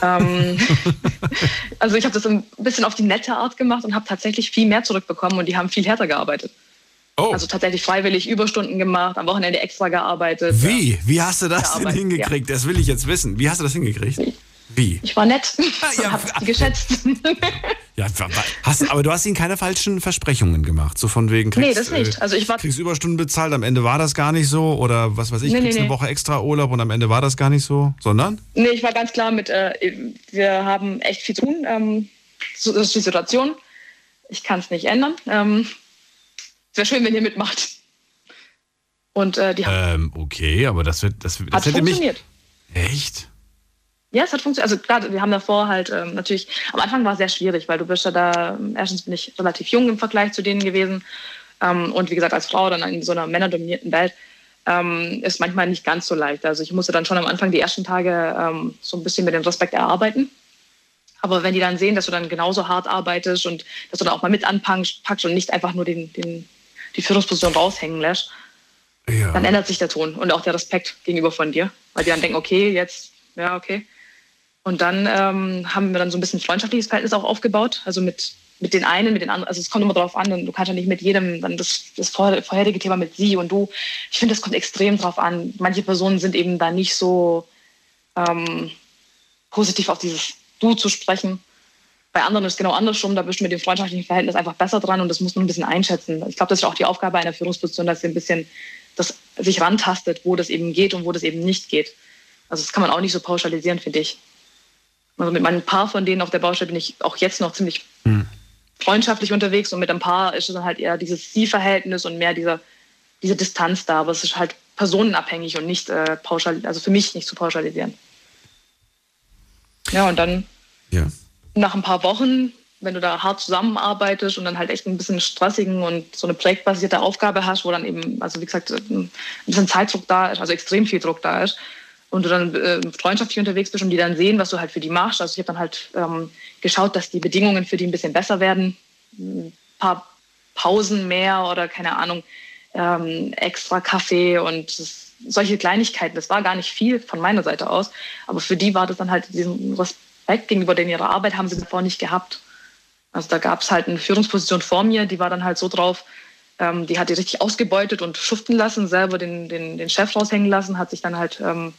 ähm, <laughs> <laughs> also ich habe das ein bisschen auf die nette Art gemacht und habe tatsächlich viel mehr zurückbekommen und die haben viel härter gearbeitet. Oh. Also tatsächlich freiwillig Überstunden gemacht, am Wochenende extra gearbeitet. Wie? Wie hast du das denn hingekriegt? Ja. Das will ich jetzt wissen. Wie hast du das hingekriegt? Wie? Ich war nett und ja, <laughs> hab sie geschätzt. <laughs> ja, hast, aber du hast ihnen keine falschen Versprechungen gemacht, so von wegen kriegst, Nee, das nicht. Also ich war kriegst Überstunden bezahlt, am Ende war das gar nicht so oder was weiß ich, nee, kriegst nee, eine Woche extra Urlaub und am Ende war das gar nicht so, sondern? Nee, ich war ganz klar mit, äh, wir haben echt viel zu tun. Ähm, so ist die Situation. Ich kann es nicht ändern. Ähm, Wäre schön, wenn ihr mitmacht. Und äh, die haben. Ähm, okay, aber das wird. Das, das hat hätte funktioniert. Mich, echt? Ja, es hat funktioniert. Also klar, wir haben davor halt ähm, natürlich, am Anfang war es sehr schwierig, weil du bist ja da, erstens bin ich relativ jung im Vergleich zu denen gewesen. Ähm, und wie gesagt, als Frau dann in so einer männerdominierten Welt ähm, ist manchmal nicht ganz so leicht. Also ich musste dann schon am Anfang die ersten Tage ähm, so ein bisschen mit dem Respekt erarbeiten. Aber wenn die dann sehen, dass du dann genauso hart arbeitest und dass du dann auch mal mit anpackst und nicht einfach nur den, den die Führungsposition raushängen lässt, ja. dann ändert sich der Ton und auch der Respekt gegenüber von dir. Weil die dann denken, okay, jetzt, ja, okay. Und dann ähm, haben wir dann so ein bisschen freundschaftliches Verhältnis auch aufgebaut. Also mit, mit den einen, mit den anderen. Also es kommt immer darauf an, du kannst ja nicht mit jedem dann das, das vorherige Thema mit sie und du. Ich finde, das kommt extrem drauf an. Manche Personen sind eben da nicht so ähm, positiv auf dieses Du zu sprechen. Bei anderen ist es genau andersrum, da bist du mit dem freundschaftlichen Verhältnis einfach besser dran und das muss man ein bisschen einschätzen. Ich glaube, das ist auch die Aufgabe einer Führungsposition, dass sie ein bisschen das sich rantastet, wo das eben geht und wo das eben nicht geht. Also das kann man auch nicht so pauschalisieren, finde ich. Also mit meinem Paar von denen auf der Baustelle bin ich auch jetzt noch ziemlich hm. freundschaftlich unterwegs und mit ein Paar ist es dann halt eher dieses Sie-Verhältnis und mehr dieser, diese Distanz da. Aber es ist halt personenabhängig und nicht äh, pauschal, also für mich nicht zu pauschalisieren. Ja, und dann ja nach ein paar Wochen, wenn du da hart zusammenarbeitest und dann halt echt ein bisschen stressigen und so eine projektbasierte Aufgabe hast, wo dann eben, also wie gesagt, ein bisschen Zeitdruck da ist, also extrem viel Druck da ist, und du dann äh, freundschaftlich unterwegs bist und die dann sehen, was du halt für die machst. Also ich habe dann halt ähm, geschaut, dass die Bedingungen für die ein bisschen besser werden. Ein paar Pausen mehr oder keine Ahnung, ähm, extra Kaffee und solche Kleinigkeiten. Das war gar nicht viel von meiner Seite aus, aber für die war das dann halt diesen Respekt Respekt gegenüber denen ihrer Arbeit haben sie davor nicht gehabt. Also da gab es halt eine Führungsposition vor mir, die war dann halt so drauf, Ähm, die hat die richtig ausgebeutet und schuften lassen, selber den, den, den Chef raushängen lassen, hat sich dann halt ähm,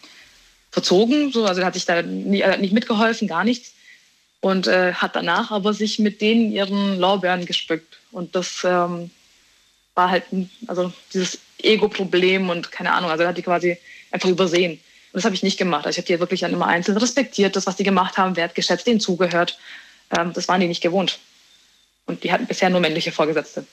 verzogen, so, also hat sich da nie, hat nicht mitgeholfen, gar nichts. Und äh, hat danach aber sich mit denen ihren Lorbeeren gespückt. Und das ähm, war halt, also dieses Ego-Problem und keine Ahnung, also hat die quasi einfach übersehen. Und das habe ich nicht gemacht. Also ich habe die wirklich dann immer einzeln respektiert, das, was die gemacht haben, wertgeschätzt, denen zugehört. Ähm, das waren die nicht gewohnt. Und die hatten bisher nur männliche Vorgesetzte.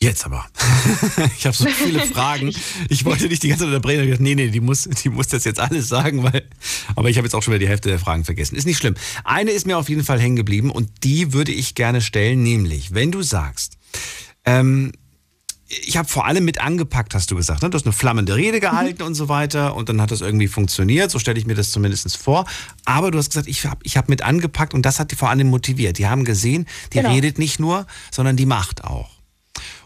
Jetzt aber. <laughs> ich habe so viele <laughs> Fragen. Ich wollte nicht die ganze Zeit unterbrechen. Ich dachte, nee, nee, die muss, die muss das jetzt alles sagen, weil. Aber ich habe jetzt auch schon wieder die Hälfte der Fragen vergessen. Ist nicht schlimm. Eine ist mir auf jeden Fall hängen geblieben und die würde ich gerne stellen, nämlich, wenn du sagst, ähm, ich habe vor allem mit angepackt, hast du gesagt. Ne? Du hast eine flammende Rede gehalten mhm. und so weiter und dann hat das irgendwie funktioniert. So stelle ich mir das zumindest vor. Aber du hast gesagt, ich habe ich hab mit angepackt und das hat die vor allem motiviert. Die haben gesehen, die genau. redet nicht nur, sondern die macht auch.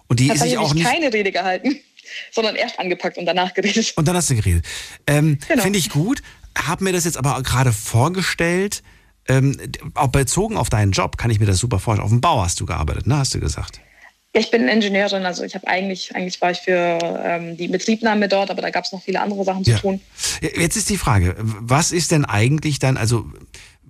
Und die ist sich auch nicht. keine Rede gehalten, <laughs> sondern erst angepackt und danach geredet. Und dann hast du geredet. Ähm, genau. Finde ich gut. Hab mir das jetzt aber gerade vorgestellt. Ähm, auch bezogen auf deinen Job kann ich mir das super vorstellen. Auf dem Bau hast du gearbeitet, ne? Hast du gesagt? Ich bin Ingenieurin, also ich habe eigentlich, eigentlich war ich für ähm, die Betriebnahme dort, aber da gab es noch viele andere Sachen zu ja. tun. Jetzt ist die Frage, was ist denn eigentlich dann, also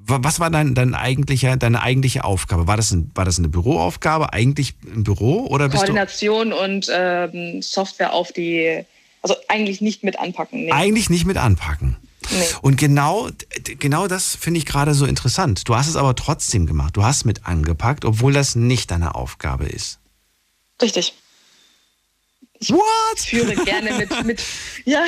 was war dein, dein eigentlicher, deine eigentliche Aufgabe? War das, ein, war das eine Büroaufgabe, eigentlich im Büro oder bist Koordination und ähm, Software auf die, also eigentlich nicht mit anpacken. Nee. Eigentlich nicht mit anpacken. Nee. Und genau, genau das finde ich gerade so interessant. Du hast es aber trotzdem gemacht. Du hast mit angepackt, obwohl das nicht deine Aufgabe ist. Richtig. Ich What? führe gerne mit, mit <laughs> ja.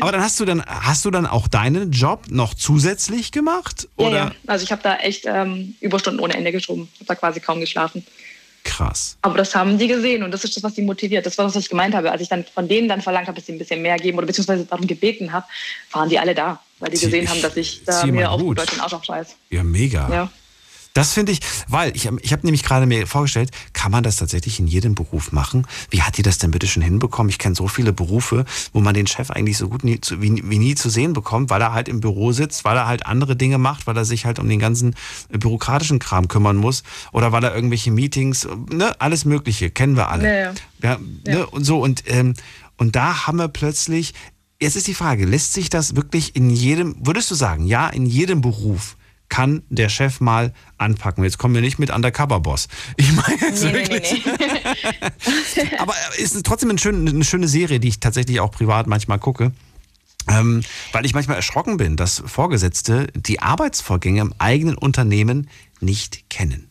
Aber dann hast du dann hast du dann auch deinen Job noch zusätzlich gemacht oder? Ja, ja. also ich habe da echt ähm, Überstunden ohne Ende geschoben. Ich habe da quasi kaum geschlafen. Krass. Aber das haben die gesehen und das ist das, was sie motiviert. Das war das, was ich gemeint habe. Als ich dann von denen dann verlangt habe, dass sie ein bisschen mehr geben oder beziehungsweise darum gebeten habe, waren die alle da, weil die gesehen haben, dass ich da mir auf Deutsch den Arsch aufscheiß. Ja, mega. Ja. Das finde ich, weil ich, ich habe nämlich gerade mir vorgestellt, kann man das tatsächlich in jedem Beruf machen? Wie hat die das denn bitte schon hinbekommen? Ich kenne so viele Berufe, wo man den Chef eigentlich so gut nie, wie, wie nie zu sehen bekommt, weil er halt im Büro sitzt, weil er halt andere Dinge macht, weil er sich halt um den ganzen bürokratischen Kram kümmern muss oder weil er irgendwelche Meetings, ne, alles Mögliche, kennen wir alle. Ja, ja. ja, ne, und so und, ähm, und da haben wir plötzlich, jetzt ist die Frage, lässt sich das wirklich in jedem, würdest du sagen, ja, in jedem Beruf kann der Chef mal anpacken. Jetzt kommen wir nicht mit Undercover-Boss. Ich meine jetzt nee, wirklich. Nee, nee. <laughs> Aber es ist trotzdem eine schöne, eine schöne Serie, die ich tatsächlich auch privat manchmal gucke. Ähm, weil ich manchmal erschrocken bin, dass Vorgesetzte die Arbeitsvorgänge im eigenen Unternehmen nicht kennen.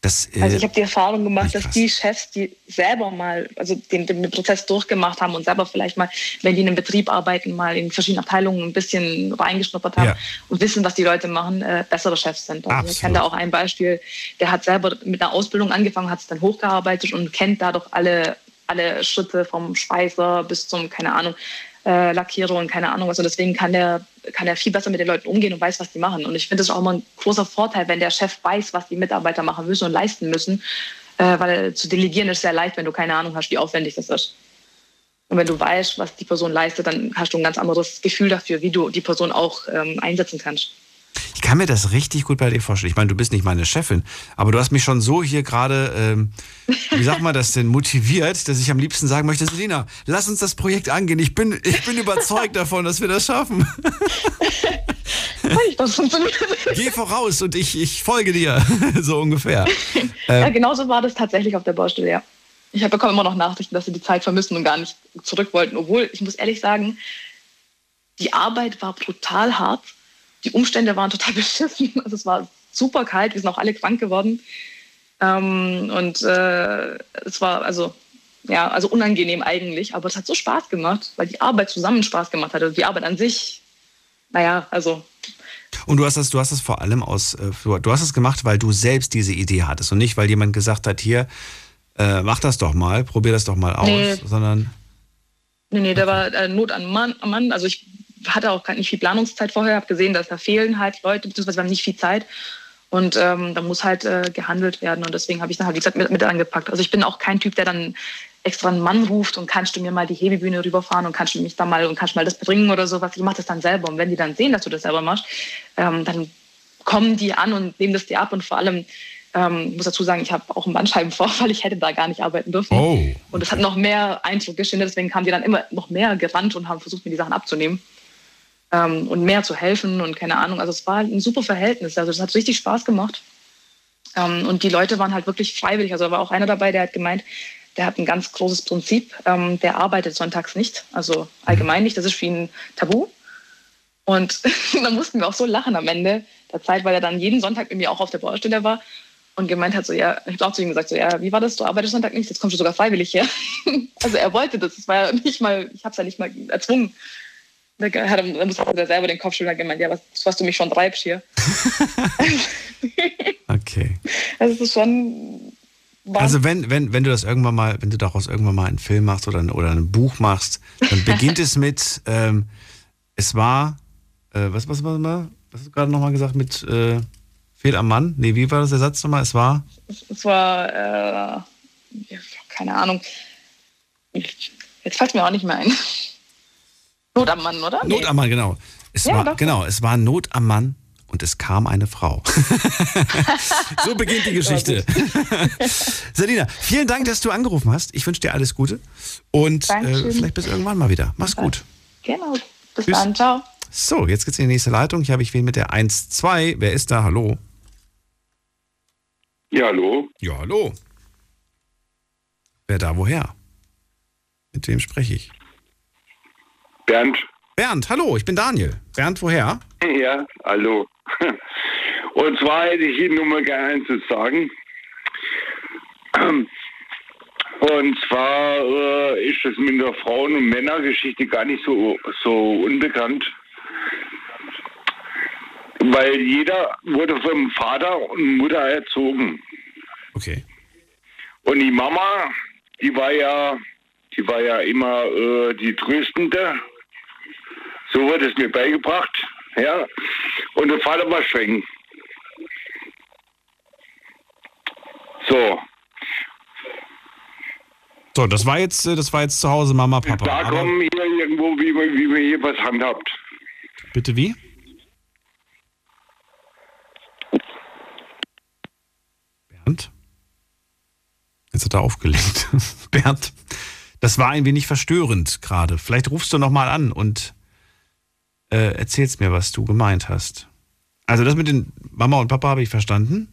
Das, äh, also ich habe die Erfahrung gemacht, dass die Chefs, die selber mal, also den, den, Prozess durchgemacht haben und selber vielleicht mal, wenn die in einem Betrieb arbeiten, mal in verschiedenen Abteilungen ein bisschen reingeschnuppert haben ja. und wissen, was die Leute machen, äh, bessere Chefs sind. Also ich kenne da auch ein Beispiel, der hat selber mit einer Ausbildung angefangen, hat es dann hochgearbeitet und kennt dadurch alle alle Schritte vom Schweißer bis zum, keine Ahnung, äh, Lackierer und keine Ahnung was. Und deswegen kann der, kann er viel besser mit den Leuten umgehen und weiß, was die machen. Und ich finde es auch immer ein großer Vorteil, wenn der Chef weiß, was die Mitarbeiter machen müssen und leisten müssen. Äh, weil zu delegieren ist sehr leicht, wenn du keine Ahnung hast, wie aufwendig das ist. Und wenn du weißt, was die Person leistet, dann hast du ein ganz anderes Gefühl dafür, wie du die Person auch ähm, einsetzen kannst. Ich kann mir das richtig gut bei dir vorstellen. Ich meine, du bist nicht meine Chefin, aber du hast mich schon so hier gerade, ähm, wie sagt man das denn, motiviert, dass ich am liebsten sagen möchte, Selina, lass uns das Projekt angehen. Ich bin, ich bin überzeugt davon, dass wir das schaffen. Geh voraus und ich, ich folge dir, <laughs> so ungefähr. Ja, genauso war das tatsächlich auf der Baustelle, ja. Ich bekomme immer noch Nachrichten, dass sie die Zeit vermissen und gar nicht zurück wollten. Obwohl, ich muss ehrlich sagen, die Arbeit war brutal hart die Umstände waren total <laughs> beschissen. Also es war super kalt, wir sind auch alle krank geworden. Ähm, und äh, es war also ja, also unangenehm eigentlich, aber es hat so Spaß gemacht, weil die Arbeit zusammen Spaß gemacht hat. Also die Arbeit an sich, naja, also. Und du hast das, du hast das vor allem aus, äh, du hast es gemacht, weil du selbst diese Idee hattest und nicht, weil jemand gesagt hat, hier, äh, mach das doch mal, probier das doch mal aus, nee. sondern. Nee, nee, da war äh, Not an Mann, Mann. Also ich hatte auch nicht viel Planungszeit vorher, habe gesehen, dass da fehlen halt Leute, beziehungsweise wir haben nicht viel Zeit. Und ähm, da muss halt äh, gehandelt werden. Und deswegen habe ich dann halt, wie gesagt, mit, mit angepackt. Also ich bin auch kein Typ, der dann extra einen Mann ruft und kannst du mir mal die Hebebühne rüberfahren und kannst du mich da mal und kannst mal das bringen oder sowas. Ich mache das dann selber. Und wenn die dann sehen, dass du das selber machst, ähm, dann kommen die an und nehmen das dir ab. Und vor allem, Ähm, ich muss dazu sagen, ich habe auch einen Bandscheibenvorfall, ich hätte da gar nicht arbeiten dürfen. Oh. Und das hat noch mehr Eindruck geschindert, deswegen kamen die dann immer noch mehr gerannt und haben versucht, mir die Sachen abzunehmen ähm, und mehr zu helfen und keine Ahnung. Also es war ein super Verhältnis. Also es hat richtig Spaß gemacht. Ähm, und die Leute waren halt wirklich freiwillig. Also da war auch einer dabei, der hat gemeint, der hat ein ganz großes Prinzip. Ähm, der arbeitet sonntags nicht, also allgemein nicht. Das ist für ihn tabu. Und <laughs> da mussten wir auch so lachen am Ende der Zeit, weil er dann jeden Sonntag mit mir auch auf der Baustelle war und gemeint hat, so, ja, ich habe auch zu ihm gesagt, so, ja, wie war das? Du arbeitest Sonntag nicht, jetzt kommst du sogar freiwillig her. <laughs> also er wollte das, das war ja nicht mal, ich habe es ja nicht mal erzwungen. Da hat er, da musste er selber den Kopf schütteln und gemeint, ja, was, was du mich schon treibst hier. <laughs> <laughs> Okay. Also es ist schon. Also wenn, wenn, wenn du das irgendwann mal, wenn du daraus irgendwann mal einen Film machst oder ein, oder ein Buch machst, dann beginnt es mit, <laughs> ähm, es war, äh, was, was, was, was hast du gerade nochmal gesagt, mit äh, Fehl am Mann? Nee, wie war das der Satz nochmal? Es war? Es war, äh, keine Ahnung. Jetzt fällt es mir auch nicht mehr ein. Not am Mann, oder? Not am Mann, genau. Es Ja, war, doch. genau, es war Not am Mann und es kam eine Frau. <laughs> so beginnt die Geschichte. <laughs> Selina, vielen Dank, dass du angerufen hast. Ich wünsche dir alles Gute und äh, vielleicht bis irgendwann mal wieder. Mach's gut. Genau. Bis Tschüss. dann, ciao. So, jetzt geht's in die nächste Leitung. Hier habe ich wen mit der 1-2. Wer ist da? Hallo? Ja, hallo. Ja, hallo. Wer da woher? Mit wem spreche ich? Bernd. Bernd, hallo, ich bin Daniel. Bernd, woher? <laughs> Ja, hallo. Und zwar hätte ich Ihnen nur mal gerne eins zu sagen. Und zwar äh, ist es mit der Frauen- und Männergeschichte gar nicht so, so unbekannt. Weil jeder wurde vom Vater und Mutter erzogen. Okay. Und die Mama, die war ja, die war ja immer äh, die Tröstende. So wurde es mir beigebracht. Ja. Und der Vater war streng. So, So, das war jetzt, äh, das war jetzt zu Hause Mama, Papa. da kommen hier irgendwo, wie, wie man hier was handhabt. bitte wie? Bernd? Jetzt hat er aufgelegt. <laughs> Bernd, das war ein wenig verstörend gerade. Vielleicht rufst du nochmal an und äh, erzählst mir, was du gemeint hast. Also das mit den Mama und Papa habe ich verstanden.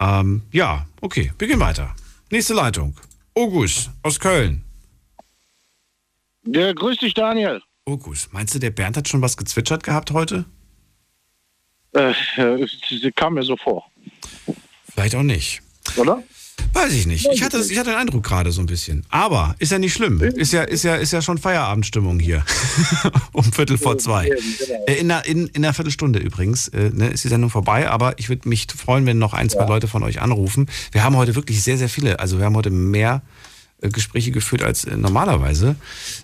Ähm, ja, okay, wir gehen weiter. Nächste Leitung. August aus Köln. Ja, grüß dich, Daniel. August, meinst du, der Bernd hat schon was gezwitschert gehabt heute? Äh, äh, sie kam mir so vor. Vielleicht auch nicht. Oder? Weiß ich nicht. Ich hatte, ich hatte den Eindruck gerade so ein bisschen. Aber ist ja nicht schlimm. Ist ja, ist ja, ist ja schon Feierabendstimmung hier. <laughs> um Viertel vor zwei. Äh, In einer, in, in einer Viertelstunde übrigens äh, ne, ist die Sendung vorbei, aber ich würde mich freuen, wenn noch ein, zwei Leute von euch anrufen. Wir haben heute wirklich sehr, sehr viele. Also wir haben heute mehr äh, Gespräche geführt als äh, normalerweise.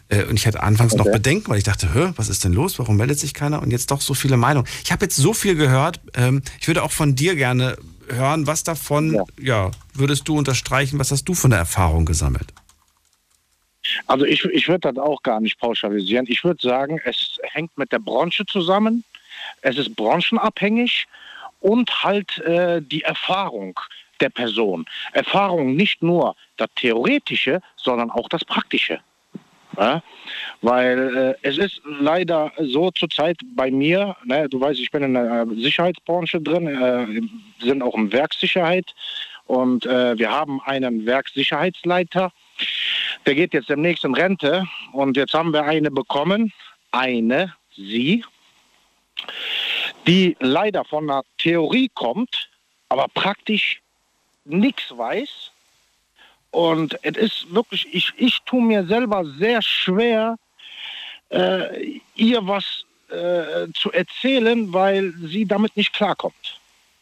Äh, und ich hatte anfangs noch Okay. Bedenken, weil ich dachte, Hö, was ist denn los? Warum meldet sich keiner? Und jetzt doch so viele Meinungen. Ich habe jetzt so viel gehört. Ähm, ich würde auch von dir gerne hören, was davon, ja. würdest du unterstreichen, was hast du von der Erfahrung gesammelt? Also ich, ich würde das auch gar nicht pauschalisieren. Ich würde sagen, es hängt mit der Branche zusammen. Es ist branchenabhängig und halt äh, die Erfahrung der Person. Erfahrung nicht nur das Theoretische, sondern auch das Praktische. Ja? Weil äh, es ist leider so zurzeit bei mir, ne, du weißt, ich bin in der Sicherheitsbranche drin, äh, sind auch in Werkssicherheit und äh, wir haben einen Werkssicherheitsleiter, der geht jetzt demnächst in Rente und jetzt haben wir eine bekommen, eine, sie, die leider von der Theorie kommt, aber praktisch nichts weiß. Und es ist wirklich, ich, ich tue mir selber sehr schwer, äh, ihr was äh, zu erzählen, weil sie damit nicht klarkommt.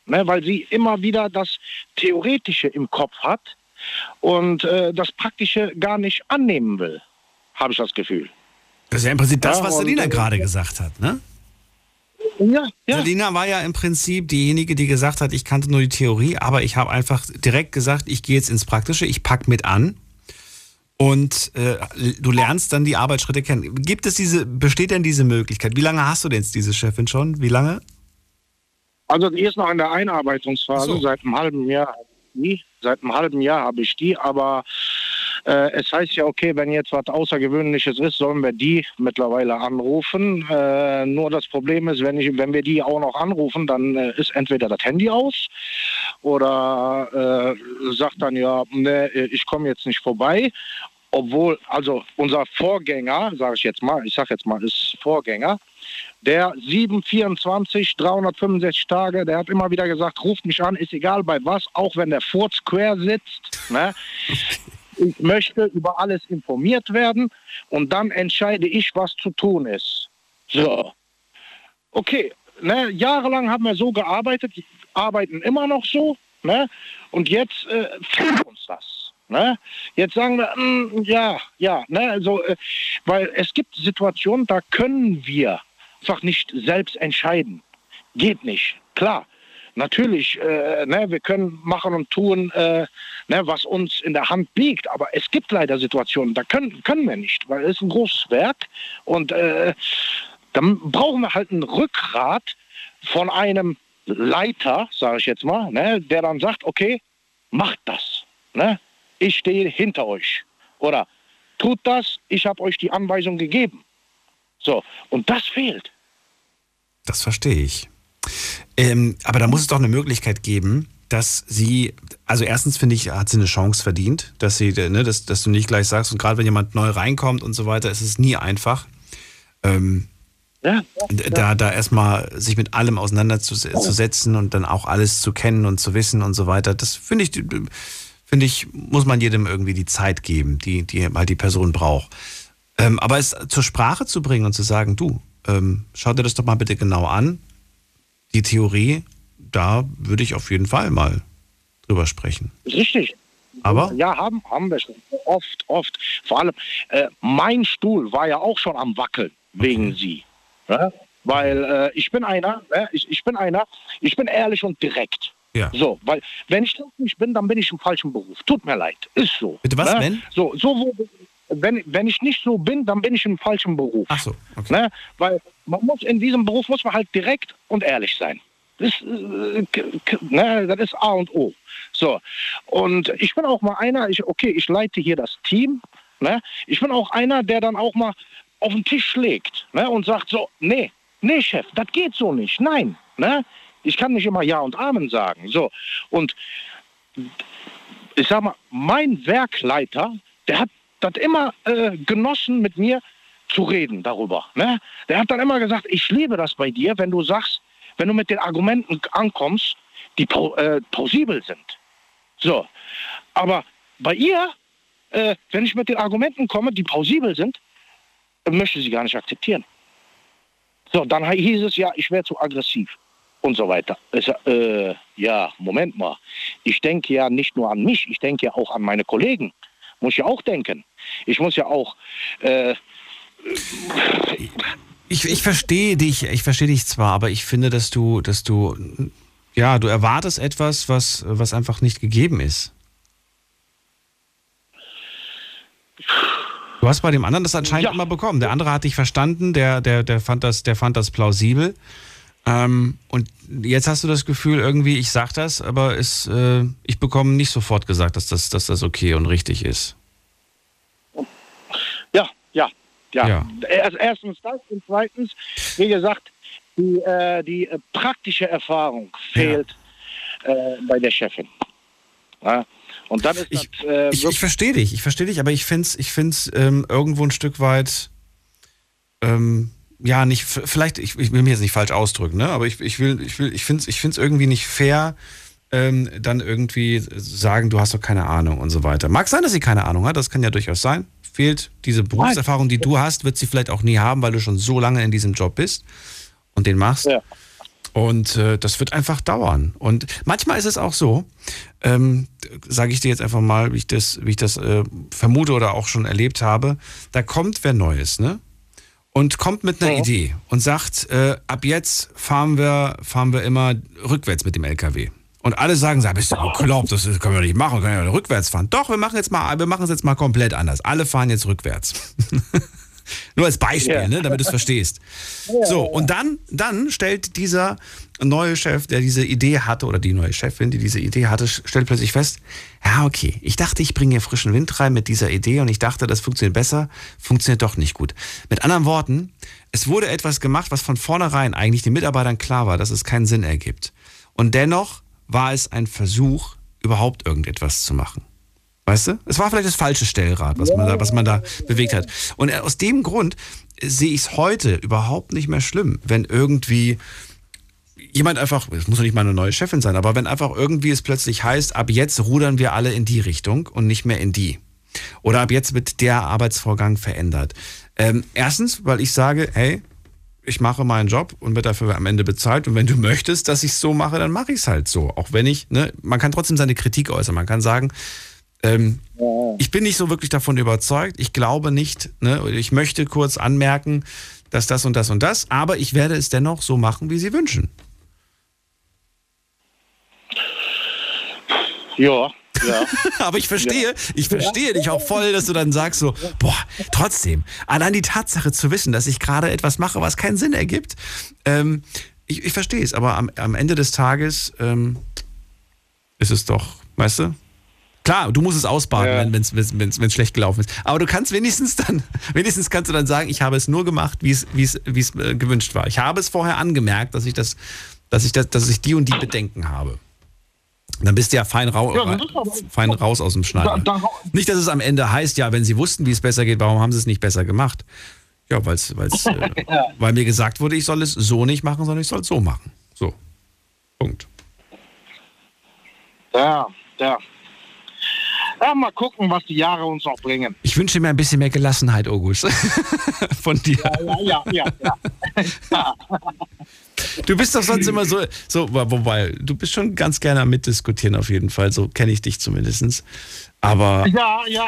Ne, weil sie immer wieder das Theoretische im Kopf hat und äh, das Praktische gar nicht annehmen will, habe ich das Gefühl. Das ist ja im Prinzip das, Ja, was Selina gerade gesagt hat, ne? Ja, ja. Selina war ja im Prinzip diejenige, die gesagt hat, ich kannte nur die Theorie, aber ich habe einfach direkt gesagt, ich gehe jetzt ins Praktische, ich pack mit an und äh, du lernst dann die Arbeitsschritte kennen. Gibt es diese, besteht denn diese Möglichkeit? Wie lange hast du denn jetzt diese Chefin schon? Wie lange? Also die ist noch in der Einarbeitungsphase seit einem halben Jahr. Die, seit einem halben Jahr habe ich die, aber äh, es heißt ja, okay, wenn jetzt was Außergewöhnliches ist, sollen wir die mittlerweile anrufen. Äh, nur das Problem ist, wenn, ich, wenn wir die auch noch anrufen, dann äh, ist entweder das Handy aus oder äh, sagt dann ja, ne, ich komme jetzt nicht vorbei. Obwohl, also unser Vorgänger, sage ich jetzt mal, ich sage jetzt mal, ist Vorgänger, der 724, 365 Tage, der hat immer wieder gesagt, ruft mich an, ist egal bei was, auch wenn der Furz quer sitzt. Ne? <laughs> Ich möchte über alles informiert werden und dann entscheide ich, was zu tun ist. So. Okay, ne, jahrelang haben wir so gearbeitet, arbeiten immer noch so, ne? Und jetzt äh, fehlt uns das. Ne? Jetzt sagen wir, mh, ja, ja, ne? also, äh, weil es gibt Situationen, da können wir einfach nicht selbst entscheiden. Geht nicht. Klar, natürlich, äh, ne, wir können machen und tun, äh, ne, was uns in der Hand liegt, aber es gibt leider Situationen, da können, können wir nicht, weil es ist ein großes Werk und äh, dann brauchen wir halt ein Rückgrat von einem Leiter, sage ich jetzt mal, ne, der dann sagt, okay, macht das. Ne? Ich stehe hinter euch. Oder tut das, ich habe euch die Anweisung gegeben. So, und das fehlt. Das verstehe ich. Ähm, aber da muss es doch eine Möglichkeit geben, dass sie, also erstens finde ich, hat sie eine Chance verdient, dass sie, ne, dass, dass du nicht gleich sagst, und gerade wenn jemand neu reinkommt und so weiter, ist es nie einfach. Ähm, ja, ja, da, da erstmal sich mit allem auseinanderzusetzen und dann auch alles zu kennen und zu wissen und so weiter, das finde ich, finde ich, muss man jedem irgendwie die Zeit geben, die, die halt die Person braucht. Ähm, aber es zur Sprache zu bringen und zu sagen, du, ähm, schau dir das doch mal bitte genau an, die Theorie, da würde ich auf jeden Fall mal drüber sprechen. Richtig. Aber? Ja, haben, haben wir schon. Oft, oft. Vor allem, äh, mein Stuhl war ja auch schon am Wackeln wegen okay. sie. Ja? Weil äh, ich bin einer, äh, ich, ich bin einer, ich bin ehrlich und direkt. Ja. So, weil wenn ich das nicht bin, dann bin ich im falschen Beruf. Tut mir leid, ist so. Bitte was, ne? wenn? So, so wo, wenn, wenn ich nicht so bin, dann bin ich im falschen Beruf. Ach so, okay. Ne? Weil man muss in diesem Beruf muss man halt direkt und ehrlich sein. Das, äh, ne, das ist A und O. So. Und ich bin auch mal einer, ich, okay, ich leite hier das Team. Ne? Ich bin auch einer, der dann auch mal auf den Tisch legt ne? und sagt so, nee, nee, Chef, das geht so nicht. Nein. Ne? Ich kann nicht immer Ja und Amen sagen. So. Und ich sag mal, mein Werkleiter, der hat das immer äh, genossen, mit mir zu reden darüber. Ne? Der hat dann immer gesagt, ich liebe das bei dir, wenn du sagst, wenn du mit den Argumenten ankommst, die äh, plausibel sind. So. Aber bei ihr, äh, wenn ich mit den Argumenten komme, die plausibel sind, möchte sie gar nicht akzeptieren. So, dann hieß es ja, ich wäre zu aggressiv und so weiter. Ich, äh, ja, Moment mal. Ich denke ja nicht nur an mich, ich denke ja auch an meine Kollegen. Muss ich ja auch denken. Ich muss ja auch. Äh, ich, ich verstehe dich, ich verstehe dich zwar, aber ich finde, dass du, dass du, ja, du erwartest etwas, was, was einfach nicht gegeben ist. Du hast bei dem anderen das anscheinend ja. immer bekommen. Der andere hat dich verstanden, der, der, der, fand, das, der fand das plausibel. Ähm, und jetzt hast du das Gefühl, irgendwie, ich sag das, aber es, äh, ich bekomme nicht sofort gesagt, dass das, dass das okay und richtig ist. Ja, ja, ja. ja. Also erstens das und zweitens, wie gesagt, die, äh, die äh, praktische Erfahrung fehlt ja. Äh, bei der Chefin. Ja? Und dann ist ich, das, äh, ich, ich verstehe dich, ich verstehe dich, aber ich finde es ich find's, ähm, irgendwo ein Stück weit, ähm, ja, nicht, vielleicht, ich, ich, will mir jetzt nicht falsch ausdrücken, ne? aber ich, ich will, ich will, ich finde es ich find's irgendwie nicht fair, ähm, dann irgendwie sagen, du hast doch keine Ahnung und so weiter. Mag sein, dass sie keine Ahnung hat, das kann ja durchaus sein. Fehlt diese Berufserfahrung, die du hast, wird sie vielleicht auch nie haben, weil du schon so lange in diesem Job bist und den machst. Ja. Und äh, das wird einfach dauern. Und manchmal ist es auch so, ähm, sage ich dir jetzt einfach mal, wie ich das, wie ich das äh, vermute oder auch schon erlebt habe, da kommt wer Neues, ne? Und kommt mit einer ja. Idee und sagt, äh, ab jetzt fahren wir, fahren wir immer rückwärts mit dem LKW. Und alle sagen, bist du <laughs> bekloppt, das können wir nicht machen, wir können ja rückwärts fahren. Doch, wir machen jetzt mal, wir machen es jetzt mal komplett anders. Alle fahren jetzt rückwärts. <laughs> Nur als Beispiel, ne, damit du es verstehst. <laughs> So, und dann, dann stellt dieser neue Chef, der diese Idee hatte, oder die neue Chefin, die diese Idee hatte, stellt plötzlich fest, ja, okay, ich dachte, ich bringe hier frischen Wind rein mit dieser Idee und ich dachte, das funktioniert besser, funktioniert doch nicht gut. Mit anderen Worten, es wurde etwas gemacht, was von vornherein eigentlich den Mitarbeitern klar war, dass es keinen Sinn ergibt. Und dennoch war es ein Versuch, überhaupt irgendetwas zu machen. Weißt du? Es war vielleicht das falsche Stellrad, was man da, was man da bewegt hat. Und aus dem Grund sehe ich es heute überhaupt nicht mehr schlimm, wenn irgendwie jemand einfach, es muss doch nicht mal eine neue Chefin sein, aber wenn einfach irgendwie es plötzlich heißt, ab jetzt rudern wir alle in die Richtung und nicht mehr in die. Oder ab jetzt wird der Arbeitsvorgang verändert. Ähm, erstens, weil ich sage, hey, ich mache meinen Job und werde dafür am Ende bezahlt. Und wenn du möchtest, dass ich es so mache, dann mache ich es halt so. Auch wenn ich, ne, man kann trotzdem seine Kritik äußern. Man kann sagen, ähm, ich bin nicht so wirklich davon überzeugt. Ich glaube nicht, ne, ich möchte kurz anmerken, dass das und das und das, aber ich werde es dennoch so machen, wie sie wünschen. Ja, ja. <laughs> Aber ich verstehe, ich verstehe dich auch voll, dass du dann sagst so, boah, trotzdem, allein die Tatsache zu wissen, dass ich gerade etwas mache, was keinen Sinn ergibt, ähm, ich, ich verstehe es, aber am, am Ende des Tages ähm, ist es doch, weißt du? Klar, du musst es ausbaden, wenn es schlecht gelaufen ist. Aber du kannst wenigstens dann, <laughs> wenigstens kannst du dann sagen, ich habe es nur gemacht, wie es, wie es, wie es äh, gewünscht war. Ich habe es vorher angemerkt, dass ich das, dass ich das, dass ich die und die Bedenken habe. Dann bist du ja fein, rau Ja, aber- fein raus aus dem Schneider. Da- da- Nicht, dass es am Ende heißt, ja, wenn sie wussten, wie es besser geht, warum haben sie es nicht besser gemacht? Ja, weil's, weil's, <laughs> äh, weil mir gesagt wurde, ich soll es so nicht machen, sondern ich soll es so machen. So. Punkt. Ja, ja. Ja, mal gucken, was die Jahre uns noch bringen. Ich wünsche mir ein bisschen mehr Gelassenheit, August. <laughs> Von dir. Ja, ja, ja. ja. <laughs> <laughs> Du bist doch sonst immer so, so, wobei, du bist schon ganz gerne am Mitdiskutieren auf jeden Fall, so kenne ich dich zumindest. Aber Ja, ja.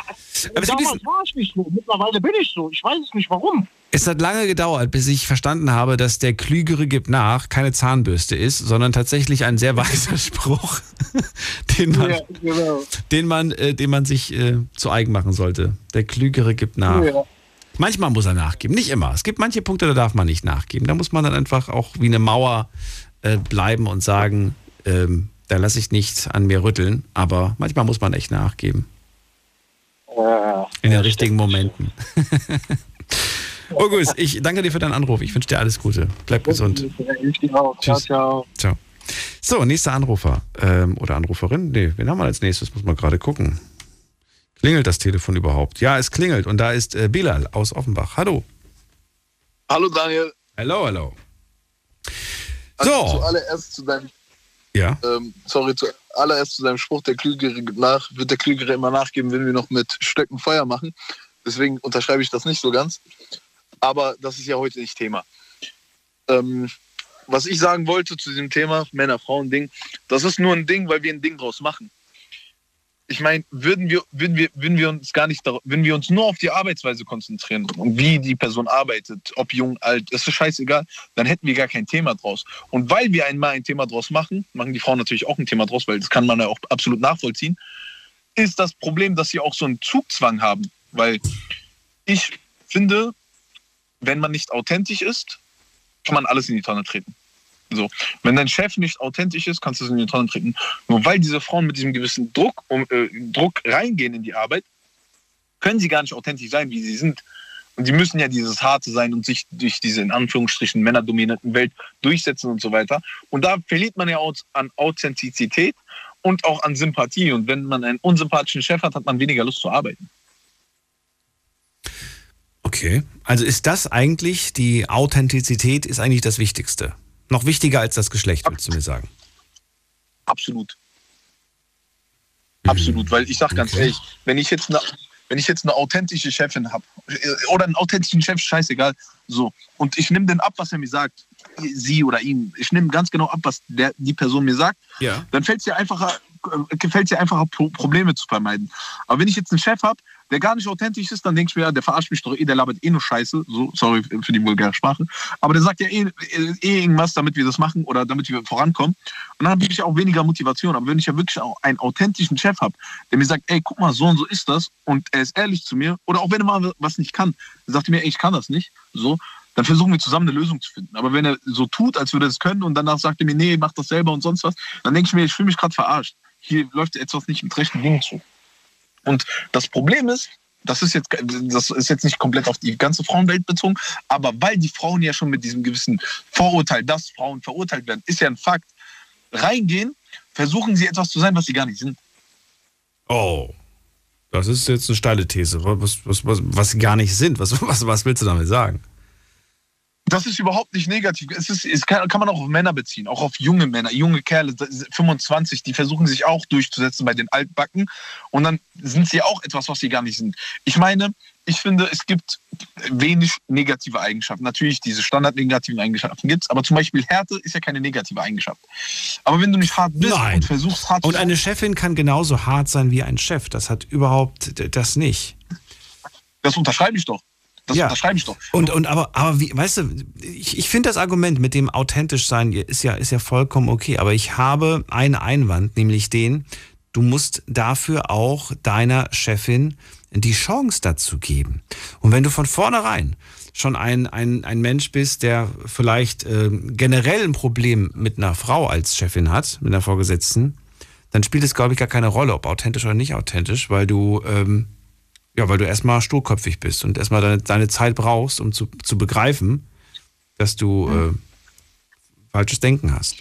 Aber Damals diesen- war ich nicht so. Mittlerweile bin ich so. Ich weiß es nicht warum. es hat lange gedauert, bis ich verstanden habe, dass der Klügere gibt nach keine Zahnbürste ist, sondern tatsächlich ein sehr weiser <laughs> Spruch, den man, Ja, genau. den man, äh, den man sich äh, zu eigen machen sollte. Der Klügere gibt nach. Ja. Manchmal muss er nachgeben, nicht immer. Es gibt manche Punkte, da darf man nicht nachgeben. Da muss man dann einfach auch wie eine Mauer äh, bleiben und sagen, ähm, da lasse ich nichts an mir rütteln. Aber manchmal muss man echt nachgeben. In den richtigen Momenten. <laughs> August, ich danke dir für deinen Anruf. Ich wünsche dir alles Gute. Bleib gesund. Ich dir auch. Ciao, Tschüss. ciao. Ciao. So, nächster Anrufer ähm, oder Anruferin. Nee, wen haben wir als nächstes? Muss man gerade gucken. Klingelt das Telefon überhaupt? Ja, es klingelt. Und da ist äh, Bilal aus Offenbach. Hallo. Hallo Daniel. Hallo, hallo. Also So. Zuallererst zu deinem, Ja. ähm, sorry, zuallererst zu deinem Spruch, der Klügere nach, wird der Klügere immer nachgeben, wenn wir noch mit Stöcken Feuer machen. Deswegen unterschreibe ich das nicht so ganz. Aber das ist ja heute nicht Thema. Ähm, was ich sagen wollte zu diesem Thema Männer-Frauen-Ding, das ist nur ein Ding, weil wir ein Ding draus machen. Ich meine, würden wir, würden wir, würden wir uns gar nicht, würden wir uns nur auf die Arbeitsweise konzentrieren und wie die Person arbeitet, ob jung, alt, das ist scheißegal, dann hätten wir gar kein Thema draus. Und weil wir einmal ein Thema draus machen, machen die Frauen natürlich auch ein Thema draus, weil das kann man ja auch absolut nachvollziehen, ist das Problem, dass sie auch so einen Zugzwang haben. Weil ich finde, wenn man nicht authentisch ist, kann man alles in die Tonne treten. So. Wenn dein Chef nicht authentisch ist, kannst du es in die Tonne treten. Nur weil diese Frauen mit diesem gewissen Druck, um, äh, Druck reingehen in die Arbeit, können sie gar nicht authentisch sein, wie sie sind. Und die müssen ja dieses Harte sein und sich durch diese in Anführungsstrichen männerdominierten Welt durchsetzen und so weiter. Und da verliert man ja auch an Authentizität und auch an Sympathie. Und wenn man einen unsympathischen Chef hat, hat man weniger Lust zu arbeiten. Okay. Also ist das eigentlich, die Authentizität ist eigentlich das Wichtigste. Noch wichtiger als das Geschlecht, willst du mir sagen? Absolut. Absolut, weil ich sag ganz ehrlich, wenn ich jetzt eine, wenn ich jetzt eine authentische Chefin habe oder einen authentischen Chef, scheißegal, so und ich nehme den ab, was er mir sagt, sie oder ihm, ich nehme ganz genau ab, was der, die Person mir sagt, Ja. dann fällt es dir einfacher, äh, gefällt dir einfacher Pro Probleme zu vermeiden. Aber wenn ich jetzt einen Chef habe, der gar nicht authentisch ist, dann denke ich mir, ja, der verarscht mich doch eh, der labert eh nur Scheiße. So, sorry für die vulgäre Sprache. Aber der sagt ja eh, eh, eh irgendwas, damit wir das machen oder damit wir vorankommen. Und dann habe ich auch weniger Motivation. Aber wenn ich ja wirklich auch einen authentischen Chef habe, der mir sagt, ey, guck mal, so und so ist das und er ist ehrlich zu mir oder auch wenn er mal was nicht kann, sagt er mir, ey, ich kann das nicht, so, dann versuchen wir zusammen eine Lösung zu finden. Aber wenn er so tut, als würde er es können und danach sagt er mir, nee, mach das selber und sonst was, dann denke ich mir, ich fühle mich gerade verarscht. Hier läuft etwas nicht mit rechten Dingen zu. Und das Problem ist, das ist jetzt, das ist jetzt nicht komplett auf die ganze Frauenwelt bezogen, aber weil die Frauen ja schon mit diesem gewissen Vorurteil, dass Frauen verurteilt werden, ist ja ein Fakt, reingehen, versuchen sie etwas zu sein, was sie gar nicht sind. Oh. Das ist jetzt eine steile These, was, was, was, was sie gar nicht sind. Was, was, was willst du damit sagen? Das ist überhaupt nicht negativ. Es, ist, es kann, kann man auch auf Männer beziehen, auch auf junge Männer, junge Kerle, 25, die versuchen sich auch durchzusetzen bei den Altbacken. Und dann sind sie auch etwas, was sie gar nicht sind. Ich meine, ich finde, es gibt wenig negative Eigenschaften. Natürlich, diese standardnegativen Eigenschaften gibt es, aber zum Beispiel Härte ist ja keine negative Eigenschaft. Aber wenn du nicht hart bist Nein. und versuchst hart Und eine Chefin kann genauso hart sein wie ein Chef. Das hat überhaupt das nicht. Das unterschreibe ich doch. Das ja. unterschreibe ich doch. Und, und aber, aber wie, weißt du, ich, ich finde das Argument mit dem authentisch sein ist ja, ist ja vollkommen okay. Aber ich habe einen Einwand, nämlich den, du musst dafür auch deiner Chefin die Chance dazu geben. Und wenn du von vornherein schon ein, ein, ein Mensch bist, der vielleicht äh, generell ein Problem mit einer Frau als Chefin hat, mit einer Vorgesetzten, dann spielt es, glaube ich, gar keine Rolle, ob authentisch oder nicht authentisch, weil du, ähm, ja, weil du erstmal sturköpfig bist und erstmal deine, deine Zeit brauchst, um zu, zu begreifen, dass du äh, falsches Denken hast.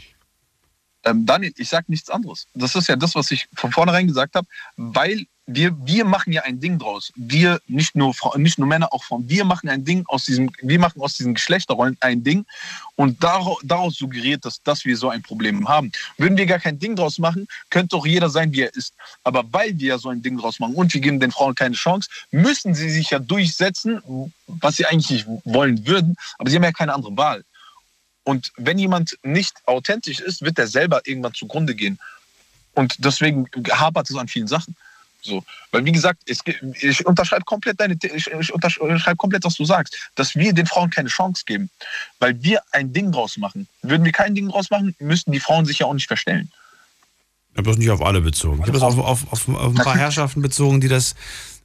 Ähm, Daniel, ich sage nichts anderes. Das ist ja das, was ich von vornherein gesagt habe, weil wir, wir machen ja ein Ding draus. Wir, nicht nur, nicht nur Männer, auch Frauen, wir machen ein Ding aus diesem, wir machen aus diesen Geschlechterrollen ein Ding und daraus, daraus suggeriert, dass, dass wir so ein Problem haben. Würden wir gar kein Ding draus machen, könnte doch jeder sein, wie er ist. Aber weil wir ja so ein Ding draus machen und wir geben den Frauen keine Chance, müssen sie sich ja durchsetzen, was sie eigentlich nicht wollen würden, aber sie haben ja keine andere Wahl. Und wenn jemand nicht authentisch ist, wird er selber irgendwann zugrunde gehen. Und deswegen hapert es an vielen Sachen. So, weil wie gesagt, es, ich unterschreibe komplett deine, ich, ich unterschreibe komplett, was du sagst, dass wir den Frauen keine Chance geben, weil wir ein Ding draus machen. Würden wir kein Ding draus machen, müssten die Frauen sich ja auch nicht verstellen. Ich habe das nicht auf alle bezogen. Ich habe das auf, auf, auf, auf ein paar Herrschaften bezogen, die das,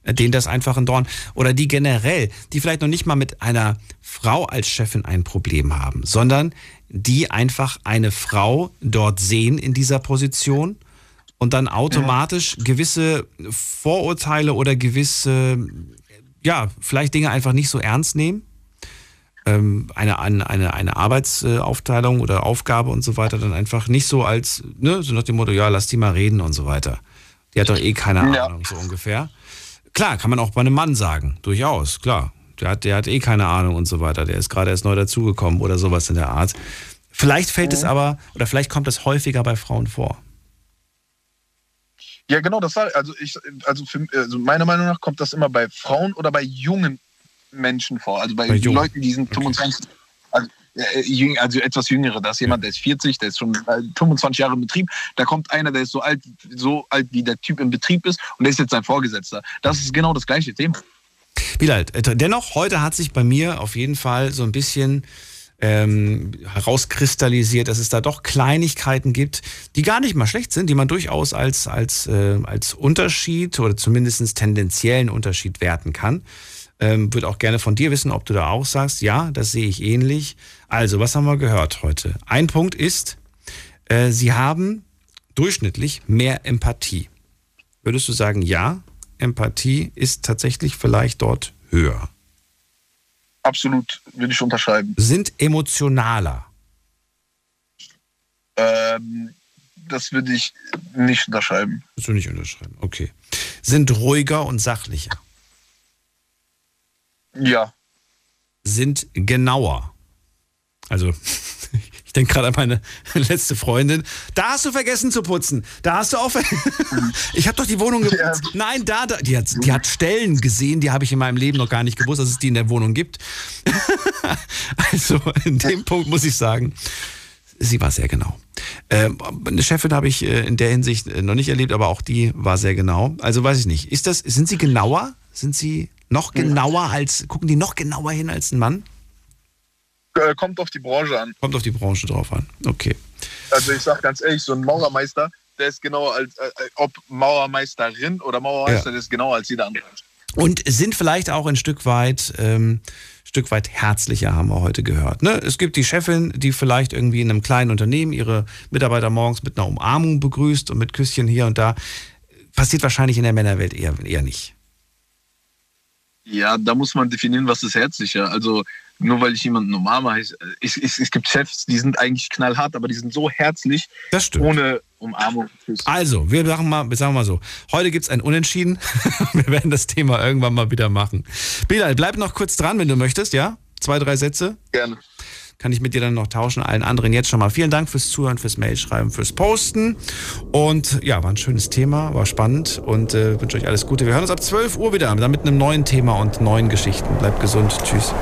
äh, denen das einfach ein Dorn oder die generell, die vielleicht noch nicht mal mit einer Frau als Chefin ein Problem haben, sondern die einfach eine Frau dort sehen in dieser Position und dann automatisch gewisse Vorurteile oder gewisse, ja, vielleicht Dinge einfach nicht so ernst nehmen. Ähm, eine, eine, eine, eine Arbeitsaufteilung oder Aufgabe und so weiter dann einfach nicht so als, ne, so nach dem Motto, ja, lass die mal reden und so weiter. Die hat doch eh keine Ja. Ahnung, so ungefähr. Klar, kann man auch bei einem Mann sagen, durchaus, klar. Der hat, der hat eh keine Ahnung und so weiter. Der ist gerade erst neu dazugekommen oder sowas in der Art. Vielleicht fällt es aber, oder vielleicht kommt es häufiger bei Frauen vor. Ja, genau, das war, also ich, also, für, also meiner Meinung nach kommt das immer bei Frauen oder bei jungen Menschen vor. Also bei, Bei. Leuten, die sind 25, also, äh, also etwas jüngere. Da ist jemand, der ist 40, der ist schon äh, 25 Jahre im Betrieb. Da kommt einer, der ist so alt, so alt wie der Typ im Betrieb ist und der ist jetzt sein Vorgesetzter. Das ist genau das gleiche Thema. Bilal, äh, dennoch, heute hat sich bei mir auf jeden Fall so ein bisschen ähm, herauskristallisiert, dass es da doch Kleinigkeiten gibt, die gar nicht mal schlecht sind, die man durchaus als, als, äh, als Unterschied oder zumindest tendenziellen Unterschied werten kann. Ähm, Würde auch gerne von dir wissen, ob du da auch sagst, ja, das sehe ich ähnlich. Also, was haben wir gehört heute? Ein Punkt ist, äh, sie haben durchschnittlich mehr Empathie. Würdest du sagen, ja, Empathie ist tatsächlich vielleicht dort höher? Absolut, würde ich unterschreiben. Sind emotionaler. Ähm, das würde ich nicht unterschreiben. Würdest du nicht unterschreiben, okay. Sind ruhiger und sachlicher. Ja. Sind genauer. Also, ich denke gerade an meine <laughs> letzte Freundin. Da hast du vergessen zu putzen. Da hast du auch. <laughs> ich habe doch die Wohnung geputzt. Nein, da, da. Die hat, die hat Stellen gesehen, die habe ich in meinem Leben noch gar nicht gewusst, dass es die in der Wohnung gibt. <laughs> also, in dem Punkt muss ich sagen, sie war sehr genau. Ähm, eine Chefin habe ich äh, in der Hinsicht äh, noch nicht erlebt, aber auch die war sehr genau. Also weiß ich nicht. Ist das, sind sie genauer? Sind sie noch genauer als, gucken die noch genauer hin als ein Mann? Äh, kommt auf die Branche an. Kommt auf die Branche drauf an. Okay. Also ich sag ganz ehrlich, so ein Maurermeister, der ist genauer als, äh, äh, ob Maurermeisterin oder Maurermeister, Ja. der ist genauer als jeder andere. Und sind vielleicht auch ein Stück weit, ähm, Stück weit herzlicher, haben wir heute gehört. Ne? Es gibt die Chefin, die vielleicht irgendwie in einem kleinen Unternehmen ihre Mitarbeiter morgens mit einer Umarmung begrüßt und mit Küsschen hier und da. Passiert wahrscheinlich in der Männerwelt eher, eher nicht. Ja, da muss man definieren, was ist herzlicher. Also nur weil ich jemanden umarme, heißt, es, es, es gibt Chefs, die sind eigentlich knallhart, aber die sind so herzlich, das stimmt. ohne Umarmung. Also, wir sagen mal, wir sagen mal so, heute gibt es ein Unentschieden. <laughs> wir werden das Thema irgendwann mal wieder machen. Bilal, bleib noch kurz dran, wenn du möchtest, ja? Zwei, drei Sätze. Gerne. Kann ich mit dir dann noch tauschen. Allen anderen jetzt schon mal vielen Dank fürs Zuhören, fürs Mailschreiben, fürs Posten. Und ja, war ein schönes Thema, war spannend und äh, wünsche euch alles Gute. Wir hören uns ab 12 Uhr wieder, dann mit einem neuen Thema und neuen Geschichten. Bleibt gesund. Tschüss.